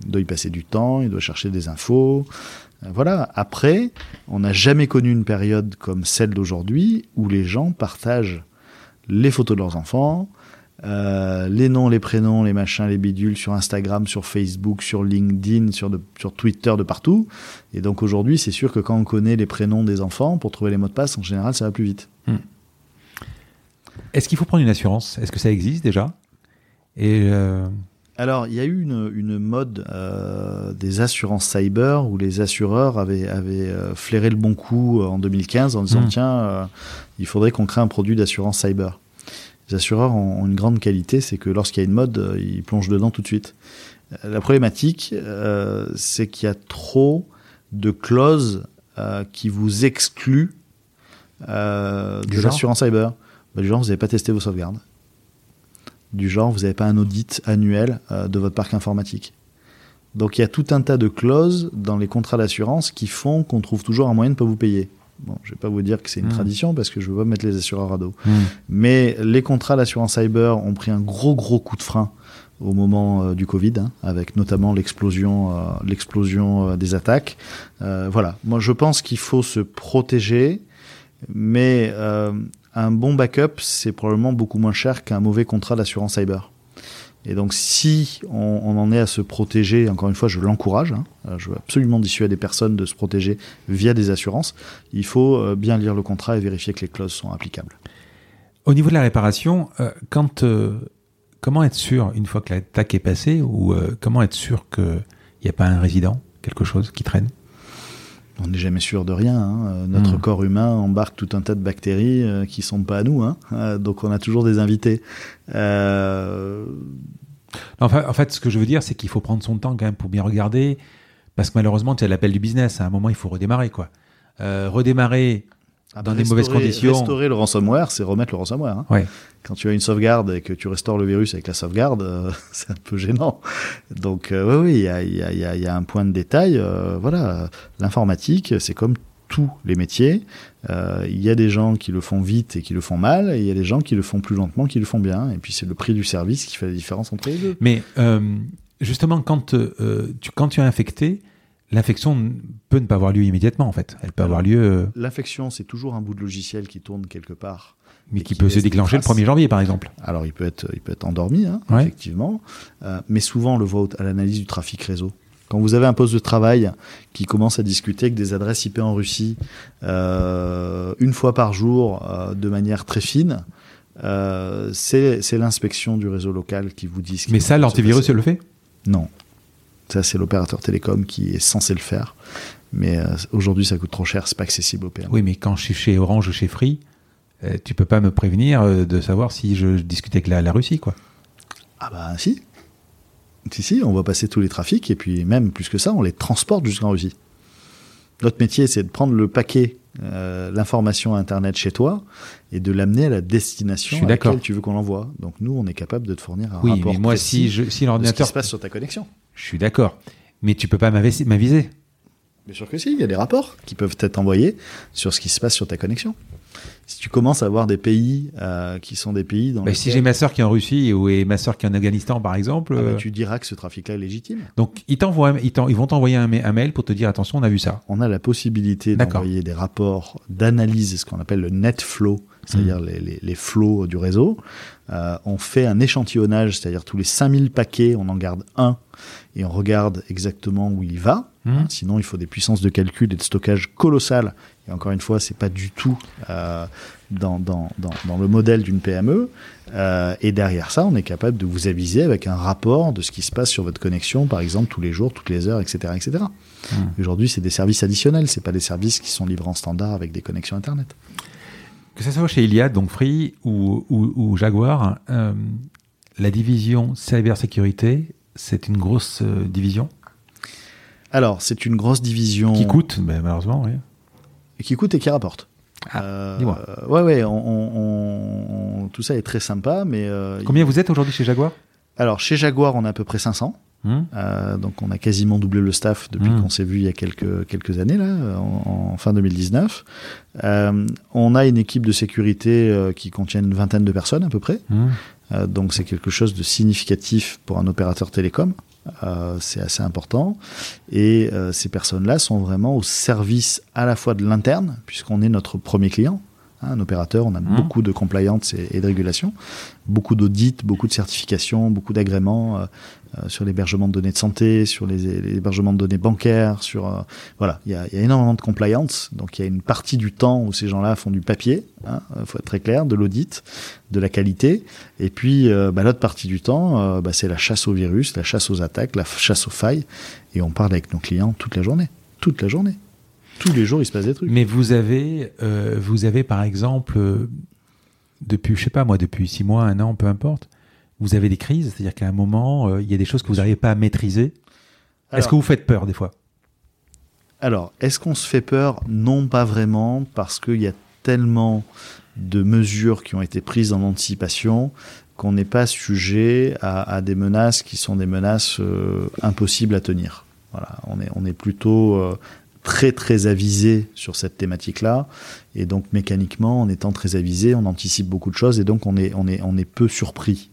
Il doit y passer du temps, il doit chercher des infos. Euh, Voilà. Après, on n'a jamais connu une période comme celle d'aujourd'hui où les gens partagent les photos de leurs enfants, euh, les noms, les prénoms, les machins, les bidules sur Instagram, sur Facebook, sur LinkedIn, sur, de- sur Twitter, de partout. Et donc aujourd'hui, c'est sûr que quand on connaît les prénoms des enfants, pour trouver les mots de passe, en général, ça va plus vite. Est-ce qu'il faut prendre une assurance? Est-ce que ça existe déjà? Et euh, Alors, il y a eu une, une mode euh, des assurances cyber où les assureurs avaient, avaient flairé le bon coup en 2015 en disant Mm. tiens, euh, il faudrait qu'on crée un produit d'assurance cyber. Les assureurs ont, une grande qualité, c'est que lorsqu'il y a une mode, euh, ils plongent dedans tout de suite. Euh, La problématique, euh, c'est qu'il y a trop de clauses euh, qui vous excluent euh, Du de l'assurance cyber. Bah, du genre, vous n'avez pas testé vos sauvegardes. Du genre, vous n'avez pas un audit annuel de votre parc informatique. Donc il y a tout un tas de clauses dans les contrats d'assurance qui font qu'on trouve toujours un moyen de ne pas vous payer. Bon, je vais pas vous dire que c'est une Mm. tradition parce que je veux pas mettre les assureurs à dos. mmh. Mais les contrats d'assurance cyber ont pris un gros gros coup de frein au moment euh, du Covid, hein, avec notamment l'explosion, euh, l'explosion euh, des attaques. Voilà, moi je pense qu'il faut se protéger, mais un bon backup c'est probablement beaucoup moins cher qu'un mauvais contrat d'assurance cyber. Et donc si on, en est à se protéger, encore une fois je l'encourage, hein, euh, je veux absolument dissuader des personnes de se protéger via des assurances, il faut euh, bien lire le contrat et vérifier que les clauses sont applicables. Au niveau de la réparation, euh, comment être sûr, une fois que l'attaque est passée, ou comment être sûr qu'il n'y a pas un résident, quelque chose qui traîne? On n'est jamais sûr de rien. hein. Euh, Notre Mm. corps humain embarque tout un tas de bactéries euh, qui sont pas à nous. hein. Euh, donc on a toujours des invités. Euh, Non, Enfin, en fait, ce que je veux dire, c'est qu'il faut prendre son temps quand même pour bien regarder, parce que malheureusement, tu as l'appel du business. À un moment, il faut redémarrer, quoi. Dans des mauvaises conditions. Restaurer le ransomware, c'est remettre le ransomware. hein. Ouais. Quand tu as une sauvegarde et que tu restaures le virus avec la sauvegarde, euh, c'est un peu gênant. Donc euh, oui, oui, il y a, il y y a- il y a un point de détail. euh, voilà, l'informatique, c'est comme tous les métiers. Euh, il y a des gens qui le font vite et qui le font mal, et il y a des gens qui le font plus lentement, qui le font bien. Et puis c'est le prix du service qui fait la différence entre les deux. Mais euh, justement, quand, euh, tu, quand tu es infecté, l'infection peut ne pas avoir lieu immédiatement, en fait. Elle peut Alors, avoir lieu, euh, L'infection, c'est toujours un bout de logiciel qui tourne quelque part. mais qui qui peut se déclencher le traces. 1er janvier, par exemple. Alors, il peut être, il peut être endormi, hein, Ouais. effectivement, Euh, mais souvent on le voit à l'analyse du trafic réseau. Quand vous avez un poste de travail qui commence à discuter avec des adresses IP en Russie euh, une fois par jour euh, de manière très fine, c'est l'inspection du réseau local qui vous dit ce qui Mais ça, l'antivirus, passer. le fait? Non. Ça, c'est l'opérateur télécom qui est censé le faire. Mais euh, aujourd'hui, ça coûte trop cher, c'est pas accessible aux PME. Oui, mais quand je suis chez Orange ou chez Free, euh, tu peux pas me prévenir euh, de savoir si je, je discute avec la, la Russie, quoi. Ah bah si. Si, si, on va passer tous les trafics et puis même plus que ça, on les transporte jusqu'en Russie. Notre métier, c'est de prendre le paquet, l'information Internet chez toi et de l'amener à la destination à laquelle tu veux qu'on l'envoie. Donc nous, on est capable de te fournir un Oui, rapport mais moi, si, je, si de ce qui l'ordinateur. se passe sur ta connexion. Je suis d'accord. Mais tu peux pas m'aviser. Bien sûr que si, il y a des rapports qui peuvent être envoyés sur ce qui se passe sur ta connexion. Si tu commences à avoir des pays euh, qui sont des pays dans Bah, si j'ai ma sœur qui est en Russie ou et ma sœur qui est en Afghanistan, par exemple, Ah bah, euh, tu diras que ce trafic-là est légitime. donc ils, t'envoient ils, vont t'envoyer un, ma- un mail pour te dire attention, on a vu ça. on a la possibilité d'envoyer des rapports d'analyse, ce qu'on appelle le net flow c'est-à-dire les, les, flots du réseau. Euh, on fait un échantillonnage, c'est-à-dire tous les 5000 paquets, on en garde un et on regarde exactement où il va. Mmh. Sinon, il faut des puissances de calcul et de stockage colossales. Et encore une fois, c'est pas du tout euh, dans, dans, dans, dans, le modèle d'une PME. Euh, et derrière ça, on est capable de vous aviser avec un rapport de ce qui se passe sur votre connexion, par exemple, tous les jours, toutes les heures, etc. etc. Mmh. Aujourd'hui, c'est des services additionnels, c'est pas des services qui sont livrés en standard avec des connexions Internet. Que ce soit chez Iliad, donc Free ou, ou, ou Jaguar, euh, la division cybersécurité, c'est une grosse euh, division Alors, c'est une grosse division. Qui coûte, mais malheureusement, oui. Et qui coûte et qui rapporte. Ah, euh, dis-moi. Ouais, ouais, on, on, tout ça est très sympa, mais. Euh, Combien vous êtes aujourd'hui chez Jaguar? Alors, chez Jaguar, on a à peu près 500. Mmh. Euh, donc on a quasiment doublé le staff depuis mmh. qu'on s'est vu il y a quelques, quelques années, là, en, en fin 2019. Euh, on a une équipe de sécurité qui contient une vingtaine de personnes à peu près. Mmh. Euh, donc c'est quelque chose de significatif pour un opérateur télécom. Euh, c'est assez important. Et ces personnes-là sont vraiment au service à la fois de l'interne, puisqu'on est notre premier client. Hein, un opérateur, on a beaucoup de compliance et, et de régulation, beaucoup d'audits, beaucoup de certifications, beaucoup d'agréments. Euh, sur l'hébergement de données de santé, sur les, de données bancaires, sur euh, voilà, il y a, énormément de compliance. Donc il y a une partie du temps où ces gens-là font du papier, hein, faut être très clair, de l'audit, de la qualité, et puis euh, bah, l'autre partie du temps, bah, c'est la chasse au virus, la chasse aux attaques, la chasse aux failles, et on parle avec nos clients toute la journée, toute la journée. Tous les jours, il se passe des trucs. Mais vous avez, vous avez par exemple, depuis, je sais pas moi, depuis six mois, un an, peu importe vous avez des crises, c'est-à-dire qu'à un moment, euh, il y a des choses que vous n'arrivez pas à maîtriser. Est-ce que vous faites peur des fois? Alors, est-ce qu'on se fait peur? Non, pas vraiment, parce qu'il y a tellement de mesures qui ont été prises en anticipation qu'on n'est pas sujet à, à, des menaces qui sont des menaces euh, impossibles à tenir. Voilà, on est, on est plutôt euh, très très avisé sur cette thématique-là, et donc mécaniquement, en étant très avisé, on anticipe beaucoup de choses, et donc on est, on est, on est peu surpris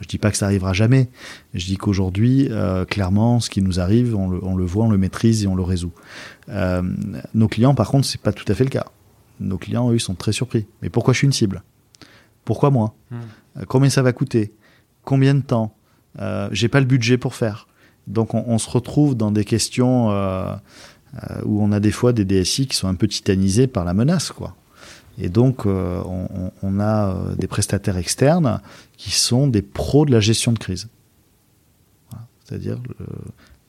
je dis pas que ça arrivera jamais. Je dis qu'aujourd'hui, euh, clairement, ce qui nous arrive, on le, on le, voit, on le maîtrise et on le résout. Euh, nos clients, par contre, c'est pas tout à fait le cas. Nos clients, eux, sont très surpris. Mais pourquoi je suis une cible? Pourquoi moi? Hmm. euh, Combien ça va coûter? Combien de temps? J'ai pas le budget pour faire. Donc, on, on se retrouve dans des questions où on a des fois des DSI qui sont un peu titanisés par la menace, quoi. Et donc, euh, on, on, a euh, des prestataires externes qui sont des pros de la gestion de crise. Voilà. C'est-à-dire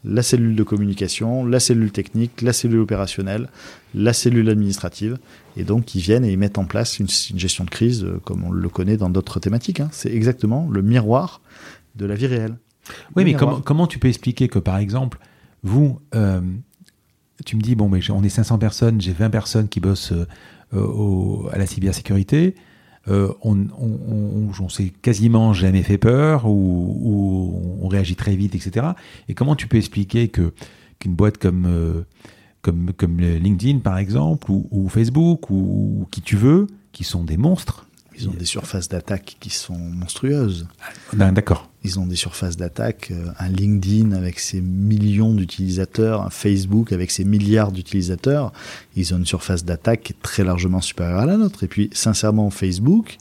la cellule de communication, la cellule technique, la cellule opérationnelle, la cellule administrative, et donc qui viennent et ils mettent en place une, une gestion de crise euh, comme on le connaît dans d'autres thématiques. Hein. C'est exactement le miroir de la vie réelle. Oui, le mais comment, comment tu peux expliquer que, par exemple, vous, euh, tu me dis, bon, mais on est 500 personnes, j'ai 20 personnes qui bossent au, à la cybersécurité, euh, on, on, on, s'est quasiment jamais fait peur ou, ou, on réagit très vite, etc. Et comment tu peux expliquer que qu'une boîte comme euh, comme comme LinkedIn par exemple ou, ou Facebook ou, ou, qui tu veux, qui sont des monstres, ils ont des surfaces d'attaque qui sont monstrueuses. Ben, D'accord. Ils ont des surfaces d'attaque, euh, un LinkedIn avec ses millions d'utilisateurs, un Facebook avec ses milliards d'utilisateurs, ils ont une surface d'attaque très largement supérieure à la nôtre. Et puis, sincèrement, Facebook,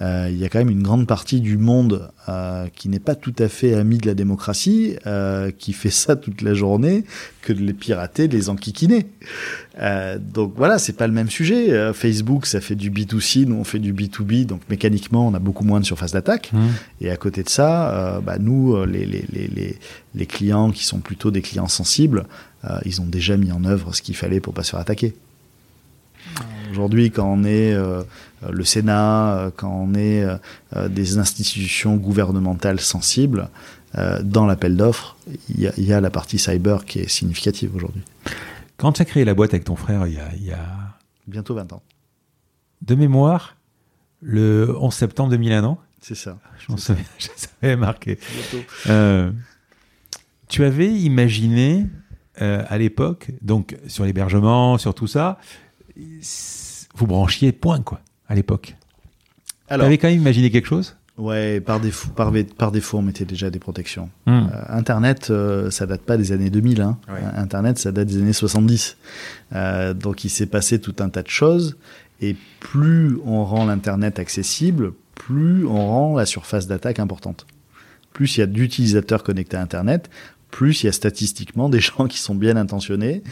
il y a quand même une grande partie du monde euh, qui n'est pas tout à fait ami de la démocratie, euh, qui fait ça toute la journée, que de les pirater, de les enquiquiner. Euh, donc voilà, c'est pas le même sujet. Euh, Facebook, ça fait du B2C, nous on fait du B2B, donc mécaniquement on a beaucoup moins de surface d'attaque. Mmh. Et à côté de ça, bah, nous, les, les, les, les, clients qui sont plutôt des clients sensibles, ils ont déjà mis en œuvre ce qu'il fallait pour pas se faire attaquer. Aujourd'hui, quand on est euh, le Sénat, euh, quand on est euh, des institutions gouvernementales sensibles, dans l'appel d'offres, il y, y, a la partie cyber qui est significative aujourd'hui. Quand tu as créé la boîte avec ton frère, il y a, il y a... Bientôt 20 ans. De mémoire, le 11 septembre 2001 ans C'est ça. Je m'en souviens, je savais marqué. Euh, tu avais imaginé euh, à l'époque, donc sur l'hébergement, sur tout ça, vous branchiez point, quoi, à l'époque. Alors. T'avais quand même imaginé quelque chose? Ouais, par défaut, par, par, défaut, on mettait déjà des protections. Mmh. Euh, Internet, euh, ça date pas des années 2000. Hein. Ouais. Internet, ça date des années 70. Euh, donc, il s'est passé tout un tas de choses. Et plus on rend l'Internet accessible, plus on rend la surface d'attaque importante. Plus il y a d'utilisateurs connectés à Internet, plus il y a statistiquement des gens qui sont bien intentionnés,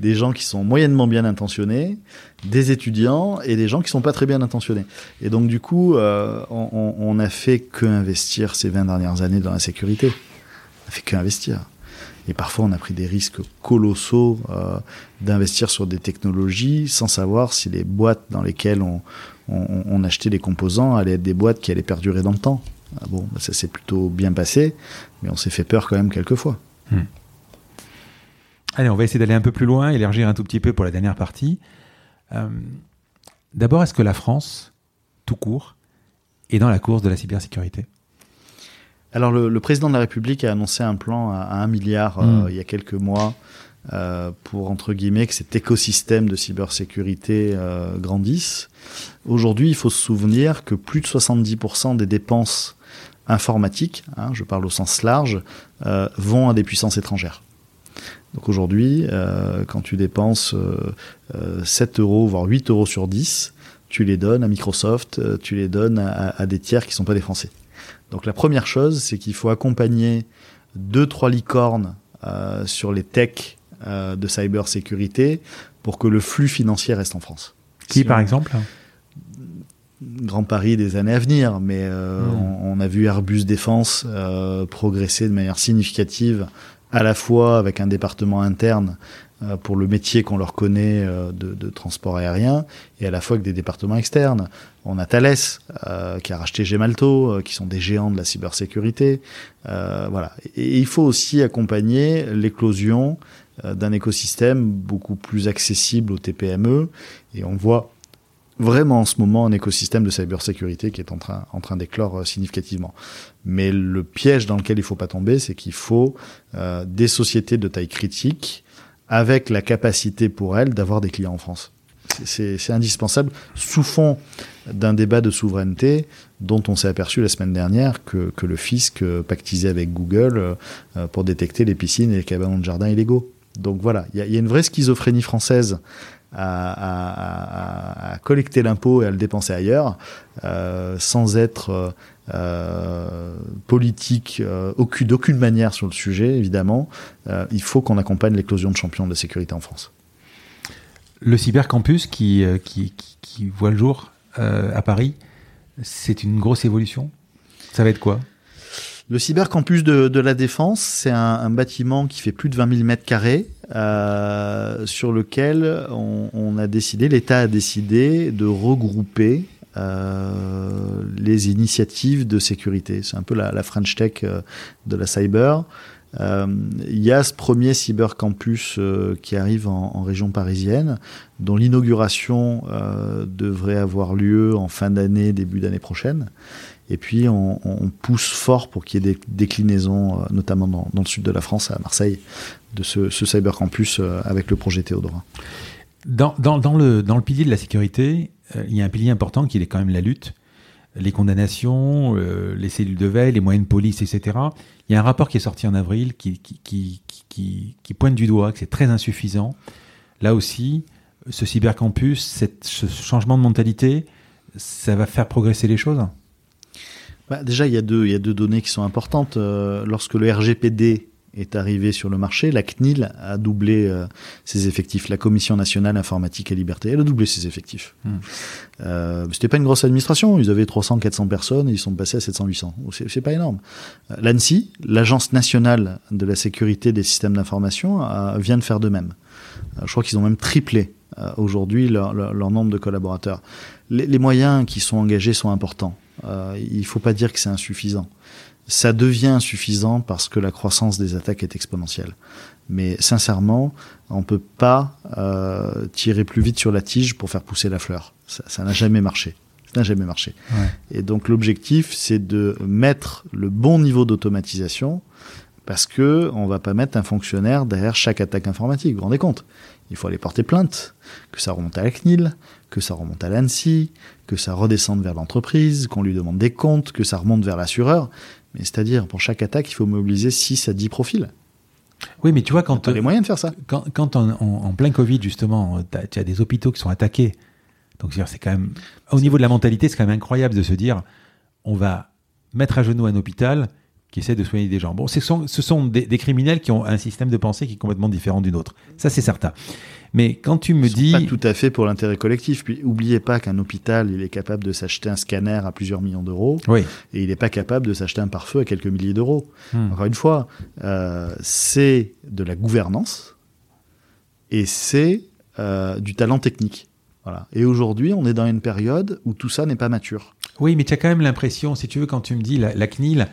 des gens qui sont moyennement bien intentionnés, des étudiants et des gens qui sont pas très bien intentionnés. Et donc du coup, euh, on, on, a fait que investir ces 20 dernières années dans la sécurité. On a fait que investir. Et parfois, on a pris des risques colossaux euh, d'investir sur des technologies sans savoir si les boîtes dans lesquelles on, on, on, achetait les composants allaient être des boîtes qui allaient perdurer dans le temps. Ah bon, bah, ça s'est plutôt bien passé, mais on s'est fait peur quand même quelques fois. Hmm. Allez, on va essayer d'aller un peu plus loin, élargir un tout petit peu pour la dernière partie. Euh, D'abord, est-ce que la France, tout court, est dans la course de la cybersécurité? Alors le, président de la République a annoncé un plan à, 1 milliard euh, hmm. il y a quelques mois euh, pour entre guillemets que cet écosystème de cybersécurité euh, grandisse. Aujourd'hui, il faut se souvenir que plus de 70% des dépenses informatiques, hein, je parle au sens large, vont à des puissances étrangères. Donc aujourd'hui, quand tu dépenses 7 euros, voire 8 euros sur 10, tu les donnes à Microsoft, tu les donnes à, à des tiers qui ne sont pas des Français. Donc la première chose, c'est qu'il faut accompagner deux, trois licornes euh, sur les techs euh, de cybersécurité pour que le flux financier reste en France. Qui, par exemple? Grand Paris des années à venir, mais euh, hmm. on, a vu Airbus Défense progresser de manière significative, à la fois avec un département interne euh, pour le métier qu'on leur connaît euh, de, transport aérien et à la fois avec des départements externes. On a Thales euh, qui a racheté Gemalto, qui sont des géants de la cybersécurité. voilà. Et, il faut aussi accompagner l'éclosion d'un écosystème beaucoup plus accessible aux TPME. Et on voit vraiment en ce moment un écosystème de cybersécurité qui est en train, en train d'éclore significativement. Mais le piège dans lequel il faut pas tomber, c'est qu'il faut des sociétés de taille critique avec la capacité pour elle d'avoir des clients en France. C'est indispensable sous fond d'un débat de souveraineté dont on s'est aperçu la semaine dernière que, que, le fisc pactisait avec Google euh, pour détecter les piscines et les cabanons de jardin illégaux. Donc voilà, il y, y, a une vraie schizophrénie française à, à, à collecter l'impôt et à le dépenser ailleurs, euh, sans être euh, politique euh, aucune, d'aucune manière sur le sujet, évidemment. Euh, il faut qu'on accompagne l'éclosion de champions de la sécurité en France. Le cybercampus qui, qui, qui, voit le jour à Paris, c'est une grosse évolution? Ça va être quoi? Le cybercampus de, de la Défense, c'est un, un, bâtiment qui fait plus de 20 000 mètres carrés, euh, sur lequel on, a décidé, l'État a décidé de regrouper euh, les initiatives de sécurité. C'est un peu la, French Tech euh, de la cyber. Il y a ce premier cybercampus euh, qui arrive en, région parisienne, dont l'inauguration devrait avoir lieu en fin d'année, début d'année prochaine. Et puis on, on, pousse fort pour qu'il y ait des déclinaisons, notamment dans, dans, le sud de la France, à Marseille, de ce, ce cybercampus avec le projet Théodora. Dans, dans, dans, le, dans le pilier de la sécurité, euh, il y a un pilier important qui est quand même la lutte, les condamnations, euh, les cellules de veille, les moyens de police, etc. Il y a un rapport qui est sorti en avril qui, qui, qui, qui, qui pointe du doigt que c'est très insuffisant. Là aussi, ce cybercampus, cette, ce changement de mentalité, ça va faire progresser les choses? Bah Déjà, il y, a deux, il y a deux données qui sont importantes. Euh, lorsque le RGPD est arrivé sur le marché, la CNIL a doublé euh, ses effectifs. La Commission nationale informatique et liberté, elle a doublé ses effectifs. Hmm. Euh, C'était pas une grosse administration, ils avaient 300, 400 personnes et ils sont passés à 700, 800. C'est pas énorme. Euh, L'ANSI, l'Agence nationale de la sécurité des systèmes d'information, vient de faire de même. Euh, je crois qu'ils ont même triplé aujourd'hui leur, leur, leur, nombre de collaborateurs. Les, les, moyens qui sont engagés sont importants. Il faut pas dire que c'est insuffisant ça devient insuffisant parce que la croissance des attaques est exponentielle. Mais sincèrement, on peut pas euh, tirer plus vite sur la tige pour faire pousser la fleur. Ça n'a jamais marché. Ça n'a jamais marché. Ouais. Et donc l'objectif, c'est de mettre le bon niveau d'automatisation parce que on va pas mettre un fonctionnaire derrière chaque attaque informatique. Vous vous rendez compte? Il faut aller porter plainte, que ça remonte à la CNIL, que ça remonte à l'ANSI, que ça redescende vers l'entreprise, qu'on lui demande des comptes, que ça remonte vers l'assureur. Mais c'est-à-dire, pour chaque attaque, il faut mobiliser 6 à 10 profils. Oui, mais tu vois, quand. Tu as les moyens de faire ça. Quand, quand en, plein Covid, justement, tu as des hôpitaux qui sont attaqués Donc c'est quand même, au niveau de la mentalité, c'est quand même incroyable de se dire, on va mettre à genoux un hôpital qui essaie de soigner des gens. Bon, ce sont, ce sont des, criminels qui ont un système de pensée qui est complètement différent d'une autre. Ça, c'est certain. Mais quand tu me dis... Pas tout à fait pour l'intérêt collectif. Puis, oubliez pas qu'un hôpital, il est capable de s'acheter un scanner à plusieurs millions d'euros. Oui. Et il n'est pas capable de s'acheter un pare-feu à quelques milliers d'euros. Hmm. Encore une fois, euh, c'est de la gouvernance et c'est euh, du talent technique. Voilà. Et aujourd'hui, on est dans une période où tout ça n'est pas mature. Oui, mais tu as quand même l'impression, si tu veux, quand tu me dis la, la CNIL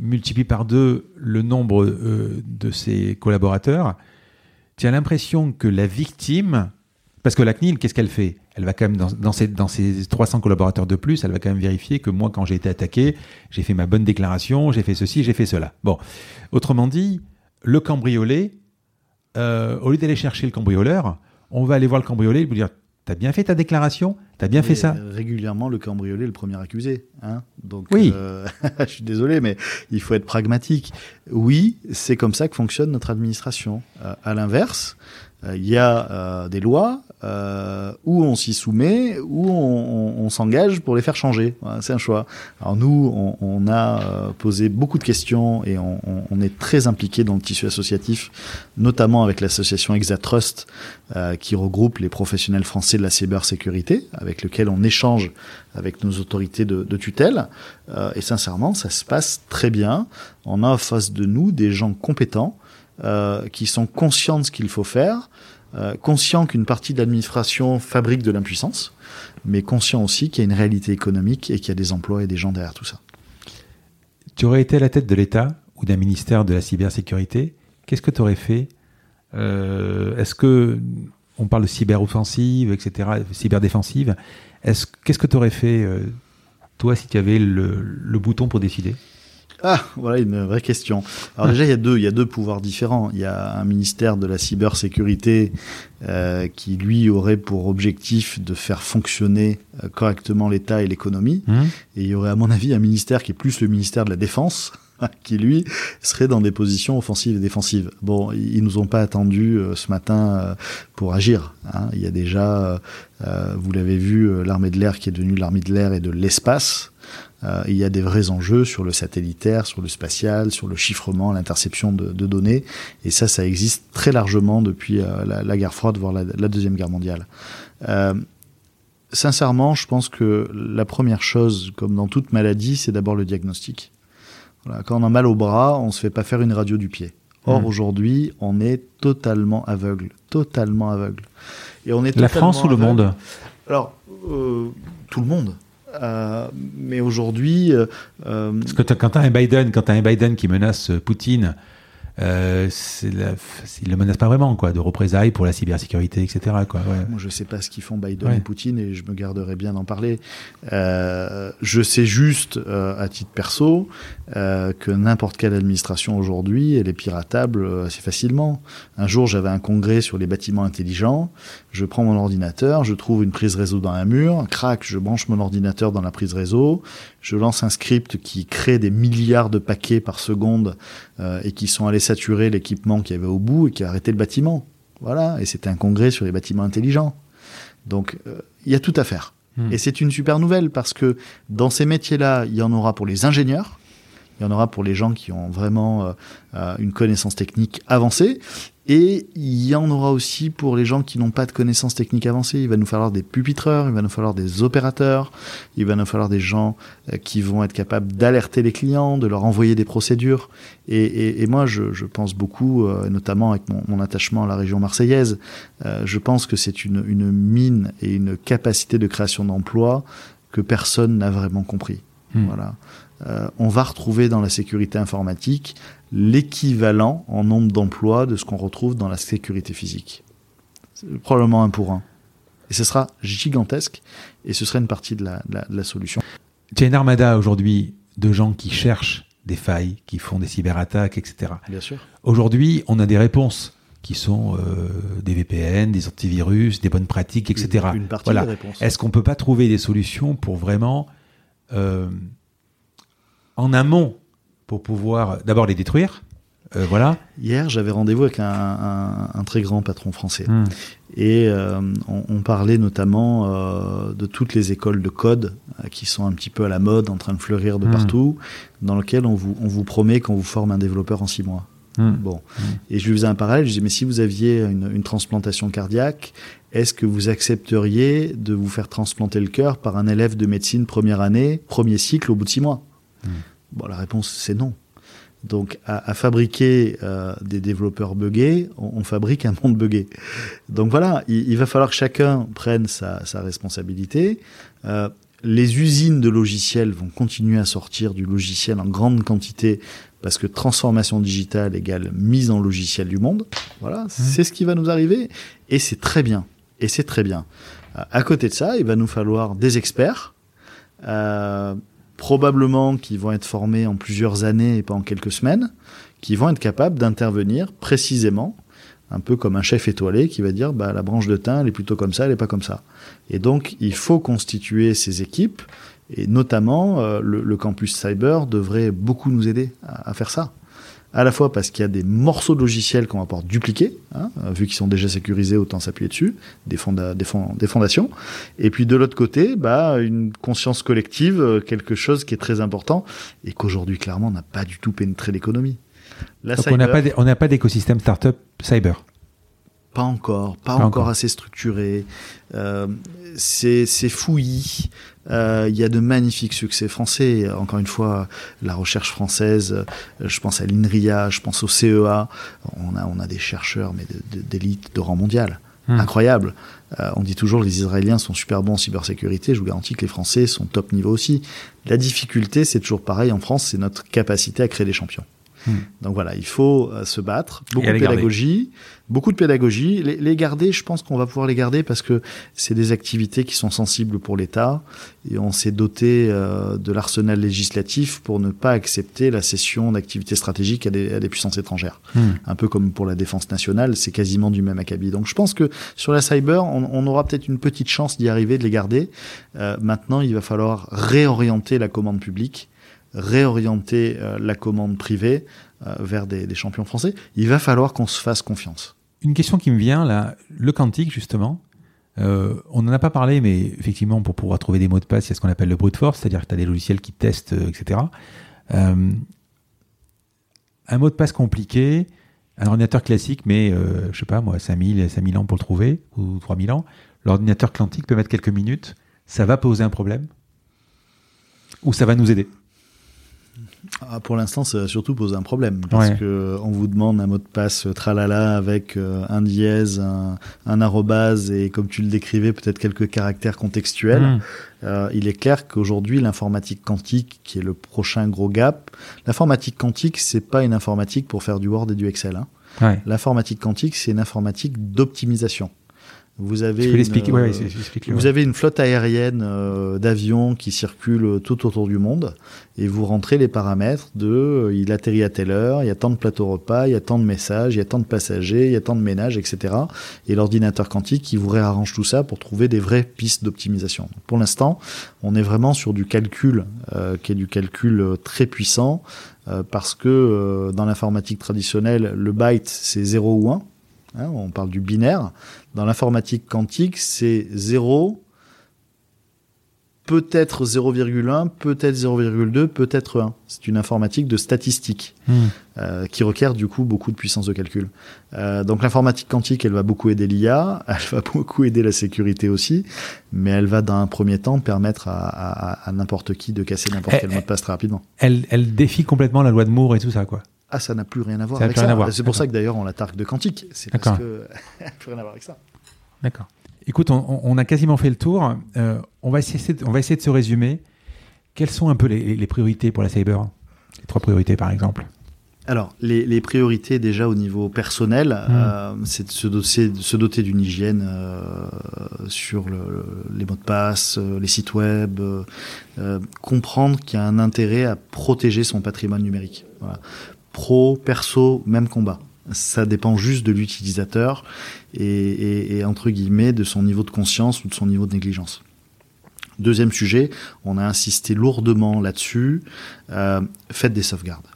multiplie par deux le nombre euh, de ses collaborateurs, tu as l'impression que la victime, parce que la CNIL, qu'est-ce qu'elle fait? Elle va quand même, dans, ses, dans ses 300 collaborateurs de plus, elle va quand même vérifier que moi, quand j'ai été attaqué, j'ai fait ma bonne déclaration, j'ai fait ceci, j'ai fait cela. Bon, autrement dit, le cambriolé, euh, au lieu d'aller chercher le cambrioleur, on va aller voir le cambriolé et lui dire T'as bien fait ta déclaration? T'as bien fait ça Régulièrement, le cambriolé est le premier accusé. Hein Donc, oui. Euh, je suis désolé, mais il faut être pragmatique. Oui, c'est comme ça que fonctionne notre administration. Euh, à l'inverse, il y a euh, des lois euh, où on s'y soumet, où on, on, s'engage pour les faire changer. C'est un choix. Alors nous, on, on a posé beaucoup de questions et on, on, est très impliqué dans le tissu associatif, notamment avec l'association Exatrust, euh, qui regroupe les professionnels français de la cybersécurité, avec lequel on échange avec nos autorités de, de tutelle. Euh, et sincèrement, ça se passe très bien. On a en face de nous des gens compétents euh, qui sont conscients de ce qu'il faut faire, euh, conscients qu'une partie de l'administration fabrique de l'impuissance, mais conscients aussi qu'il y a une réalité économique et qu'il y a des emplois et des gens derrière tout ça. Tu aurais été à la tête de l'État ou d'un ministère de la cybersécurité, qu'est-ce que tu aurais fait? Euh, Est-ce que on parle de cyberoffensive, etc., cyberdéfensive Est-ce qu'est-ce que tu aurais fait toi si tu avais le bouton pour décider? Ah, voilà une vraie question. Alors déjà, il y a deux, il y a deux pouvoirs différents. Il y a un ministère de la cybersécurité euh, qui lui aurait pour objectif de faire fonctionner euh, correctement l'État et l'économie. Mmh. Et il y aurait, à mon avis, un ministère qui est plus le ministère de la défense, qui lui serait dans des positions offensives et défensives. Bon, ils nous ont pas attendu euh, ce matin euh, pour agir. Hein. Il y a déjà, euh, vous l'avez vu, l'armée de l'air qui est devenue l'armée de l'air et de l'espace. Euh, il y a des vrais enjeux sur le satellitaire, sur le spatial, sur le chiffrement, l'interception de, de, données. Et ça, ça existe très largement depuis euh, la, la, guerre froide, voire la, la Deuxième Guerre mondiale. Euh, sincèrement, je pense que la première chose, comme dans toute maladie, c'est d'abord le diagnostic. Voilà, quand on a mal au bras, on se fait pas faire une radio du pied. Or, mmh. aujourd'hui, on est totalement aveugle. Totalement aveugle. Et on est La France ou le monde Alors, euh, tout le monde. Euh, mais aujourd'hui, euh, parce que quand tu as un Biden, quand as un Biden qui menace Poutine euh, ils le menacent pas vraiment, quoi, de représailles pour la cybersécurité, etc. Quoi, ouais. Moi, je sais pas ce qu'ils font Biden et Poutine et je me garderai bien d'en parler. Euh, je sais juste, euh, à titre perso, euh, que n'importe quelle administration aujourd'hui, elle est piratable euh, assez facilement. Un jour, j'avais un congrès sur les bâtiments intelligents. Je prends mon ordinateur, je trouve une prise réseau dans un mur, crac, je branche mon ordinateur dans la prise réseau, je lance un script qui crée des milliards de paquets par seconde euh, et qui sont allés saturer l'équipement qu'il y avait au bout et qui a arrêté le bâtiment. Voilà, et c'était un congrès sur les bâtiments intelligents. Donc, euh, il y a tout à faire. Hmm. Et c'est une super nouvelle parce que dans ces métiers-là, il y en aura pour les ingénieurs, il y en aura pour les gens qui ont vraiment euh, euh une connaissance technique avancée, et il y en aura aussi pour les gens qui n'ont pas de connaissances techniques avancées. Il va nous falloir des pupitreurs, il va nous falloir des opérateurs, il va nous falloir des gens euh, qui vont être capables d'alerter les clients, de leur envoyer des procédures. Et, et, et moi, je, je, pense beaucoup, euh, notamment avec mon, mon, attachement à la région marseillaise, euh, je pense que c'est une, une mine et une capacité de création d'emplois que personne n'a vraiment compris. Mmh. Voilà. Euh, on va retrouver dans la sécurité informatique l'équivalent en nombre d'emplois de ce qu'on retrouve dans la sécurité physique. Probablement un pour un. Et ce sera gigantesque et ce sera une partie de la, de la, de la solution. Tu as une armada aujourd'hui de gens qui cherchent des failles, qui font des cyberattaques, etc. Bien sûr. Aujourd'hui, on a des réponses qui sont euh, des VPN, des antivirus, des bonnes pratiques, etc. Une, une partie voilà. des réponses. Est-ce qu'on peut pas trouver des solutions pour vraiment, euh, en amont, pour pouvoir d'abord les détruire, voilà. Hier, j'avais rendez-vous avec un, très grand patron français. Hmm. Et on, parlait notamment de toutes les écoles de code qui sont un petit peu à la mode, en train de fleurir de hmm. partout, dans lesquelles on vous, on vous promet qu'on vous forme un développeur en six mois. Hmm. Bon. Et je lui faisais un parallèle, je disais, mais si vous aviez une, une transplantation cardiaque, est-ce que vous accepteriez de vous faire transplanter le cœur par un élève de médecine première année, premier cycle, au bout de six mois? Hmm. Bon, la réponse, c'est non. Donc, à, fabriquer euh, des développeurs buggés, on, fabrique un monde buggé. Donc voilà, il, va falloir que chacun prenne sa, responsabilité. Euh, les usines de logiciels vont continuer à sortir du logiciel en grande quantité parce que transformation digitale égale mise en logiciel du monde. Voilà, mmh. c'est ce qui va nous arriver et c'est très bien. Et c'est très bien. Euh, à côté de ça, il va nous falloir des experts, euh, probablement qui vont être formés en plusieurs années et pas en quelques semaines, qui vont être capables d'intervenir précisément, un peu comme un chef étoilé qui va dire bah, la branche de thym, elle est plutôt comme ça, elle n'est pas comme ça. Et donc, il faut constituer ces équipes et notamment, euh, le, campus cyber devrait beaucoup nous aider à, faire ça. À la fois parce qu'il y a des morceaux de logiciels qu'on va pouvoir dupliquer, hein, vu qu'ils sont déjà sécurisés, autant s'appuyer dessus, des, des, fondations. Et puis de l'autre côté, bah, une conscience collective, euh, quelque chose qui est très important et qu'aujourd'hui, clairement, n'a pas du tout pénétré l'économie. on n'a pas d'écosystème startup cyber pas encore, pas, encore. assez structuré. Euh, c'est fouillis. Euh, il y a de magnifiques succès français. Encore une fois, la recherche française. Euh, je pense à l'INRIA, je pense au CEA. On a, on a des chercheurs, mais d'élite, de, rang mondial. Hmm. Incroyable. Euh, on dit toujours les Israéliens sont super bons en cybersécurité. Je vous garantis que les Français sont top niveau aussi. La difficulté, c'est toujours pareil en France, c'est notre capacité à créer des champions. Hmm. Donc voilà, il faut euh, se battre. Beaucoup de pédagogie, beaucoup de pédagogie. Les, garder, je pense qu'on va pouvoir les garder parce que c'est des activités qui sont sensibles pour l'État et on s'est doté euh, de l'arsenal législatif pour ne pas accepter la cession d'activités stratégiques à des, puissances étrangères. Hmm. Un peu comme pour la défense nationale, c'est quasiment du même acabit. Donc je pense que sur la cyber, on, aura peut-être une petite chance d'y arriver, de les garder. Euh, maintenant, il va falloir réorienter la commande publique réorienter euh, la commande privée euh, vers des, champions français. Il va falloir qu'on se fasse confiance. Une question qui me vient là, le quantique justement. Euh, on n'en a pas parlé, mais effectivement, pour pouvoir trouver des mots de passe, il y a ce qu'on appelle le brute force, c'est-à-dire que tu as des logiciels qui testent, etc. un mot de passe compliqué, un ordinateur classique, mais je sais pas moi, 5000, 5000 ans pour le trouver, ou 3000 ans. L'ordinateur quantique peut mettre quelques minutes. Ça va poser un problème? Ou ça va nous aider? Ah, pour l'instant, ça va surtout poser un problème parce que on vous demande un mot de passe tralala avec euh, un dièse, un, arrobase et comme tu le décrivais, peut-être quelques caractères contextuels. Hmm. Euh, il est clair qu'aujourd'hui, l'informatique quantique, qui est le prochain gros gap, l'informatique quantique, c'est pas une informatique pour faire du Word et du Excel. Hein. L'informatique quantique, c'est une informatique d'optimisation. Vous avez, une, vous avez une flotte aérienne euh, d'avions qui circulent tout autour du monde et vous rentrez les paramètres de euh, il atterrit à telle heure, il y a tant de plateaux repas, il y a tant de messages, il y a tant de passagers, il y a tant de ménages, etc. Et l'ordinateur quantique qui vous réarrange tout ça pour trouver des vraies pistes d'optimisation. Pour l'instant, on est vraiment sur du calcul euh, qui est du calcul très puissant parce que dans l'informatique traditionnelle, le byte c'est 0 ou 1 Hein, on parle du binaire. Dans l'informatique quantique, c'est 0, peut-être 0,1, peut-être 0,2, peut-être 1. C'est une informatique de statistique hmm. euh, qui requiert du coup beaucoup de puissance de calcul. Euh, donc l'informatique quantique, elle va beaucoup aider l'IA, elle va beaucoup aider la sécurité aussi, mais elle va dans un premier temps permettre à, n'importe qui de casser n'importe quel mot de passe très rapidement. Elle, elle défie complètement la loi de Moore et tout ça, quoi. Ah, ça n'a plus rien à voir avec ça. C'est pour ça que d'ailleurs on la targue de quantique. C'est parce que plus rien à voir avec ça. D'accord. Écoute, on, a quasiment fait le tour. Euh, on, va essayer de, on va essayer de se résumer. Quelles sont un peu les, priorités pour la cyber? Les trois priorités, par exemple. Alors, les, priorités déjà au niveau personnel, hmm. euh, c'est de se doter, se doter d'une hygiène euh, sur les mots de passe, les sites web, comprendre qu'il y a un intérêt à protéger son patrimoine numérique. Voilà pro, perso, même combat. Ça dépend juste de l'utilisateur et, entre guillemets de son niveau de conscience ou de son niveau de négligence. Deuxième sujet, on a insisté lourdement là-dessus. Euh, faites des sauvegardes.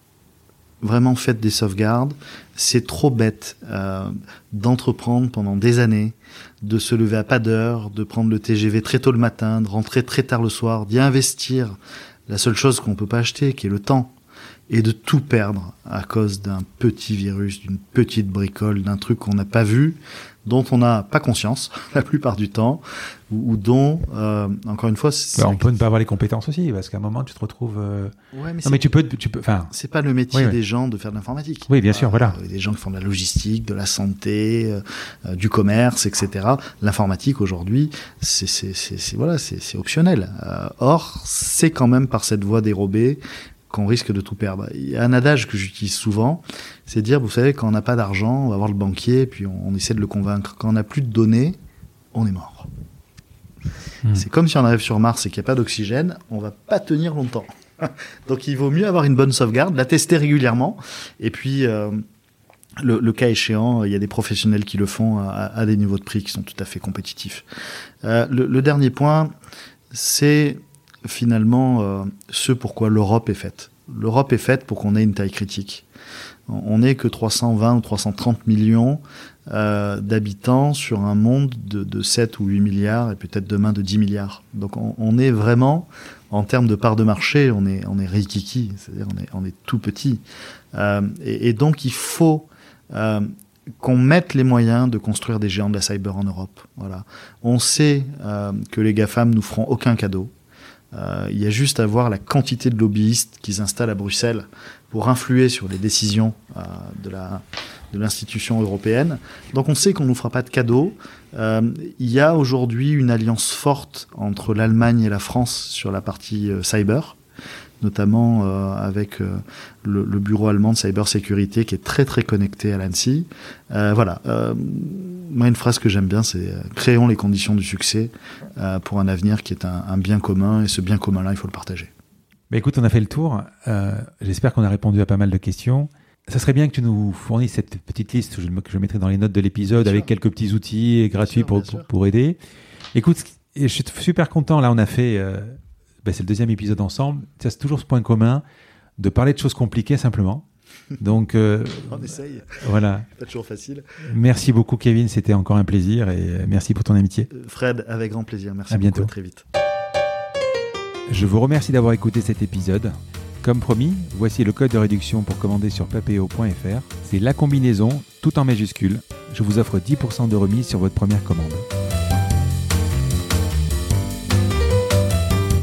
vraiment faites des sauvegardes. C'est trop bête euh, d'entreprendre pendant des années, de se lever à pas d'heure, de prendre le TGV très tôt le matin, de rentrer très tard le soir, d'y investir la seule chose qu'on peut pas acheter, qui est le temps, et de tout perdre à cause d'un petit virus, d'une petite bricole, d'un truc qu'on n'a pas vu, dont on n'a pas conscience la plupart du temps, ou, dont, euh, encore une fois, bah, on peut ne pas avoir les compétences aussi, parce qu'à un moment tu te retrouves. Euh, ouais, mais non, mais tu peux, tu peux. Enfin, c'est pas le métier des gens de faire de l'informatique. Oui, bien sûr, voilà. Des gens qui font de la logistique, de la santé, euh, du commerce, etc. L'informatique aujourd'hui, c'est, c'est, c'est, voilà, c'est, optionnel. or, c'est quand même par cette voie dérobée qu'on risque de tout perdre. Il y a un adage que j'utilise souvent, c'est de dire, vous savez, quand on n'a pas d'argent, on va voir le banquier, puis on, essaie de le convaincre. Quand on n'a plus de données, on est mort. Hmm. C'est comme si on arrive sur Mars et qu'il n'y a pas d'oxygène, on va pas tenir longtemps. Donc il vaut mieux avoir une bonne sauvegarde, la tester régulièrement, et puis euh, le, cas échéant, il y a des professionnels qui le font à, des niveaux de prix qui sont tout à fait compétitifs. Euh, le, dernier point, c'est finalement euh, ce pourquoi l'Europe est faite. L'Europe est faite pour qu'on ait une taille critique. On n'est que 320 ou 330 millions euh, d'habitants sur un monde de, 7 ou 8 milliards et peut-être demain de 10 milliards. Donc on, est vraiment, en termes de part de marché, on est, on est rikiki, c'est-à-dire on est, on est tout petit. Euh, et, donc il faut qu'on mette les moyens de construire des géants de la cyber en Europe. Voilà. On sait que les GAFAM nous feront aucun cadeau. Euh, il y a juste à voir la quantité de lobbyistes qui s'installent à Bruxelles pour influer sur les décisions euh, de la de l'institution européenne. Donc on sait qu'on ne nous fera pas de cadeaux. Euh, il y a aujourd'hui une alliance forte entre l'Allemagne et la France sur la partie cyber notamment euh, avec euh, le, bureau allemand de cybersécurité qui est très très connecté à l'ANSI. Euh, voilà. moi, une phrase que j'aime bien, c'est créons les conditions du succès pour un avenir qui est un, bien commun, et ce bien commun-là, il faut le partager. Bah écoute, on a fait le tour. J'espère qu'on a répondu à pas mal de questions. Ça serait bien que tu nous fournisses cette petite liste je, je mettrai dans les notes de l'épisode avec quelques petits outils gratuits pour, pour, aider. Écoute, je suis super content. Là, on a fait ben, c'est le deuxième épisode ensemble. C'est toujours ce point commun de parler de choses compliquées simplement. Donc, euh, on essaye. Voilà. Pas toujours facile. Merci beaucoup, Kevin. C'était encore un plaisir et merci pour ton amitié. Euh, Fred, avec grand plaisir. Merci à bientôt. très vite. Je vous remercie d'avoir écouté cet épisode. Comme promis, voici le code de réduction pour commander sur papeo.fr. C'est la combinaison, tout en majuscule. Je vous offre 10% de remise sur votre première commande.